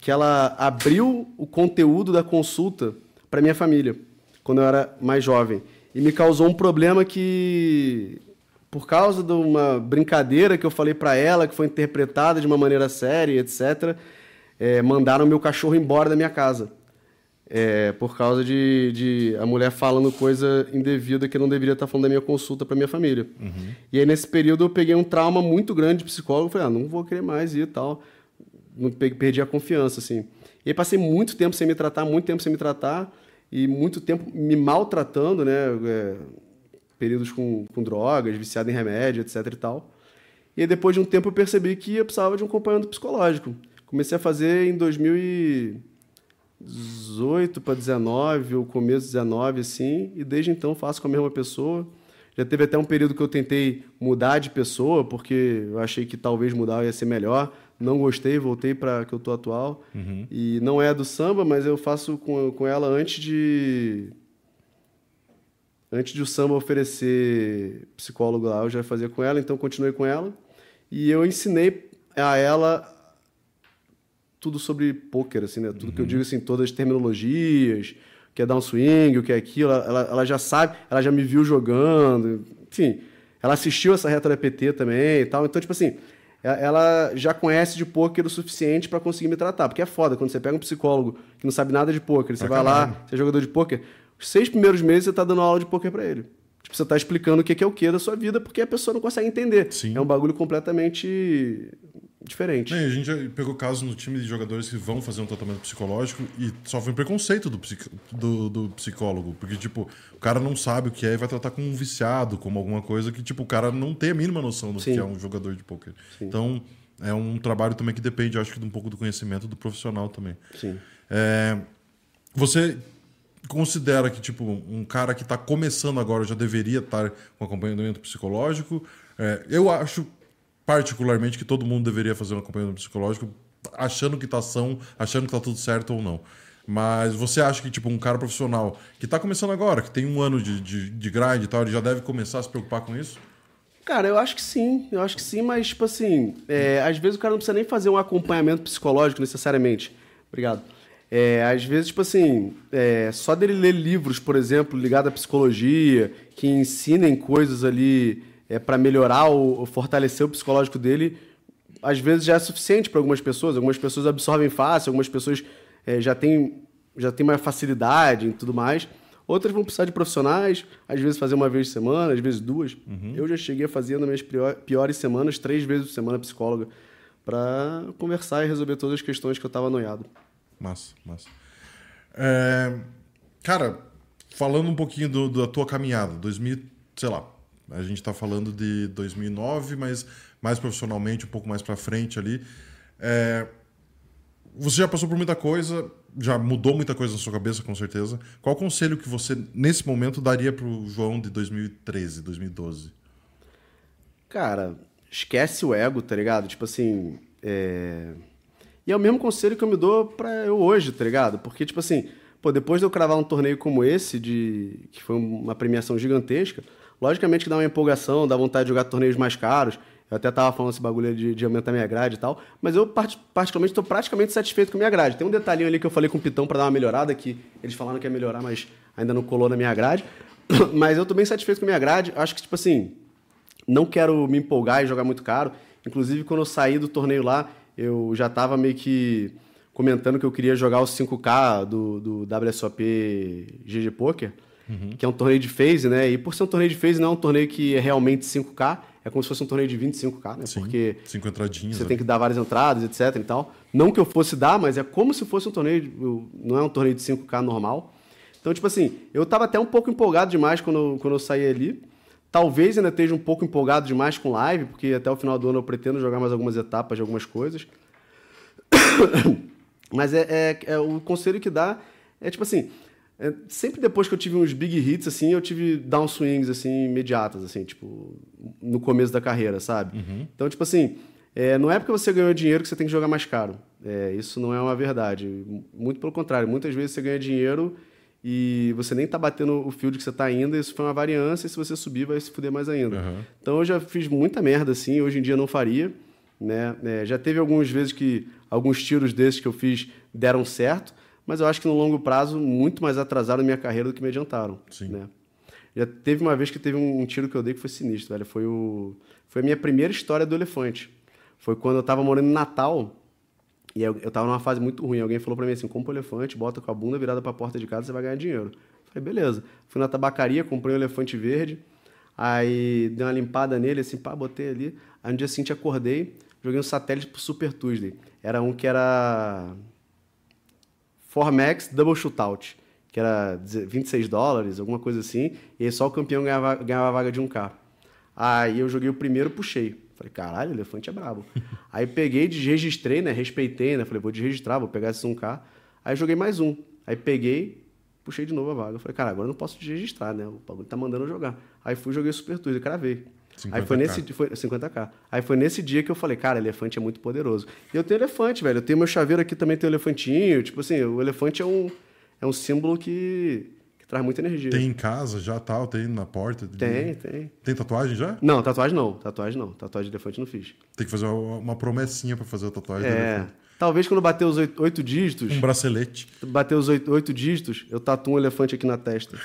que ela abriu o conteúdo da consulta para minha família quando eu era mais jovem e me causou um problema que por causa de uma brincadeira que eu falei para ela que foi interpretada de uma maneira séria etc é, mandaram meu cachorro embora da minha casa é, por causa de, de a mulher falando coisa indevida que eu não deveria estar falando da minha consulta para minha família. E aí, nesse período, eu peguei um trauma muito grande de psicólogo. Falei, ah, não vou querer mais ir e tal. Não Perdi a confiança, assim. E aí, passei muito tempo sem me tratar, muito tempo sem me tratar. E muito tempo me maltratando, né? É, períodos com, com drogas, viciado em remédio, etc e tal. E aí, depois de um tempo, eu percebi que eu precisava de um acompanhamento psicológico. Comecei a fazer em 2018 para 19, ou começo de 19, assim, e desde então faço com a mesma pessoa. Já teve até um período que eu tentei mudar de pessoa, porque eu achei que talvez mudar ia ser melhor. Não gostei, voltei para que eu tô atual. E não é do samba, mas eu faço com, com ela antes de antes de o samba oferecer psicólogo lá, eu já fazia com ela, então continuei com ela. E eu ensinei a ela tudo sobre pôquer, assim, né? Tudo que eu digo, assim, todas as terminologias, o que é dar um swing, o que é aquilo, ela, ela já sabe, ela já me viu jogando, enfim. Ela assistiu essa reta da PT também e tal. Então, tipo assim, e- ela já conhece de pôquer o suficiente para conseguir me tratar. Porque é foda, quando você pega um psicólogo que não sabe nada de pôquer, você vai lá, você é jogador de pôquer, os seis primeiros meses você tá dando aula de pôquer para ele. Tipo, você tá explicando o que é o que da sua vida, porque a pessoa não consegue entender. Sim. É um bagulho completamente diferente. Né, a gente já pegou casos no time de jogadores que vão fazer um tratamento psicológico e sofrem preconceito do, psic- do, do psicólogo. Porque, tipo, o cara não sabe o que é e vai tratar como um viciado, como alguma coisa que, tipo, o cara não tem a mínima noção do Sim. que é um jogador de poker. Então, é um trabalho também que depende, eu acho que, de um pouco do conhecimento do profissional também. Sim. É, você considera que, tipo, um cara que está começando agora já deveria estar com acompanhamento psicológico? É, eu acho, particularmente, que todo mundo deveria fazer um acompanhamento psicológico achando que tá são, achando que tá tudo certo ou não. Mas você acha que, tipo, um cara profissional que está começando agora, que tem um ano de, de, de e tal, ele já deve começar a se preocupar com isso? Cara, eu acho que sim, eu acho que sim, mas, tipo assim, é, às vezes o cara não precisa nem fazer um acompanhamento psicológico necessariamente. Obrigado. É, às vezes, tipo assim, é, só dele ler livros, por exemplo, ligados à psicologia, que ensinem coisas ali é, para melhorar ou, fortalecer o psicológico dele, às vezes já é suficiente para algumas pessoas. Algumas pessoas absorvem fácil, algumas pessoas é, já têm já tem mais facilidade e tudo mais. Outras vão precisar de profissionais, às vezes fazer uma vez por semana, às vezes duas. Eu já cheguei a fazer nas minhas pior- piores semanas, três vezes por semana psicóloga, para conversar e resolver todas as questões que eu estava noiado. Massa, massa. É, cara, falando um pouquinho do- da tua caminhada, 2000, sei lá, a gente tá falando de 2009, mas mais profissionalmente, um pouco mais pra frente ali. É, você já passou por muita coisa, já mudou muita coisa na sua cabeça, com certeza. Qual conselho que você, nesse momento, daria pro João de 2013, 2012? Cara, esquece o ego, tá ligado? Tipo assim. É... E é o mesmo conselho que eu me dou pra eu hoje, tá ligado? Porque, tipo assim, pô, depois de eu cravar um torneio como esse, de que foi uma premiação gigantesca, logicamente que dá uma empolgação, dá vontade de jogar torneios mais caros. Eu até tava falando esse bagulho de, de aumentar minha grade e tal, mas eu part- particularmente estou praticamente satisfeito com a minha grade. Tem um detalhinho ali que eu falei com o Pitão para dar uma melhorada, que eles falaram que ia melhorar, mas ainda não colou na minha grade. Mas eu tô bem satisfeito com a minha grade. Acho que, tipo assim, não quero me empolgar e jogar muito caro. Inclusive, quando eu saí do torneio lá, eu já estava meio que comentando que eu queria jogar o 5K do, do WSOP GG Poker, que é um torneio de phase, né? E por ser um torneio de phase, não é um torneio que é realmente 5K, é como se fosse um torneio de 25K, né? Sim, Porque cinco entradinhas. você ali. tem que dar várias entradas, etc e tal. Não que eu fosse dar, mas é como se fosse um torneio, de- não é um torneio de 5K normal. Então, tipo assim, eu tava até um pouco empolgado demais quando, quando eu saí ali. Talvez ainda esteja um pouco empolgado demais com live, porque até o final do ano eu pretendo jogar mais algumas etapas de algumas coisas. Mas é, é- é o conselho que dá é tipo assim, é, sempre depois que eu tive uns big hits assim, eu tive downswings assim imediatas assim, tipo no começo da carreira, sabe? Então tipo assim, é, não é porque você ganhou dinheiro que você tem que jogar mais caro. É, isso não é uma verdade. Muito pelo contrário, muitas vezes você ganha dinheiro e você nem tá batendo o field que você tá ainda, isso foi uma variância, e se você subir vai se fuder mais ainda. Uhum. Então eu já fiz muita merda assim, hoje em dia não faria, né? É, já teve algumas vezes que alguns tiros desses que eu fiz deram certo, mas eu acho que no longo prazo muito mais atrasaram a minha carreira do que me adiantaram, Sim. né? Já teve uma vez que teve um, um tiro que eu dei que foi sinistro, velho. Foi o foi a minha primeira história do elefante. Foi quando eu tava morando em Natal, e eu, eu tava numa fase muito ruim. Alguém falou pra mim assim: compra um elefante, bota com a bunda virada pra porta de casa, você vai ganhar dinheiro. Falei, beleza. Fui na tabacaria, comprei um elefante verde. Aí dei uma limpada nele, assim, pá, botei ali. Aí no dia seguinte acordei, joguei um satélite pro Super Tuesday. Era um que era. Formax Double Shootout, que era 26 dólares, alguma coisa assim. E só o campeão ganhava, ganhava a vaga de 1K. Aí eu joguei o primeiro, puxei. Falei, caralho, elefante é brabo. Aí peguei, desregistrei, né? Respeitei, né? Falei, vou desregistrar, vou pegar esse 1K. Aí joguei mais um. Aí peguei, puxei de novo a vaga. Falei, cara, agora eu não posso desregistrar, né? O bagulho tá mandando eu jogar. Aí fui joguei o Super Tuesday, cravei. Aí foi 50K. nesse foi 50k. Aí foi nesse dia que eu falei, cara, elefante é muito poderoso. E eu tenho elefante, velho. Eu tenho meu chaveiro aqui também tem um elefantinho. Tipo assim, o elefante é um, é um símbolo que traz muita energia. Tem em casa já, tal, tem na porta? tem, tem. Tem tatuagem já? Não, tatuagem não. Tatuagem não. Tatuagem de elefante não fiz. Tem que fazer uma uma promessinha pra fazer a tatuagem É. elefante. Talvez quando bater os oito, oito dígitos, Um bracelete. bater os oito, oito dígitos, eu tatuo um elefante aqui na testa.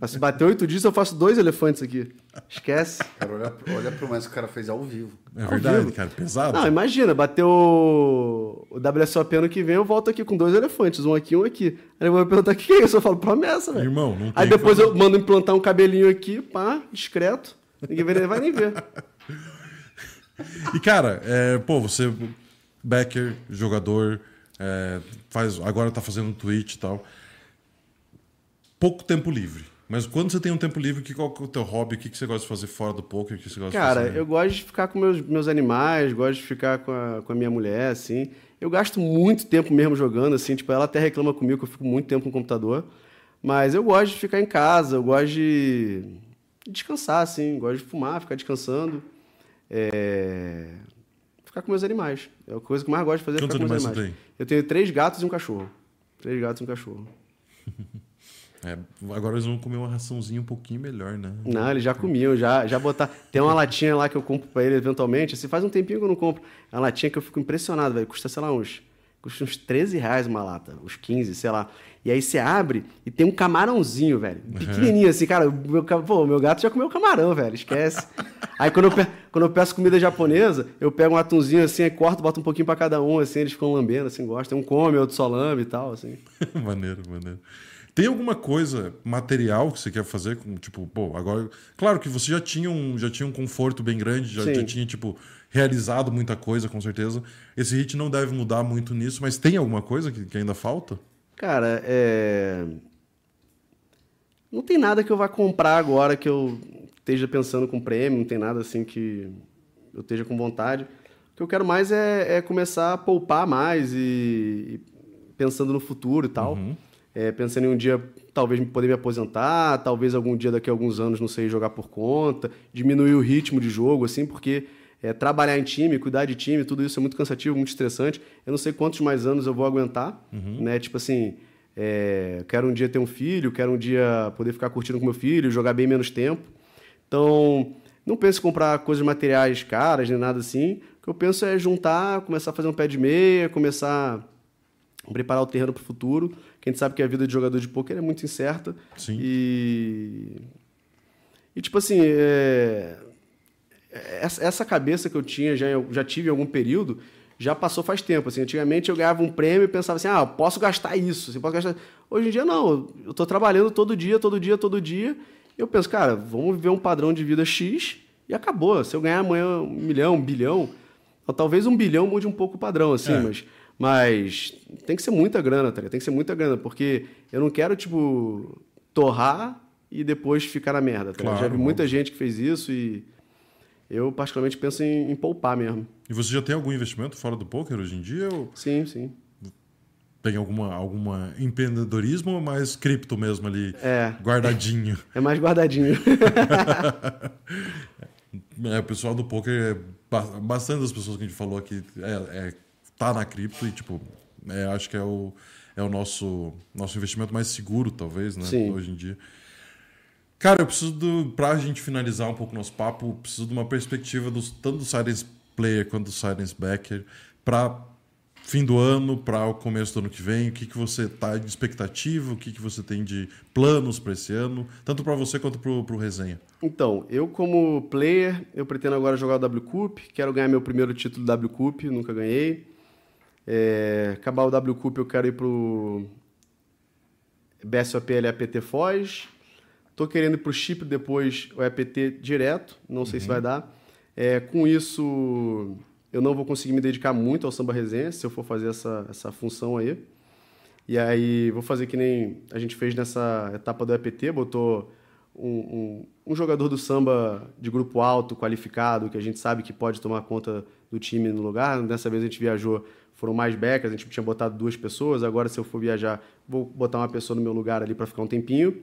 Mas se bater oito dígitos, eu faço dois elefantes aqui. Esquece. Cara, olha, olha a promessa que o cara fez ao vivo. É Ao verdade, vivo. cara. Pesado. Não, imagina, bateu o o WSOP ano que vem, eu volto aqui com dois elefantes, um aqui e um aqui. Aí eu vou perguntar o que é isso, eu falo, promessa, velho. Irmão, não tem Aí depois eu mando implantar um cabelinho aqui, pá, discreto. Ninguém vai, vai nem ver. E, cara, é, pô, você, backer, jogador, é, faz, agora tá fazendo Twitch e tal. Pouco tempo livre. Mas quando você tem um tempo livre, que, qual que é o teu hobby? O que, que você gosta de fazer fora do poker? O que você gosta Cara, de fazer? eu gosto de ficar com meus, meus animais, gosto de ficar com a, com a minha mulher, assim. Eu gasto muito tempo mesmo jogando, assim. Tipo, ela até reclama comigo que eu fico muito tempo no computador. Mas eu gosto de ficar em casa, eu gosto de descansar, assim. Gosto de fumar, ficar descansando. É, Ficar com meus animais. É a coisa que eu mais gosto de fazer é Quantos ficar com meus animais você animais. Eu tenho três gatos e um cachorro. Três gatos e um cachorro. É, agora eles vão comer uma raçãozinha um pouquinho melhor, né? Não, eles já comiam, já, já botar. Tem uma latinha lá que eu compro pra ele eventualmente. Assim, faz um tempinho que eu não compro. É uma latinha que eu fico impressionado, velho. Custa, sei lá, uns. Custa uns 13 reais uma lata, uns 15, sei lá. E aí você abre e tem um camarãozinho, velho. Pequenininho assim, cara. Meu, pô, meu gato já comeu camarão, velho. Esquece. Aí quando eu, pe- quando eu peço comida japonesa, eu pego um atunzinho assim, aí corto, boto um pouquinho pra cada um, assim, eles ficam lambendo, assim, gostam. Um come, outro só lambe e tal, assim. maneiro, maneiro. Tem alguma coisa material que você quer fazer com, tipo, pô, agora. Claro que você já tinha um, já tinha um conforto bem grande, já, já tinha, tipo, realizado muita coisa, com certeza. Esse hit não deve mudar muito nisso, mas tem alguma coisa que, que ainda falta? Cara, é. Não tem nada que eu vá comprar agora que eu esteja pensando com prêmio, não tem nada assim que eu esteja com vontade. O que eu quero mais é, é começar a poupar mais e, e pensando no futuro e tal. É, pensando em um dia talvez me poder me aposentar, talvez algum dia daqui a alguns anos, não sei, jogar por conta, diminuir o ritmo de jogo, assim, porque é, trabalhar em time, cuidar de time, tudo isso é muito cansativo, muito estressante. Eu não sei quantos mais anos eu vou aguentar, né? Tipo assim, é, quero um dia ter um filho, quero um dia poder ficar curtindo com meu filho, jogar bem menos tempo. Então, não penso em comprar coisas materiais caras, nem nada assim. O que eu penso é juntar, começar a fazer um pé de meia, começar a preparar o terreno para o futuro. Que a gente sabe que a vida de jogador de pôquer é muito incerta. Sim. E. E, tipo assim, é, essa, essa cabeça que eu tinha, já, eu já tive em algum período, já passou faz tempo. Assim, antigamente eu ganhava um prêmio e pensava assim, ah, posso gastar isso, assim, posso gastar. Hoje em dia não, eu estou trabalhando todo dia, todo dia, todo dia. E eu penso, cara, vamos viver um padrão de vida X e acabou. Se eu ganhar amanhã um milhão, um bilhão, ou talvez um bilhão mude um pouco o padrão, assim, É. mas, mas tem que ser muita grana, tá ligado? Tem que ser muita grana, porque eu não quero, tipo, torrar e depois ficar na merda, tá? Claro, Já vi muita gente que fez isso e eu particularmente penso em, em poupar mesmo. E você já tem algum investimento fora do poker hoje em dia? Ou Sim, sim. tem alguma, alguma empreendedorismo ou mais cripto mesmo ali, É. guardadinho? É mais guardadinho. É, o pessoal do poker, é ba- bastante das pessoas que a gente falou aqui é, é- tá na cripto e, tipo, é, acho que é o, é o nosso, nosso investimento mais seguro, talvez, né? Sim. Hoje em dia. Cara, eu preciso, do, pra gente finalizar um pouco o nosso papo, preciso de uma perspectiva dos, tanto do Silence Player quanto do Silence Backer pra fim do ano, para o começo do ano que vem, o que, que você tá de expectativa, o que, que você tem de planos para esse ano, tanto para você quanto pro, pro resenha. Então, eu como player, eu pretendo agora jogar o W Cup, quero ganhar meu primeiro título do W Cup, nunca ganhei. É, acabar o W Cup eu quero ir pro BSOP LAPT Foz. Tô querendo ir pro Chip depois o EPT direto, não sei se vai dar. É, com isso, eu não vou conseguir me dedicar muito ao samba resenha, se eu for fazer essa, essa função aí. E aí, vou fazer que nem a gente fez nessa etapa do EPT, botou um, um, um jogador do samba de grupo alto, qualificado, que a gente sabe que pode tomar conta do time no lugar. Dessa vez a gente viajou, foram mais backers, a gente tinha botado duas pessoas. Agora, se eu for viajar, vou botar uma pessoa no meu lugar ali para ficar um tempinho.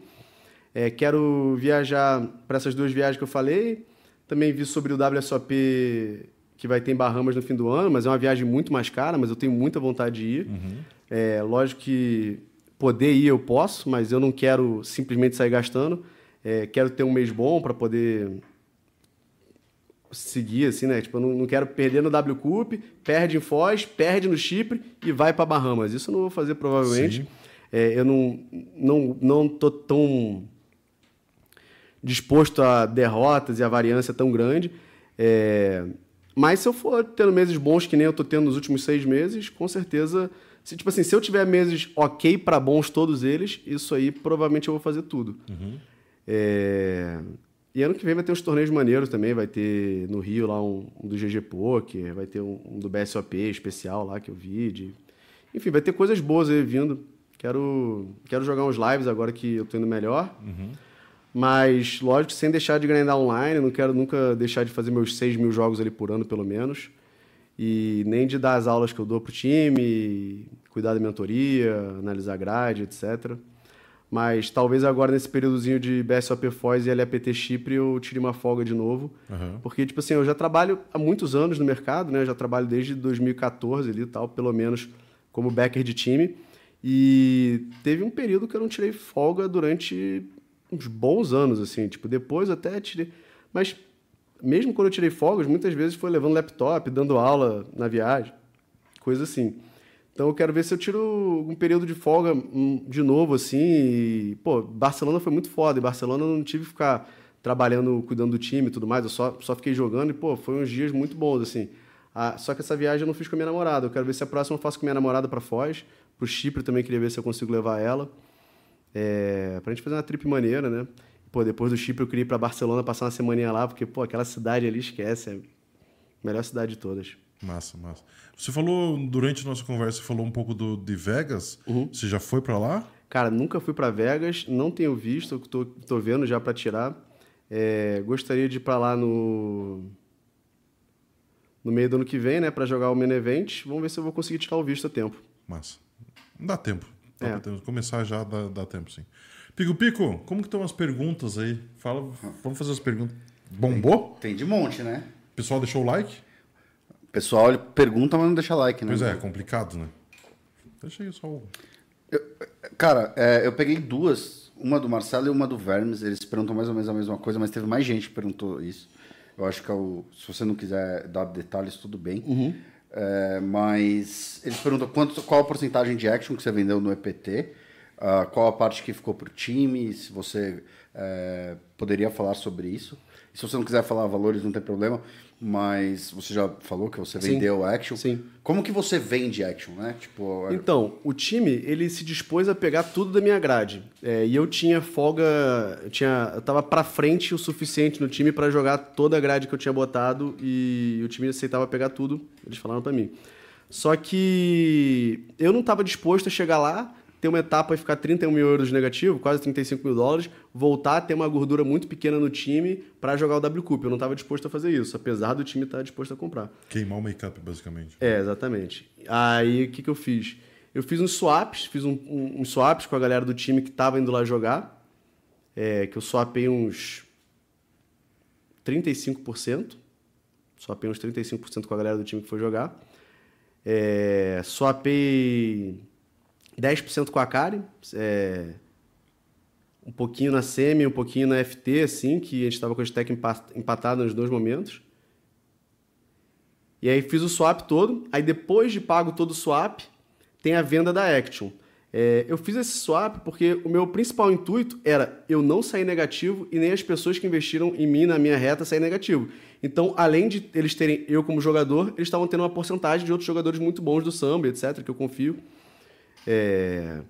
É, quero viajar para essas duas viagens que eu falei. Também vi sobre o WSOP que vai ter em Bahamas no fim do ano, mas é uma viagem muito mais cara, mas eu tenho muita vontade de ir. É, lógico que poder ir eu posso, mas eu não quero simplesmente sair gastando. É, quero ter um mês bom para poder seguir, assim, né? Tipo, eu não, não quero perder no W Cup, perde em Foz, perde no Chipre e vai para Bahamas. Isso eu não vou fazer provavelmente. É, eu não, não, não tô tão disposto a derrotas e a variância tão grande. É, mas se eu for tendo meses bons que nem eu tô tendo nos últimos seis meses, com certeza, se, tipo assim, se eu tiver meses ok para bons todos eles, isso aí provavelmente eu vou fazer tudo. É, e ano que vem vai ter uns torneios maneiros também, vai ter no Rio lá um, um do GG Poker, vai ter um, um do BSOP especial lá que eu vi. de- Enfim, vai ter coisas boas aí vindo. Quero, quero jogar uns lives agora que eu tô indo melhor. Mas, lógico, sem deixar de grindar online, não quero nunca deixar de fazer meus 6 mil jogos ali por ano, pelo menos. E nem de dar as aulas que eu dou pro time, cuidar da mentoria, analisar grade, etc. Mas talvez agora, nesse períodozinho de BSOP Foz e LAPT Chipre, eu tire uma folga de novo. Aham. Porque, tipo assim, eu já trabalho há muitos anos no mercado, né? Eu já trabalho desde 2014 ali e tal, pelo menos como backer de time. E teve um período que eu não tirei folga durante uns bons anos, assim. Tipo, depois até tirei... Mas mesmo quando eu tirei folgas, muitas vezes foi levando laptop, dando aula na viagem, coisa assim. Então eu quero ver se eu tiro um período de folga de novo, assim. E, pô, Barcelona foi muito foda. E Barcelona eu não tive que ficar trabalhando, cuidando do time e tudo mais. Eu só, só fiquei jogando e, pô, foi uns dias muito bons, assim. Ah, só que essa viagem eu não fiz com a minha namorada. Eu quero ver se a próxima eu faço com a minha namorada para Foz. Pro Chipre também queria ver se eu consigo levar ela. É, pra gente fazer uma trip maneira, né? Pô, depois do Chipre eu queria ir pra Barcelona passar uma semaninha lá, porque, pô, aquela cidade ali esquece. É a melhor cidade de todas. Massa, massa. Você falou, durante a nossa conversa, você falou um pouco do, de Vegas. Você já foi pra lá? Cara, nunca fui pra Vegas, não tenho visto, tô, tô vendo já pra tirar. É, gostaria de ir pra lá no no meio do ano que vem, né, Pra jogar o main event. Vamos ver se eu vou conseguir tirar o visto a tempo. Massa. Não dá tempo. Dá É. ter- Começar já dá, dá tempo, sim. Pico Pico, como que estão as perguntas aí? Fala, vamos fazer as perguntas. Bombou? Tem de monte, né? O pessoal deixou o like? O pessoal ele pergunta, mas não deixa like, né? Pois é, complicado, né? Deixa aí só o. Cara, é, eu peguei duas, uma do Marcelo e uma do Vermes. Eles perguntam mais ou menos a mesma coisa, mas teve mais gente que perguntou isso. Eu acho que é o, se você não quiser dar detalhes, tudo bem. É, mas eles perguntam quanto, qual a porcentagem de action que você vendeu no EPT, ah, qual a parte que ficou pro time, se você é, poderia falar sobre isso. Se você não quiser falar valores, não tem problema, mas você já falou que você Sim. vendeu action. Sim. Como que você vende action, né? Tipo, é- Então, o time, ele se dispôs a pegar tudo da minha grade. É, e eu tinha folga, eu, tinha, eu tava pra frente o suficiente no time pra jogar toda a grade que eu tinha botado e o time aceitava pegar tudo, eles falaram pra mim. Só que eu não tava disposto a chegar lá, ter uma etapa e ficar 31 mil euros negativo, quase 35 mil dólares, voltar a ter uma gordura muito pequena no time pra jogar o W Cup. Eu não tava disposto a fazer isso, apesar do time estar disposto a comprar. Queimar o make-up, basicamente. É, exatamente. Aí o que, que eu fiz? Eu fiz uns swaps, fiz um, um, uns swaps com a galera do time que tava indo lá jogar. É, que eu swapei uns 35%. Swapei uns 35% com a galera do time que foi jogar. É, swapei 10% com a Kari. É, um pouquinho na semi, um pouquinho na FT, assim, que a gente estava com o stack empa- empatado nos dois momentos. E aí fiz o swap todo. Aí depois de pago todo o swap, tem a venda da Action. É, eu fiz esse swap porque o meu principal intuito era eu não sair negativo e nem as pessoas que investiram em mim na minha reta sair negativo. Então, além de eles terem eu como jogador, eles estavam tendo uma porcentagem de outros jogadores muito bons do samba, etc., que eu confio. É,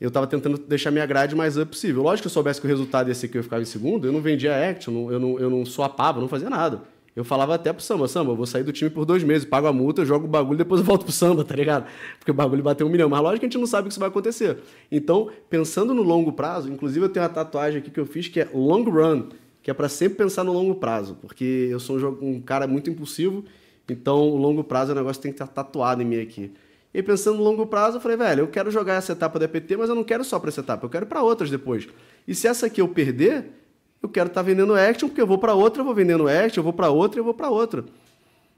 eu tava tentando deixar minha grade mais up possível. Lógico que eu soubesse que o resultado ia ser que eu ficava em segundo, eu não vendia action, eu não, eu não swapava, não fazia nada. Eu falava até pro Samba, Samba, eu vou sair do time por dois meses, pago a multa, jogo o bagulho, depois eu volto pro Samba, tá ligado? Porque o bagulho bateu um milhão. Mas lógico que a gente não sabe o que isso vai acontecer. Então, pensando no longo prazo, inclusive eu tenho uma tatuagem aqui que eu fiz que é long run, que é para sempre pensar no longo prazo, porque eu sou um, um cara muito impulsivo, então o longo prazo é um negócio que tem que estar tatuado em mim aqui. E pensando no longo prazo, eu falei, velho, eu quero jogar essa etapa da EPT, mas eu não quero só para essa etapa, eu quero para outras depois. E se essa aqui eu perder, eu quero estar vendendo action, porque eu vou para outra, eu vou vendendo action, eu vou para outra, eu vou para outra.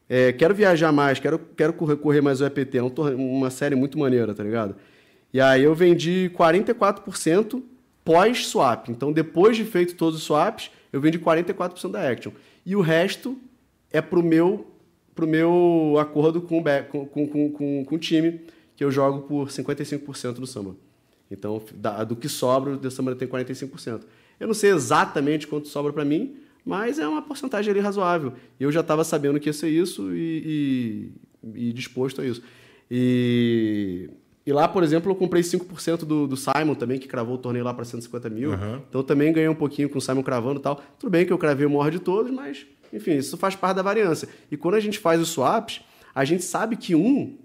É, quero viajar mais, quero, quero correr, correr mais o EPT, é um uma série muito maneira, tá ligado? E aí eu vendi 44% pós-swap. Então, depois de feito todos os swaps, eu vendi 44% da Action. E o resto é pro meu, pro meu acordo com o, com, com, com, o time, que eu jogo por 55% do samba. Então, da- do que sobra, o samba tem 45%. Eu não sei exatamente quanto sobra para mim, mas é uma porcentagem ali razoável. E eu já estava sabendo que ia ser isso e, e, e disposto a isso. E, e lá, por exemplo, eu comprei 5% do, do Simon também, que cravou o torneio lá para 150 mil. Uhum. Então também ganhei um pouquinho com o Simon cravando e tal. Tudo bem que eu cravei o maior de todos, mas, enfim, isso faz parte da variância. E quando a gente faz os swaps, a gente sabe que um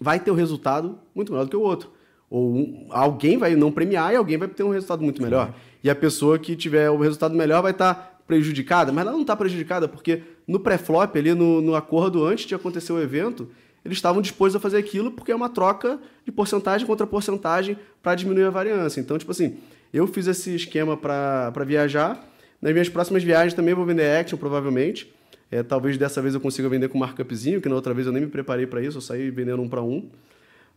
vai ter um resultado muito melhor do que o outro. Ou um- alguém vai não premiar e alguém vai ter um resultado muito melhor. E a pessoa que tiver o resultado melhor vai estar prejudicada, mas ela não está prejudicada porque no pré-flop, ali no, no acordo antes de acontecer o evento, eles estavam dispostos a fazer aquilo porque é uma troca de porcentagem contra porcentagem para diminuir a variância. Então, tipo assim, eu fiz esse esquema para viajar. Nas minhas próximas viagens também vou vender action, provavelmente. É, talvez dessa vez eu consiga vender com markupzinho, que na outra vez eu nem me preparei para isso, eu saí vendendo um para um.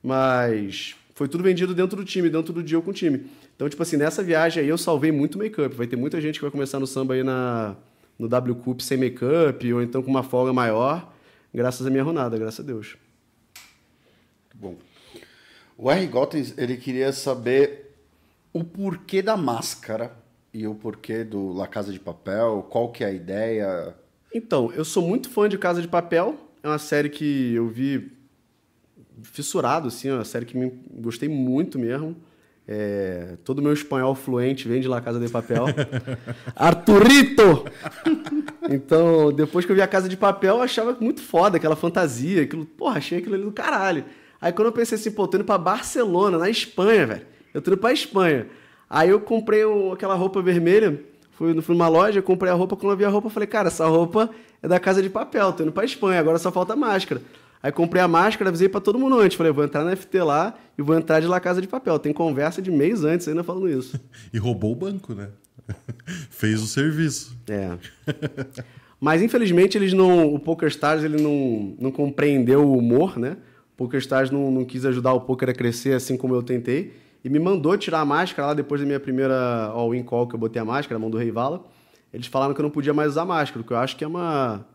Mas foi tudo vendido dentro do time, dentro do deal com o time. Então, tipo assim, nessa viagem aí eu salvei muito make-up. Vai ter muita gente que vai começar no samba aí na, no W Cup sem make-up, ou então com uma folga maior, graças à minha runada, graças a Deus. Bom. O R. Gottens, ele queria saber o porquê da máscara e o porquê do La Casa de Papel, qual que é a ideia. Então, eu sou muito fã de Casa de Papel. É uma série que eu vi fissurado, assim, é uma série que me gostei muito mesmo. É, todo meu espanhol fluente vem de La Casa de Papel. Arturito! Então, depois que eu vi a Casa de Papel, eu achava muito foda aquela fantasia. Aquilo, porra, achei aquilo ali do caralho. Aí quando eu pensei assim, pô, tô indo pra Barcelona, na Espanha, velho. Eu tô indo pra Espanha. Aí eu comprei um- aquela roupa vermelha, fui, fui numa loja, comprei a roupa, quando eu vi a roupa, falei, cara, essa roupa é da Casa de Papel, tô indo pra Espanha, agora só falta máscara. Aí comprei a máscara, avisei pra todo mundo antes. Falei, vou entrar na FT lá e vou entrar de La Casa de Papel. Tem conversa de mês antes ainda falando isso. E roubou o banco, né? Fez o serviço. É. Mas infelizmente eles não. O PokerStars ele não, não compreendeu o humor, né? O PokerStars não, não quis ajudar o poker a crescer assim como eu tentei. E me mandou tirar a máscara lá depois da minha primeira all-in call que eu botei a máscara, mão do Rei Vala. Eles falaram que eu não podia mais usar máscara, o que eu acho que é uma.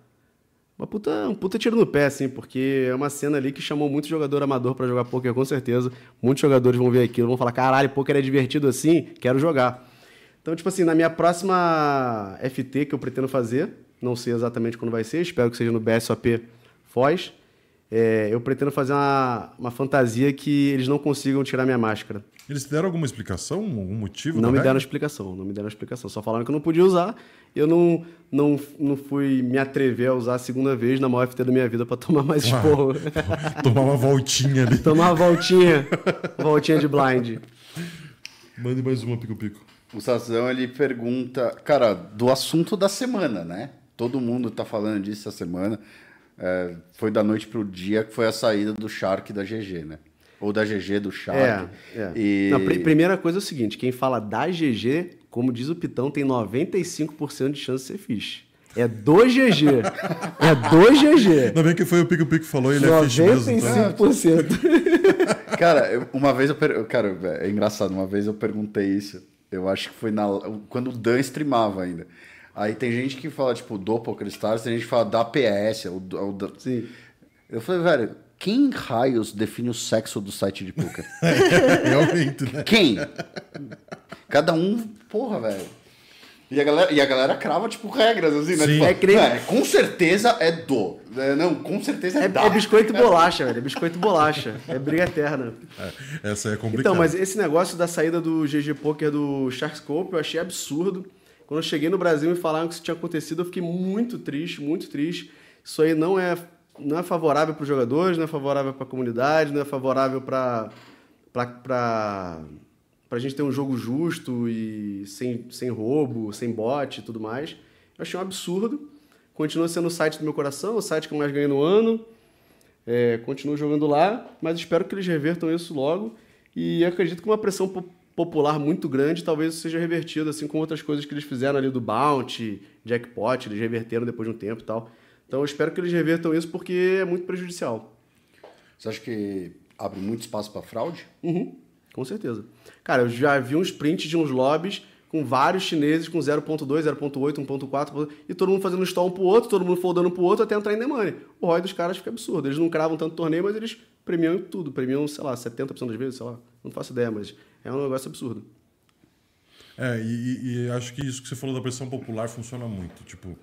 Uma puta, um puta tiro no pé, assim, porque é uma cena ali que chamou muito jogador amador pra jogar poker, com certeza. Muitos jogadores vão ver aquilo, vão falar: caralho, poker é divertido assim, quero jogar. Então, tipo assim, na minha próxima FT que eu pretendo fazer, não sei exatamente quando vai ser, espero que seja no BSOP Foz, é, eu pretendo fazer uma, uma fantasia que eles não consigam tirar minha máscara. Eles te deram alguma explicação? Algum motivo? Não me deram explicação, não me deram explicação. Só falaram que eu não podia usar. Eu não, não, não fui me atrever a usar a segunda vez na maior FT da minha vida pra tomar mais esporro. Tomar uma voltinha ali. tomar uma voltinha, voltinha de blind. Mande mais uma, pico-pico. O Sazão, ele pergunta, cara, do assunto da semana, né? Todo mundo tá falando disso essa semana. É, foi da noite pro dia que foi a saída do Shark da GG, né? Ou da GG do Shark. É, é. E... Não, pri- primeira coisa é o seguinte, quem fala da GG, como diz o Pitão, tem 95% de chance de ser fish. É do GG. é do GG. Ainda bem que foi o pico-pico que falou, ele é fish mesmo. Então. 95%. Cara, eu- uma vez eu. Per... Cara, é engraçado, uma vez eu perguntei isso. Eu acho que foi na... quando o Dan streamava ainda. Aí tem gente que fala, tipo, do PokerStars, tem gente que fala da PS. Ou do, ou da- Sim. Eu falei, velho, quem raios define o sexo do site de poker? Realmente, né? Quem? Cada um, porra, velho. E a galera, e a galera crava, tipo, regras, assim, né? Sim. Tipo, É "É, com certeza é do. É, não, com certeza é, É, da. é biscoito bolacha, velho. É biscoito bolacha. É briga eterna. É, essa é complicada. Então, mas esse negócio da saída do GG Poker do Sharkscope eu achei absurdo. Quando eu cheguei no Brasil e falaram que isso tinha acontecido, eu fiquei muito triste, muito triste. Isso aí não é, não é favorável para os jogadores, não é favorável para a comunidade, não é favorável para a gente ter um jogo justo e sem, sem roubo, sem bot e tudo mais. Eu achei um absurdo. Continua sendo o site do meu coração, o site que eu mais ganho no ano. É, continuo jogando lá, mas espero que eles revertam isso logo. E acredito que uma pressão popular muito grande talvez isso seja revertido, assim como outras coisas que eles fizeram ali do Bounty, Jackpot, eles reverteram depois de um tempo e tal. Então eu espero que eles revertam isso porque é muito prejudicial. Você acha que abre muito espaço pra fraude? Uhum, com certeza. Cara, eu já vi uns prints de uns lobbies com vários chineses com 0.2, 0.8, 1.4 e todo mundo fazendo stall um pro outro, todo mundo foldando pro outro até entrar em demônio. O ROI dos caras fica absurdo. Eles não cravam tanto torneio, mas eles premiam em tudo. Premiam, sei lá, 70% das vezes, sei lá. Não faço ideia, mas é um negócio absurdo. É, e, e acho que isso que você falou da pressão popular funciona muito. Tipo,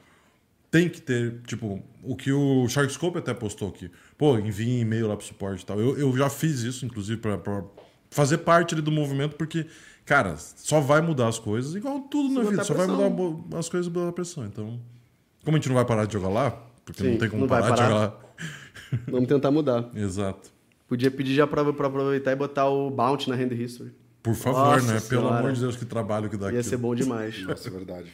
tem que ter, tipo, o que o Sharkscope até postou aqui. Pô, envie e-mail lá pro suporte e tal. Eu, eu já fiz isso, inclusive, pra, pra fazer parte ali do movimento, porque, cara, só vai mudar as coisas, igual tudo na vida, só vai mudar as coisas pela pressão. Então, como a gente não vai parar de jogar lá, porque Sim, não tem como não vai parar, de parar. jogar lá. Vamos tentar mudar. Exato. Podia pedir já pra, pra aproveitar e botar o Bounty na Hand History. Por favor, Nossa né? Pelo Senhora. amor de Deus, que trabalho que dá Ia aqui. ser bom demais. Nossa, é verdade.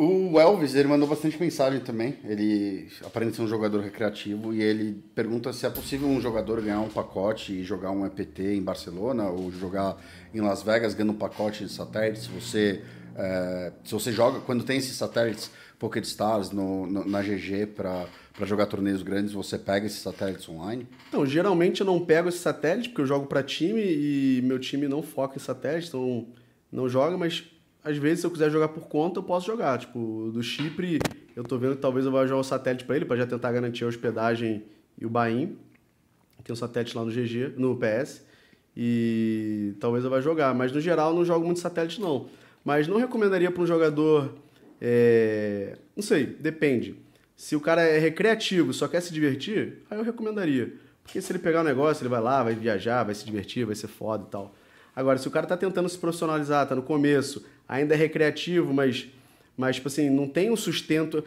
O Elvis, ele mandou bastante mensagem também. Ele aparenta ser um jogador recreativo e ele pergunta se é possível um jogador ganhar um pacote e jogar um EPT em Barcelona ou jogar em Las Vegas ganhando um pacote de satélites. Se você, é, se você joga, quando tem esses satélites Pocket Stars no, no- na GG para jogar torneios grandes, você pega esses satélites online. Então, geralmente eu não pego esse satélite, porque eu jogo para time e meu time não foca em satélite, então não joga, mas às vezes se eu quiser jogar por conta, eu posso jogar. Tipo, do Chipre, eu tô vendo que talvez eu vá jogar o satélite para ele, para já tentar garantir a hospedagem e o buy-in. Tem um satélite lá no GG, no PS, e talvez eu vá jogar, mas no geral eu não jogo muito satélite não. Mas não recomendaria para um jogador, é, não sei, depende. Se o cara é recreativo, só quer se divertir, aí eu recomendaria. Porque se ele pegar o negócio, ele vai lá, vai viajar, vai se divertir, vai ser foda e tal. Agora, se o cara tá tentando se profissionalizar, tá no começo, ainda é recreativo, mas, mas tipo assim, não tem um sustento.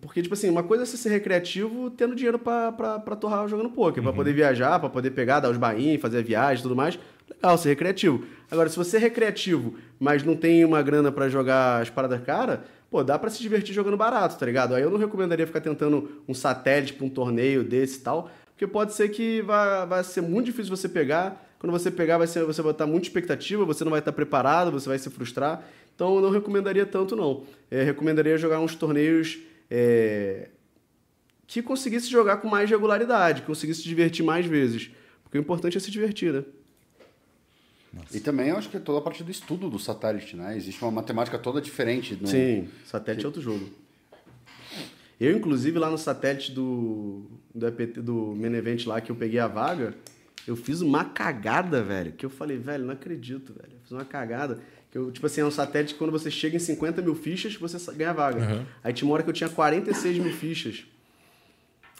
Porque, tipo assim, uma coisa é você ser recreativo tendo dinheiro pra, pra, pra torrar jogando poker, pra poder viajar, pra poder pegar, dar os bainhos, fazer a viagem e tudo mais. Legal, ser recreativo. Agora, se você é recreativo, mas não tem uma grana pra jogar as paradas cara, pô, dá pra se divertir jogando barato, tá ligado? Aí eu não recomendaria ficar tentando um satélite pra um torneio desse e tal, porque pode ser que vai, vai ser muito difícil você pegar. Quando você pegar, vai ser, você vai estar muita expectativa, você não vai estar preparado, você vai se frustrar. Então, eu não recomendaria tanto, não. É, recomendaria jogar uns torneios é, que conseguisse jogar com mais regularidade, que conseguisse se divertir mais vezes. Porque o importante é se divertir, né? E também eu acho que é toda a parte do estudo do satélite, né? Existe uma matemática toda diferente. No... Sim, satélite é outro jogo. Eu, inclusive, lá no satélite do, do, EPT, do Menevent lá, que eu peguei a vaga, eu fiz uma cagada, velho. Que eu falei, velho, não acredito, velho. Eu fiz uma cagada. Que eu, tipo assim, é um satélite que quando você chega em 50 mil fichas, você ganha a vaga. Uhum. Aí tinha uma hora que eu tinha 46 mil fichas.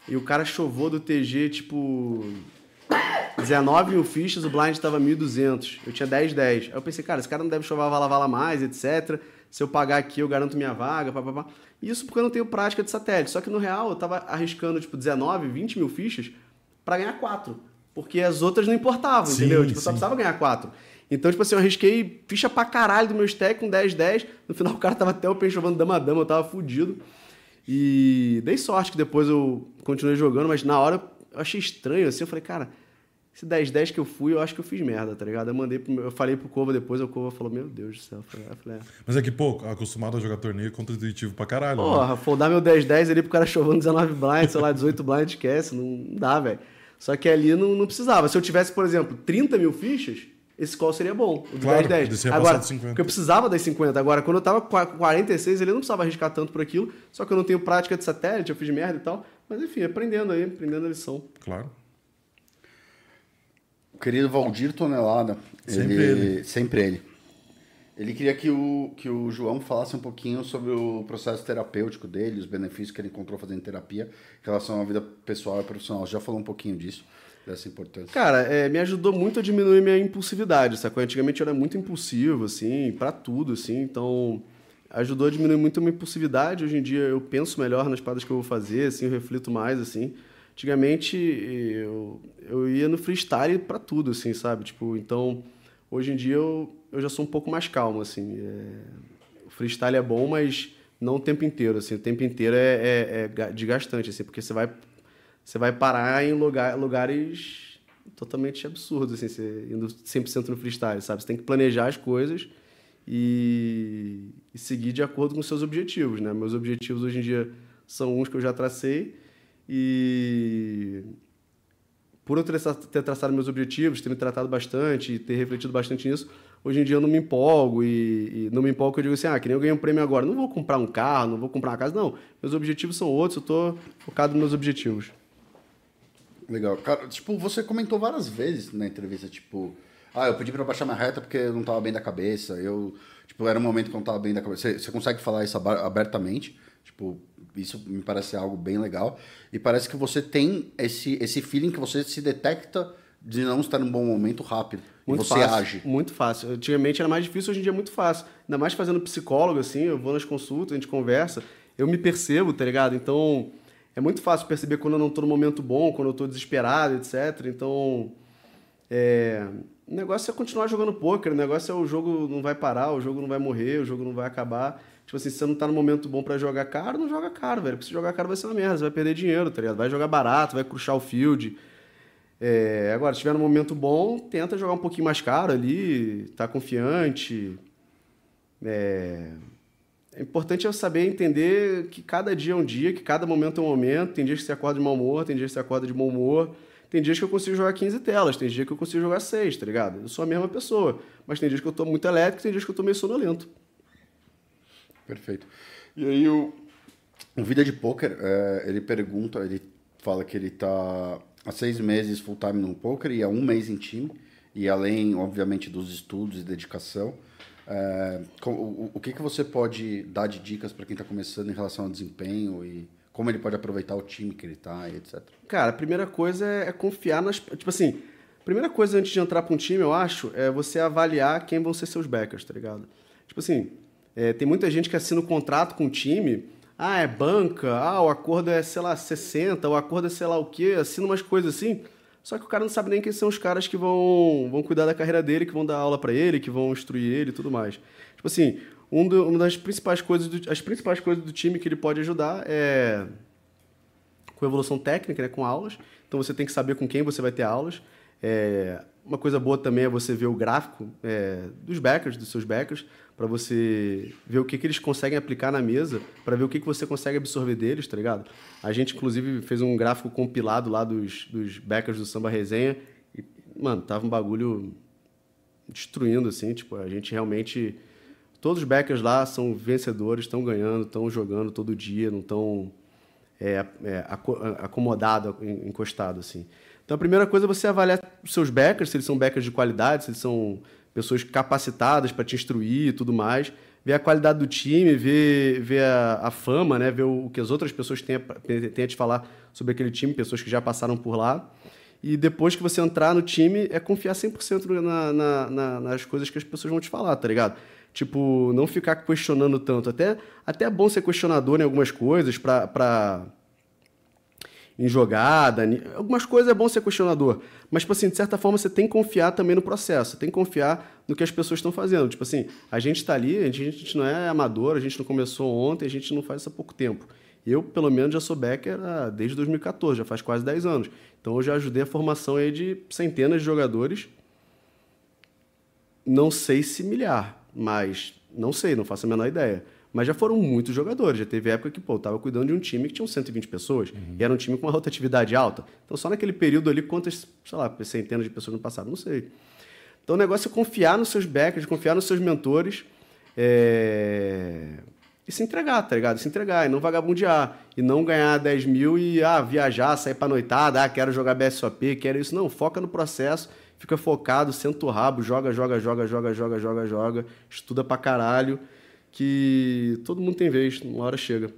E o cara chovou do TG, tipo, 19 mil fichas, o blind tava 1.200. Eu tinha 10, 10. Aí eu pensei, cara, esse cara não deve chover vala vala mais, etc. Se eu pagar aqui, eu garanto minha vaga, papapá. Isso porque eu não tenho prática de satélite. Só que no real, eu tava arriscando, tipo, 19, 20 mil fichas pra ganhar 4. Porque as outras não importavam, Sim, entendeu? Tipo, eu só precisava ganhar 4. Então, tipo assim, eu arrisquei ficha pra caralho do meu stack com 10, 10. No final, o cara tava até o pen chovendo dama a dama, eu tava fudido. E dei sorte que depois eu continuei jogando, mas na hora eu achei estranho, assim, eu falei, cara, esse 10-10 que eu fui, eu acho que eu fiz merda, tá ligado? Eu mandei pro eu falei pro Cova depois, o Cova falou, meu Deus do céu. Eu falei, é. Mas é que, pô, acostumado a jogar torneio é contra-intuitivo pra caralho. né? Porra, foldar meu 10-10 ali pro cara chovendo 19 blinds, sei lá, 18 blinds, esquece, não, dá, velho. Só que ali não, não precisava. Se eu tivesse, por exemplo, 30 mil fichas, esse call seria bom. O do Claro, 10-10. você ia Agora, passar de 50. porque eu precisava das 50. Agora, quando eu tava com 46, ele não precisava arriscar tanto por aquilo. Só que eu não tenho prática de satélite, eu fiz merda e tal. Mas enfim, aprendendo aí, aprendendo a lição. Claro. Querido Valdir Tonelada. Sempre ele. Sempre ele. Ele queria que o, que o João falasse um pouquinho sobre o processo terapêutico dele, os benefícios que ele encontrou fazendo terapia em relação à vida pessoal e profissional. Já falou um pouquinho disso, dessa importância. Cara, é, me ajudou muito a diminuir minha impulsividade, sacou? Antigamente eu era muito impulsivo, assim, pra tudo, assim, então ajudou a diminuir muito a minha impulsividade. Hoje em dia eu penso melhor nas paradas que eu vou fazer, assim, eu reflito mais, assim. Antigamente eu, eu ia no freestyle pra tudo, assim, sabe? Tipo, então hoje em dia eu, eu já sou um pouco mais calmo, assim. É, o freestyle é bom, mas não o tempo inteiro, assim. O tempo inteiro é, é, é ga- desgastante, assim, porque você vai você vai parar em lugar, lugares totalmente absurdos, assim, você indo 100% no freestyle, sabe? Você tem que planejar as coisas e, e seguir de acordo com seus objetivos, né? Meus objetivos hoje em dia são uns que eu já tracei e por eu ter, tra- ter traçado meus objetivos, ter me tratado bastante, ter refletido bastante nisso, hoje em dia eu não me empolgo e, e não me empolgo que eu digo assim, ah, que nem eu ganhei um prêmio agora, não vou comprar um carro, não vou comprar uma casa, não. Meus objetivos são outros, eu tô focado nos meus objetivos. Legal. Cara, tipo, você comentou várias vezes na entrevista, tipo, ah, eu pedi pra baixar minha reta porque eu não tava bem da cabeça. Eu, tipo, era um momento que eu não tava bem da cabeça. Você, você consegue falar isso abertamente? Tipo, isso me parece algo bem legal. E parece que você tem esse, esse feeling que você se detecta de não estar num bom momento rápido. e você fácil, age. Muito fácil. Antigamente era mais difícil, hoje em dia é muito fácil. Ainda mais fazendo psicólogo, assim, eu vou nas consultas, a gente conversa, eu me percebo, tá ligado? Então, é muito fácil perceber quando eu não tô no momento bom, quando eu tô desesperado, etc. Então, é... o negócio é continuar jogando poker, o negócio é o jogo não vai parar, o jogo não vai morrer, o jogo não vai acabar. Tipo assim, se você não tá no momento bom pra jogar caro, não joga caro, velho. Porque se jogar caro vai ser uma merda, você vai perder dinheiro, tá ligado? Vai jogar barato, vai crushar o field. É, agora, se tiver num momento bom, tenta jogar um pouquinho mais caro ali, tá confiante. É, é importante eu saber entender que cada dia é um dia, que cada momento é um momento. Tem dias que você acorda de mau humor, tem dias que você acorda de bom humor. Tem dias que eu consigo jogar 15 telas, tem dias que eu consigo jogar 6, tá ligado? Eu sou a mesma pessoa. Mas tem dias que eu tô muito elétrico, tem dias que eu tô meio sonolento. Perfeito. E aí o, o Vida de Poker, é, ele pergunta, ele fala que ele tá há seis meses full time no poker e há um mês em time. E além, obviamente, dos estudos e dedicação, é, o, o que, que você pode dar de dicas para quem está começando em relação ao desempenho e como ele pode aproveitar o time que ele tá e etc. Cara, a primeira coisa é, é confiar nas. Tipo assim, a primeira coisa antes de entrar para um time, eu acho, é você avaliar quem vão ser seus backers, tá ligado? Tipo assim, é, tem muita gente que assina um contrato com o time. Ah, é banca, ah, o acordo é, sei lá, 60, o acordo é sei lá o quê, assina umas coisas assim. Só que o cara não sabe nem quem são os caras que vão, vão cuidar da carreira dele, que vão dar aula para ele, que vão instruir ele e tudo mais. Tipo assim, um do, uma das principais coisas do, as principais coisas do time que ele pode ajudar é com evolução técnica, né, com aulas. Então você tem que saber com quem você vai ter aulas. É, uma coisa boa também é você ver o gráfico é, dos backers, dos seus backers, para você ver o que, que eles conseguem aplicar na mesa, para ver o que, que você consegue absorver deles, tá ligado? A gente, inclusive, fez um gráfico compilado lá dos, dos backers do Samba Resenha e, mano, tava um bagulho destruindo, assim, tipo, a gente realmente... Todos os backers lá são vencedores, estão ganhando, estão jogando todo dia, não estão é, é, acomodado, encostado, assim. Então, a primeira coisa é você avaliar os seus backers, se eles são backers de qualidade, se eles são pessoas capacitadas para te instruir e tudo mais. Ver a qualidade do time, ver, ver a, a fama, né? ver o, que as outras pessoas têm a, têm a te falar sobre aquele time, pessoas que já passaram por lá. E depois que você entrar no time, é confiar 100% na, na, na, nas coisas que as pessoas vão te falar, tá ligado? Tipo, não ficar questionando tanto. Até, até é bom ser questionador em algumas coisas para em jogada, algumas coisas é bom ser questionador, mas tipo assim, de certa forma você tem que confiar também no processo, tem que confiar no que as pessoas estão fazendo. Tipo assim, a gente está ali, a gente, a gente, não é amador, a gente não começou ontem, a gente não faz isso há pouco tempo. Eu, pelo menos, já sou backer desde 2014, já faz quase 10 anos. Então eu já ajudei a formação aí de centenas de jogadores. Não sei se milhar, mas não sei, não faço a menor ideia. Mas já foram muitos jogadores. Já teve época que, pô, eu tava cuidando de um time que tinha 120 pessoas. Uhum. E era um time com uma rotatividade alta. Então, só naquele período ali, quantas, sei lá, centenas de pessoas no passado? Não sei. Então, o negócio é confiar nos seus backers, confiar nos seus mentores. É... E se entregar, tá ligado? Se entregar e não vagabundear. E não ganhar 10 mil e ah, viajar, sair pra noitada, ah, quero jogar BSOP, quero isso. Não, foca no processo, fica focado, senta o rabo, joga, joga, joga, joga, joga, joga, joga, estuda pra caralho que todo mundo tem vez, uma hora chega.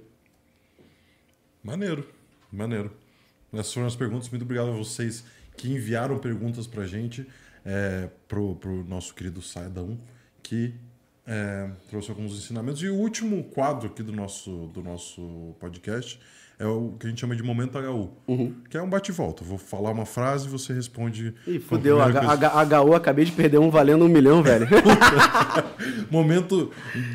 Maneiro, maneiro. Essas foram as perguntas. Muito obrigado a vocês que enviaram perguntas pra gente, é, pro, pro nosso querido Saidão, que é, trouxe alguns ensinamentos. E o último quadro aqui do nosso, do nosso podcast é o que a gente chama de momento HU, uhum. que é um bate-volta. Vou falar uma frase e você responde. Ih, fodeu. HU, acabei de perder um valendo um milhão, velho. momento.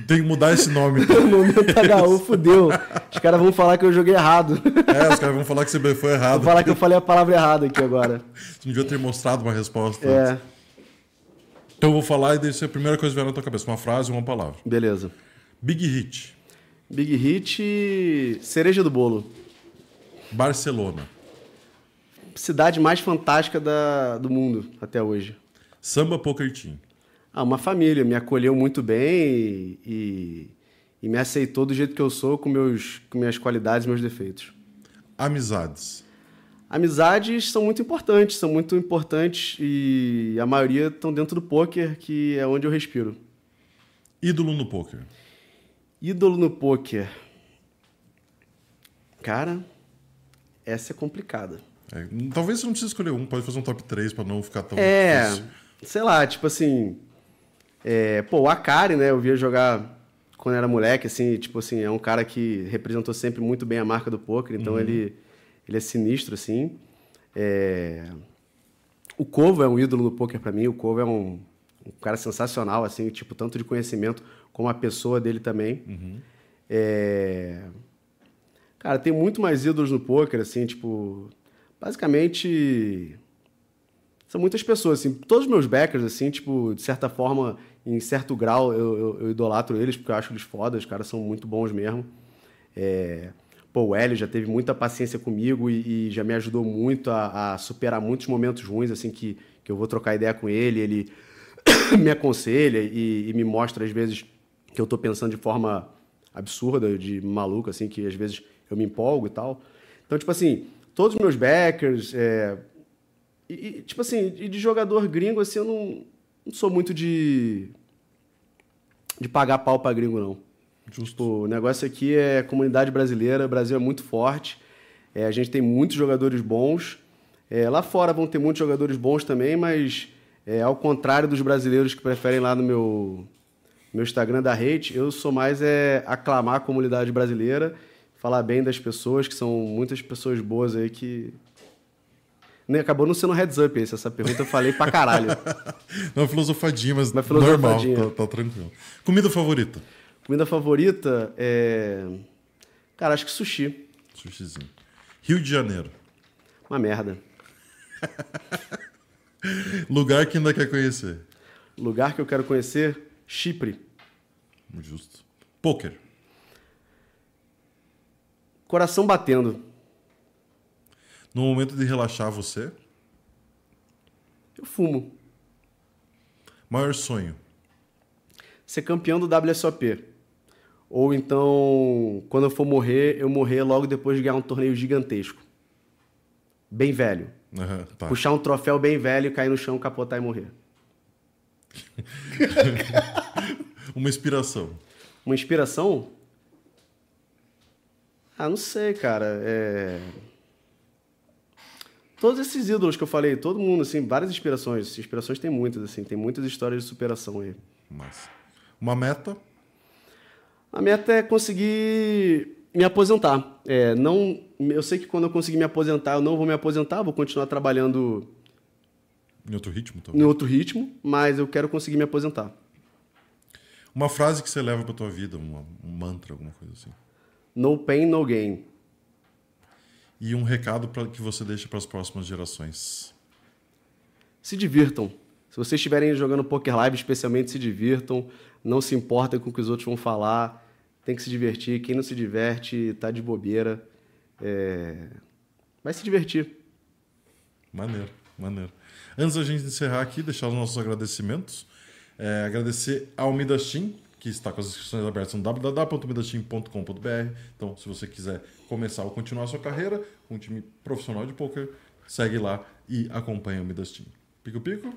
Tem que mudar esse nome. momento HU, fodeu. Os caras vão falar que eu joguei errado. é, os caras vão falar que você foi errado. Vou falar que eu falei a palavra errada aqui agora. Você não devia ter mostrado uma resposta. É. Antes. Então eu vou falar e daí a primeira coisa que vier na tua cabeça, uma frase uma palavra. Beleza. Big Hit. Big Hit, cereja do bolo. Barcelona. Cidade mais fantástica da, do mundo até hoje. Samba Poker Team. Ah, uma família. Me acolheu muito bem e, e, me aceitou do jeito que eu sou, com, meus, com minhas qualidades e meus defeitos. Amizades. Amizades são muito importantes, são muito importantes e a maioria estão dentro do poker, que é onde eu respiro. Ídolo no poker. Ídolo no poker. Cara, essa é complicada. É, talvez você não precise escolher um, pode fazer um top 3 para não ficar tão. É, difícil. sei lá, tipo assim. É, pô, o Akari, né? Eu via jogar quando era moleque, assim, tipo assim, é um cara que representou sempre muito bem a marca do poker, então uhum. ele, ele é sinistro, assim. É... O Corvo é um ídolo do poker para mim, o Corvo é um, um, cara sensacional, assim, tipo, tanto de conhecimento como a pessoa dele também. Uhum. É... Cara, tem muito mais ídolos no poker, assim, tipo. Basicamente. São muitas pessoas, assim. Todos os meus backers, assim, tipo, de certa forma, em certo grau, eu, eu, eu idolatro eles, porque eu acho eles fodas, os caras são muito bons mesmo. É... Pô, o Hélio já teve muita paciência comigo e, e já me ajudou muito a, a, superar muitos momentos ruins, assim, que, que eu vou trocar ideia com ele, ele me aconselha e, e me mostra, às vezes, que eu estou pensando de forma absurda, de maluco, assim, que às vezes eu me empolgo e tal. Então, tipo assim, todos os meus backers. É, e, e, tipo assim, de jogador gringo, assim, eu não, não sou muito de. de pagar pau pra gringo, não. Justo. Tipo, o negócio aqui é comunidade brasileira, o Brasil é muito forte, é, a gente tem muitos jogadores bons. É, lá fora vão ter muitos jogadores bons também, mas é, ao contrário dos brasileiros que preferem lá no meu, meu Instagram da rede, eu sou mais é, aclamar a comunidade brasileira, falar bem das pessoas, que são muitas pessoas boas aí que. Nem, acabou não sendo heads up esse, essa pergunta eu falei pra caralho. Não é filosofadinha, mas Uma filosofadinha. normal, tá, tá tranquilo. Comida favorita? Comida favorita é. Cara, acho que sushi. Sushizinho. Rio de Janeiro. Uma merda. Lugar que ainda quer conhecer. Lugar que eu quero conhecer: Chipre. Justo. Poker. Coração batendo. No momento de relaxar você, Eu fumo. maior sonho. Ser campeão do WSOP. Ou então, quando eu for morrer, eu morrer logo depois de ganhar um torneio gigantesco. Bem velho. Aham, tá. Puxar um troféu bem velho, cair no chão, capotar e morrer. Uma inspiração. Uma inspiração? Ah, não sei, cara. É... Todos esses ídolos que eu falei, todo mundo, assim, várias inspirações. Inspirações tem muitas, assim, tem muitas histórias de superação aí. Massa. Uma meta. A meta é conseguir me aposentar. É, não, eu sei que quando eu conseguir me aposentar, eu não vou me aposentar, vou continuar trabalhando Em outro ritmo, em talvez. outro ritmo, mas eu quero conseguir me aposentar. Uma frase que você leva pra tua vida, uma- um mantra, alguma coisa assim. No pain, no gain. E um recado pra, que você deixa para as próximas gerações. Se divirtam. Se vocês estiverem jogando Poker Live, especialmente, se divirtam. Não se importem com o que os outros vão falar. Tem que se divertir. Quem não se diverte, tá de bobeira. É... Vai se divertir. Maneiro, maneiro. Antes da gente encerrar aqui, deixar os nossos agradecimentos. É, agradecer ao Midastim, que está com as inscrições abertas no www.midastim.com.br. Então, se você quiser começar ou continuar a sua carreira com um time profissional de poker, segue lá e acompanha o Midastim. Pico Pico?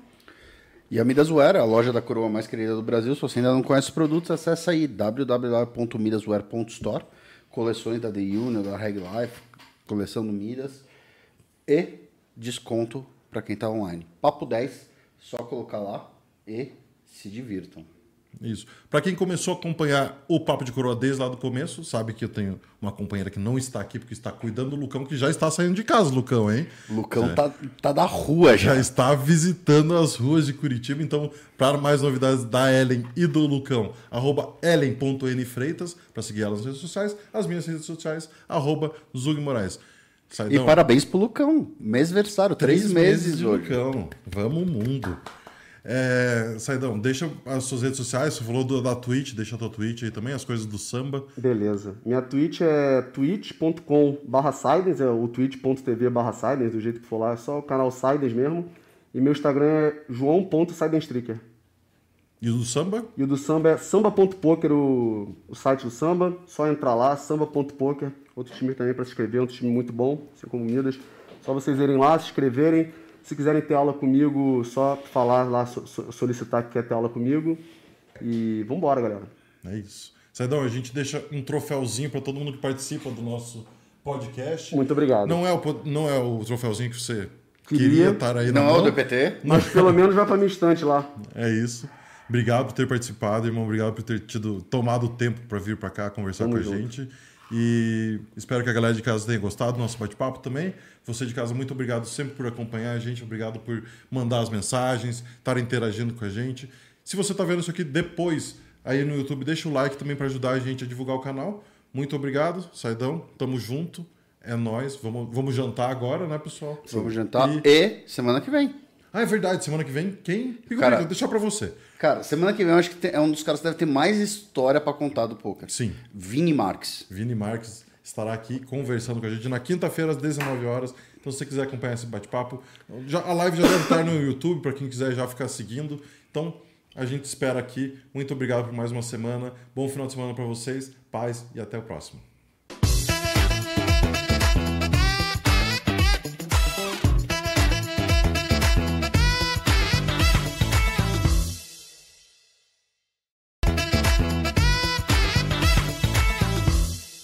E a Midasware, a loja da coroa mais querida do Brasil. Se você ainda não conhece os produtos, acesse aí www.midasware.store. Coleções da The Union, da Reg Life, coleção do Midas. E desconto para quem está online. Papo 10, só colocar lá e se divirtam. Isso. Para quem começou a acompanhar o Papo de Coroa desde lá do começo, sabe que eu tenho uma companheira que não está aqui porque está cuidando do Lucão, que já está saindo de casa, Lucão, hein? Lucão tá, tá da rua já. já está visitando as ruas de Curitiba. Então, para mais novidades da Ellen e do Lucão, arroba ellen.nfreitas, para seguir elas nas redes sociais, as minhas redes sociais, arroba Zug Moraes. E parabéns pro Lucão. Mêsversário, três, meses, de hoje. Lucão. Vamos mundo. É, Saidão, deixa as suas redes sociais, você falou do- da Twitch, deixa a tua Twitch aí também, as coisas do samba. Beleza. Minha Twitch é twitch.com barra Sidens, é o twitch.tv barra Sidens, do jeito que for lá, é só o canal Sidens mesmo. E meu Instagram é joão.sidenstricker. E o do samba? E o do samba é samba.poker, o, o site do samba. Só entrar lá, samba.poker. Outro time também para se inscrever, outro time muito bom, assim como Midas. Só vocês irem lá, se inscreverem. Se quiserem ter aula comigo, só falar lá, so- so- solicitar que quer ter aula comigo. E vambora, galera. É isso. Saidão, a gente deixa um troféuzinho para todo mundo que participa do nosso podcast. Muito obrigado. Não é o, não é o troféuzinho que você Queria. queria estar aí na Não é o mão. do PT? Mas pelo menos vai pra minha estante lá. É isso. Obrigado por ter participado, irmão. Obrigado por ter tido tomado o tempo para vir para cá conversar Tamo com a junto. gente. E espero que a galera de casa tenha gostado do nosso bate-papo também. Você de casa, muito obrigado sempre por acompanhar a gente. Obrigado por mandar as mensagens, estar interagindo com a gente. Se você está vendo isso aqui depois aí no YouTube, deixa o like também para ajudar a gente a divulgar o canal. Muito obrigado, Saidão. Tamo junto. É nóis. Vamos, vamos jantar agora, né, pessoal? Vamos jantar. E- E semana que vem. Ah, é verdade. Semana que vem, quem? Pico, Cara- Vou deixar para você. Cara, semana que vem eu acho que tem- é um dos caras que deve ter mais história pra contar do poker. Sim. Vini Marques. Vini Marques estará aqui conversando com a gente na quinta-feira às 19 horas. Então, se você quiser acompanhar esse bate-papo, já- a live já deve estar no YouTube para quem quiser já ficar seguindo. Então, a gente espera aqui. Muito obrigado por mais uma semana. Bom final de semana para vocês. Paz e até o próximo.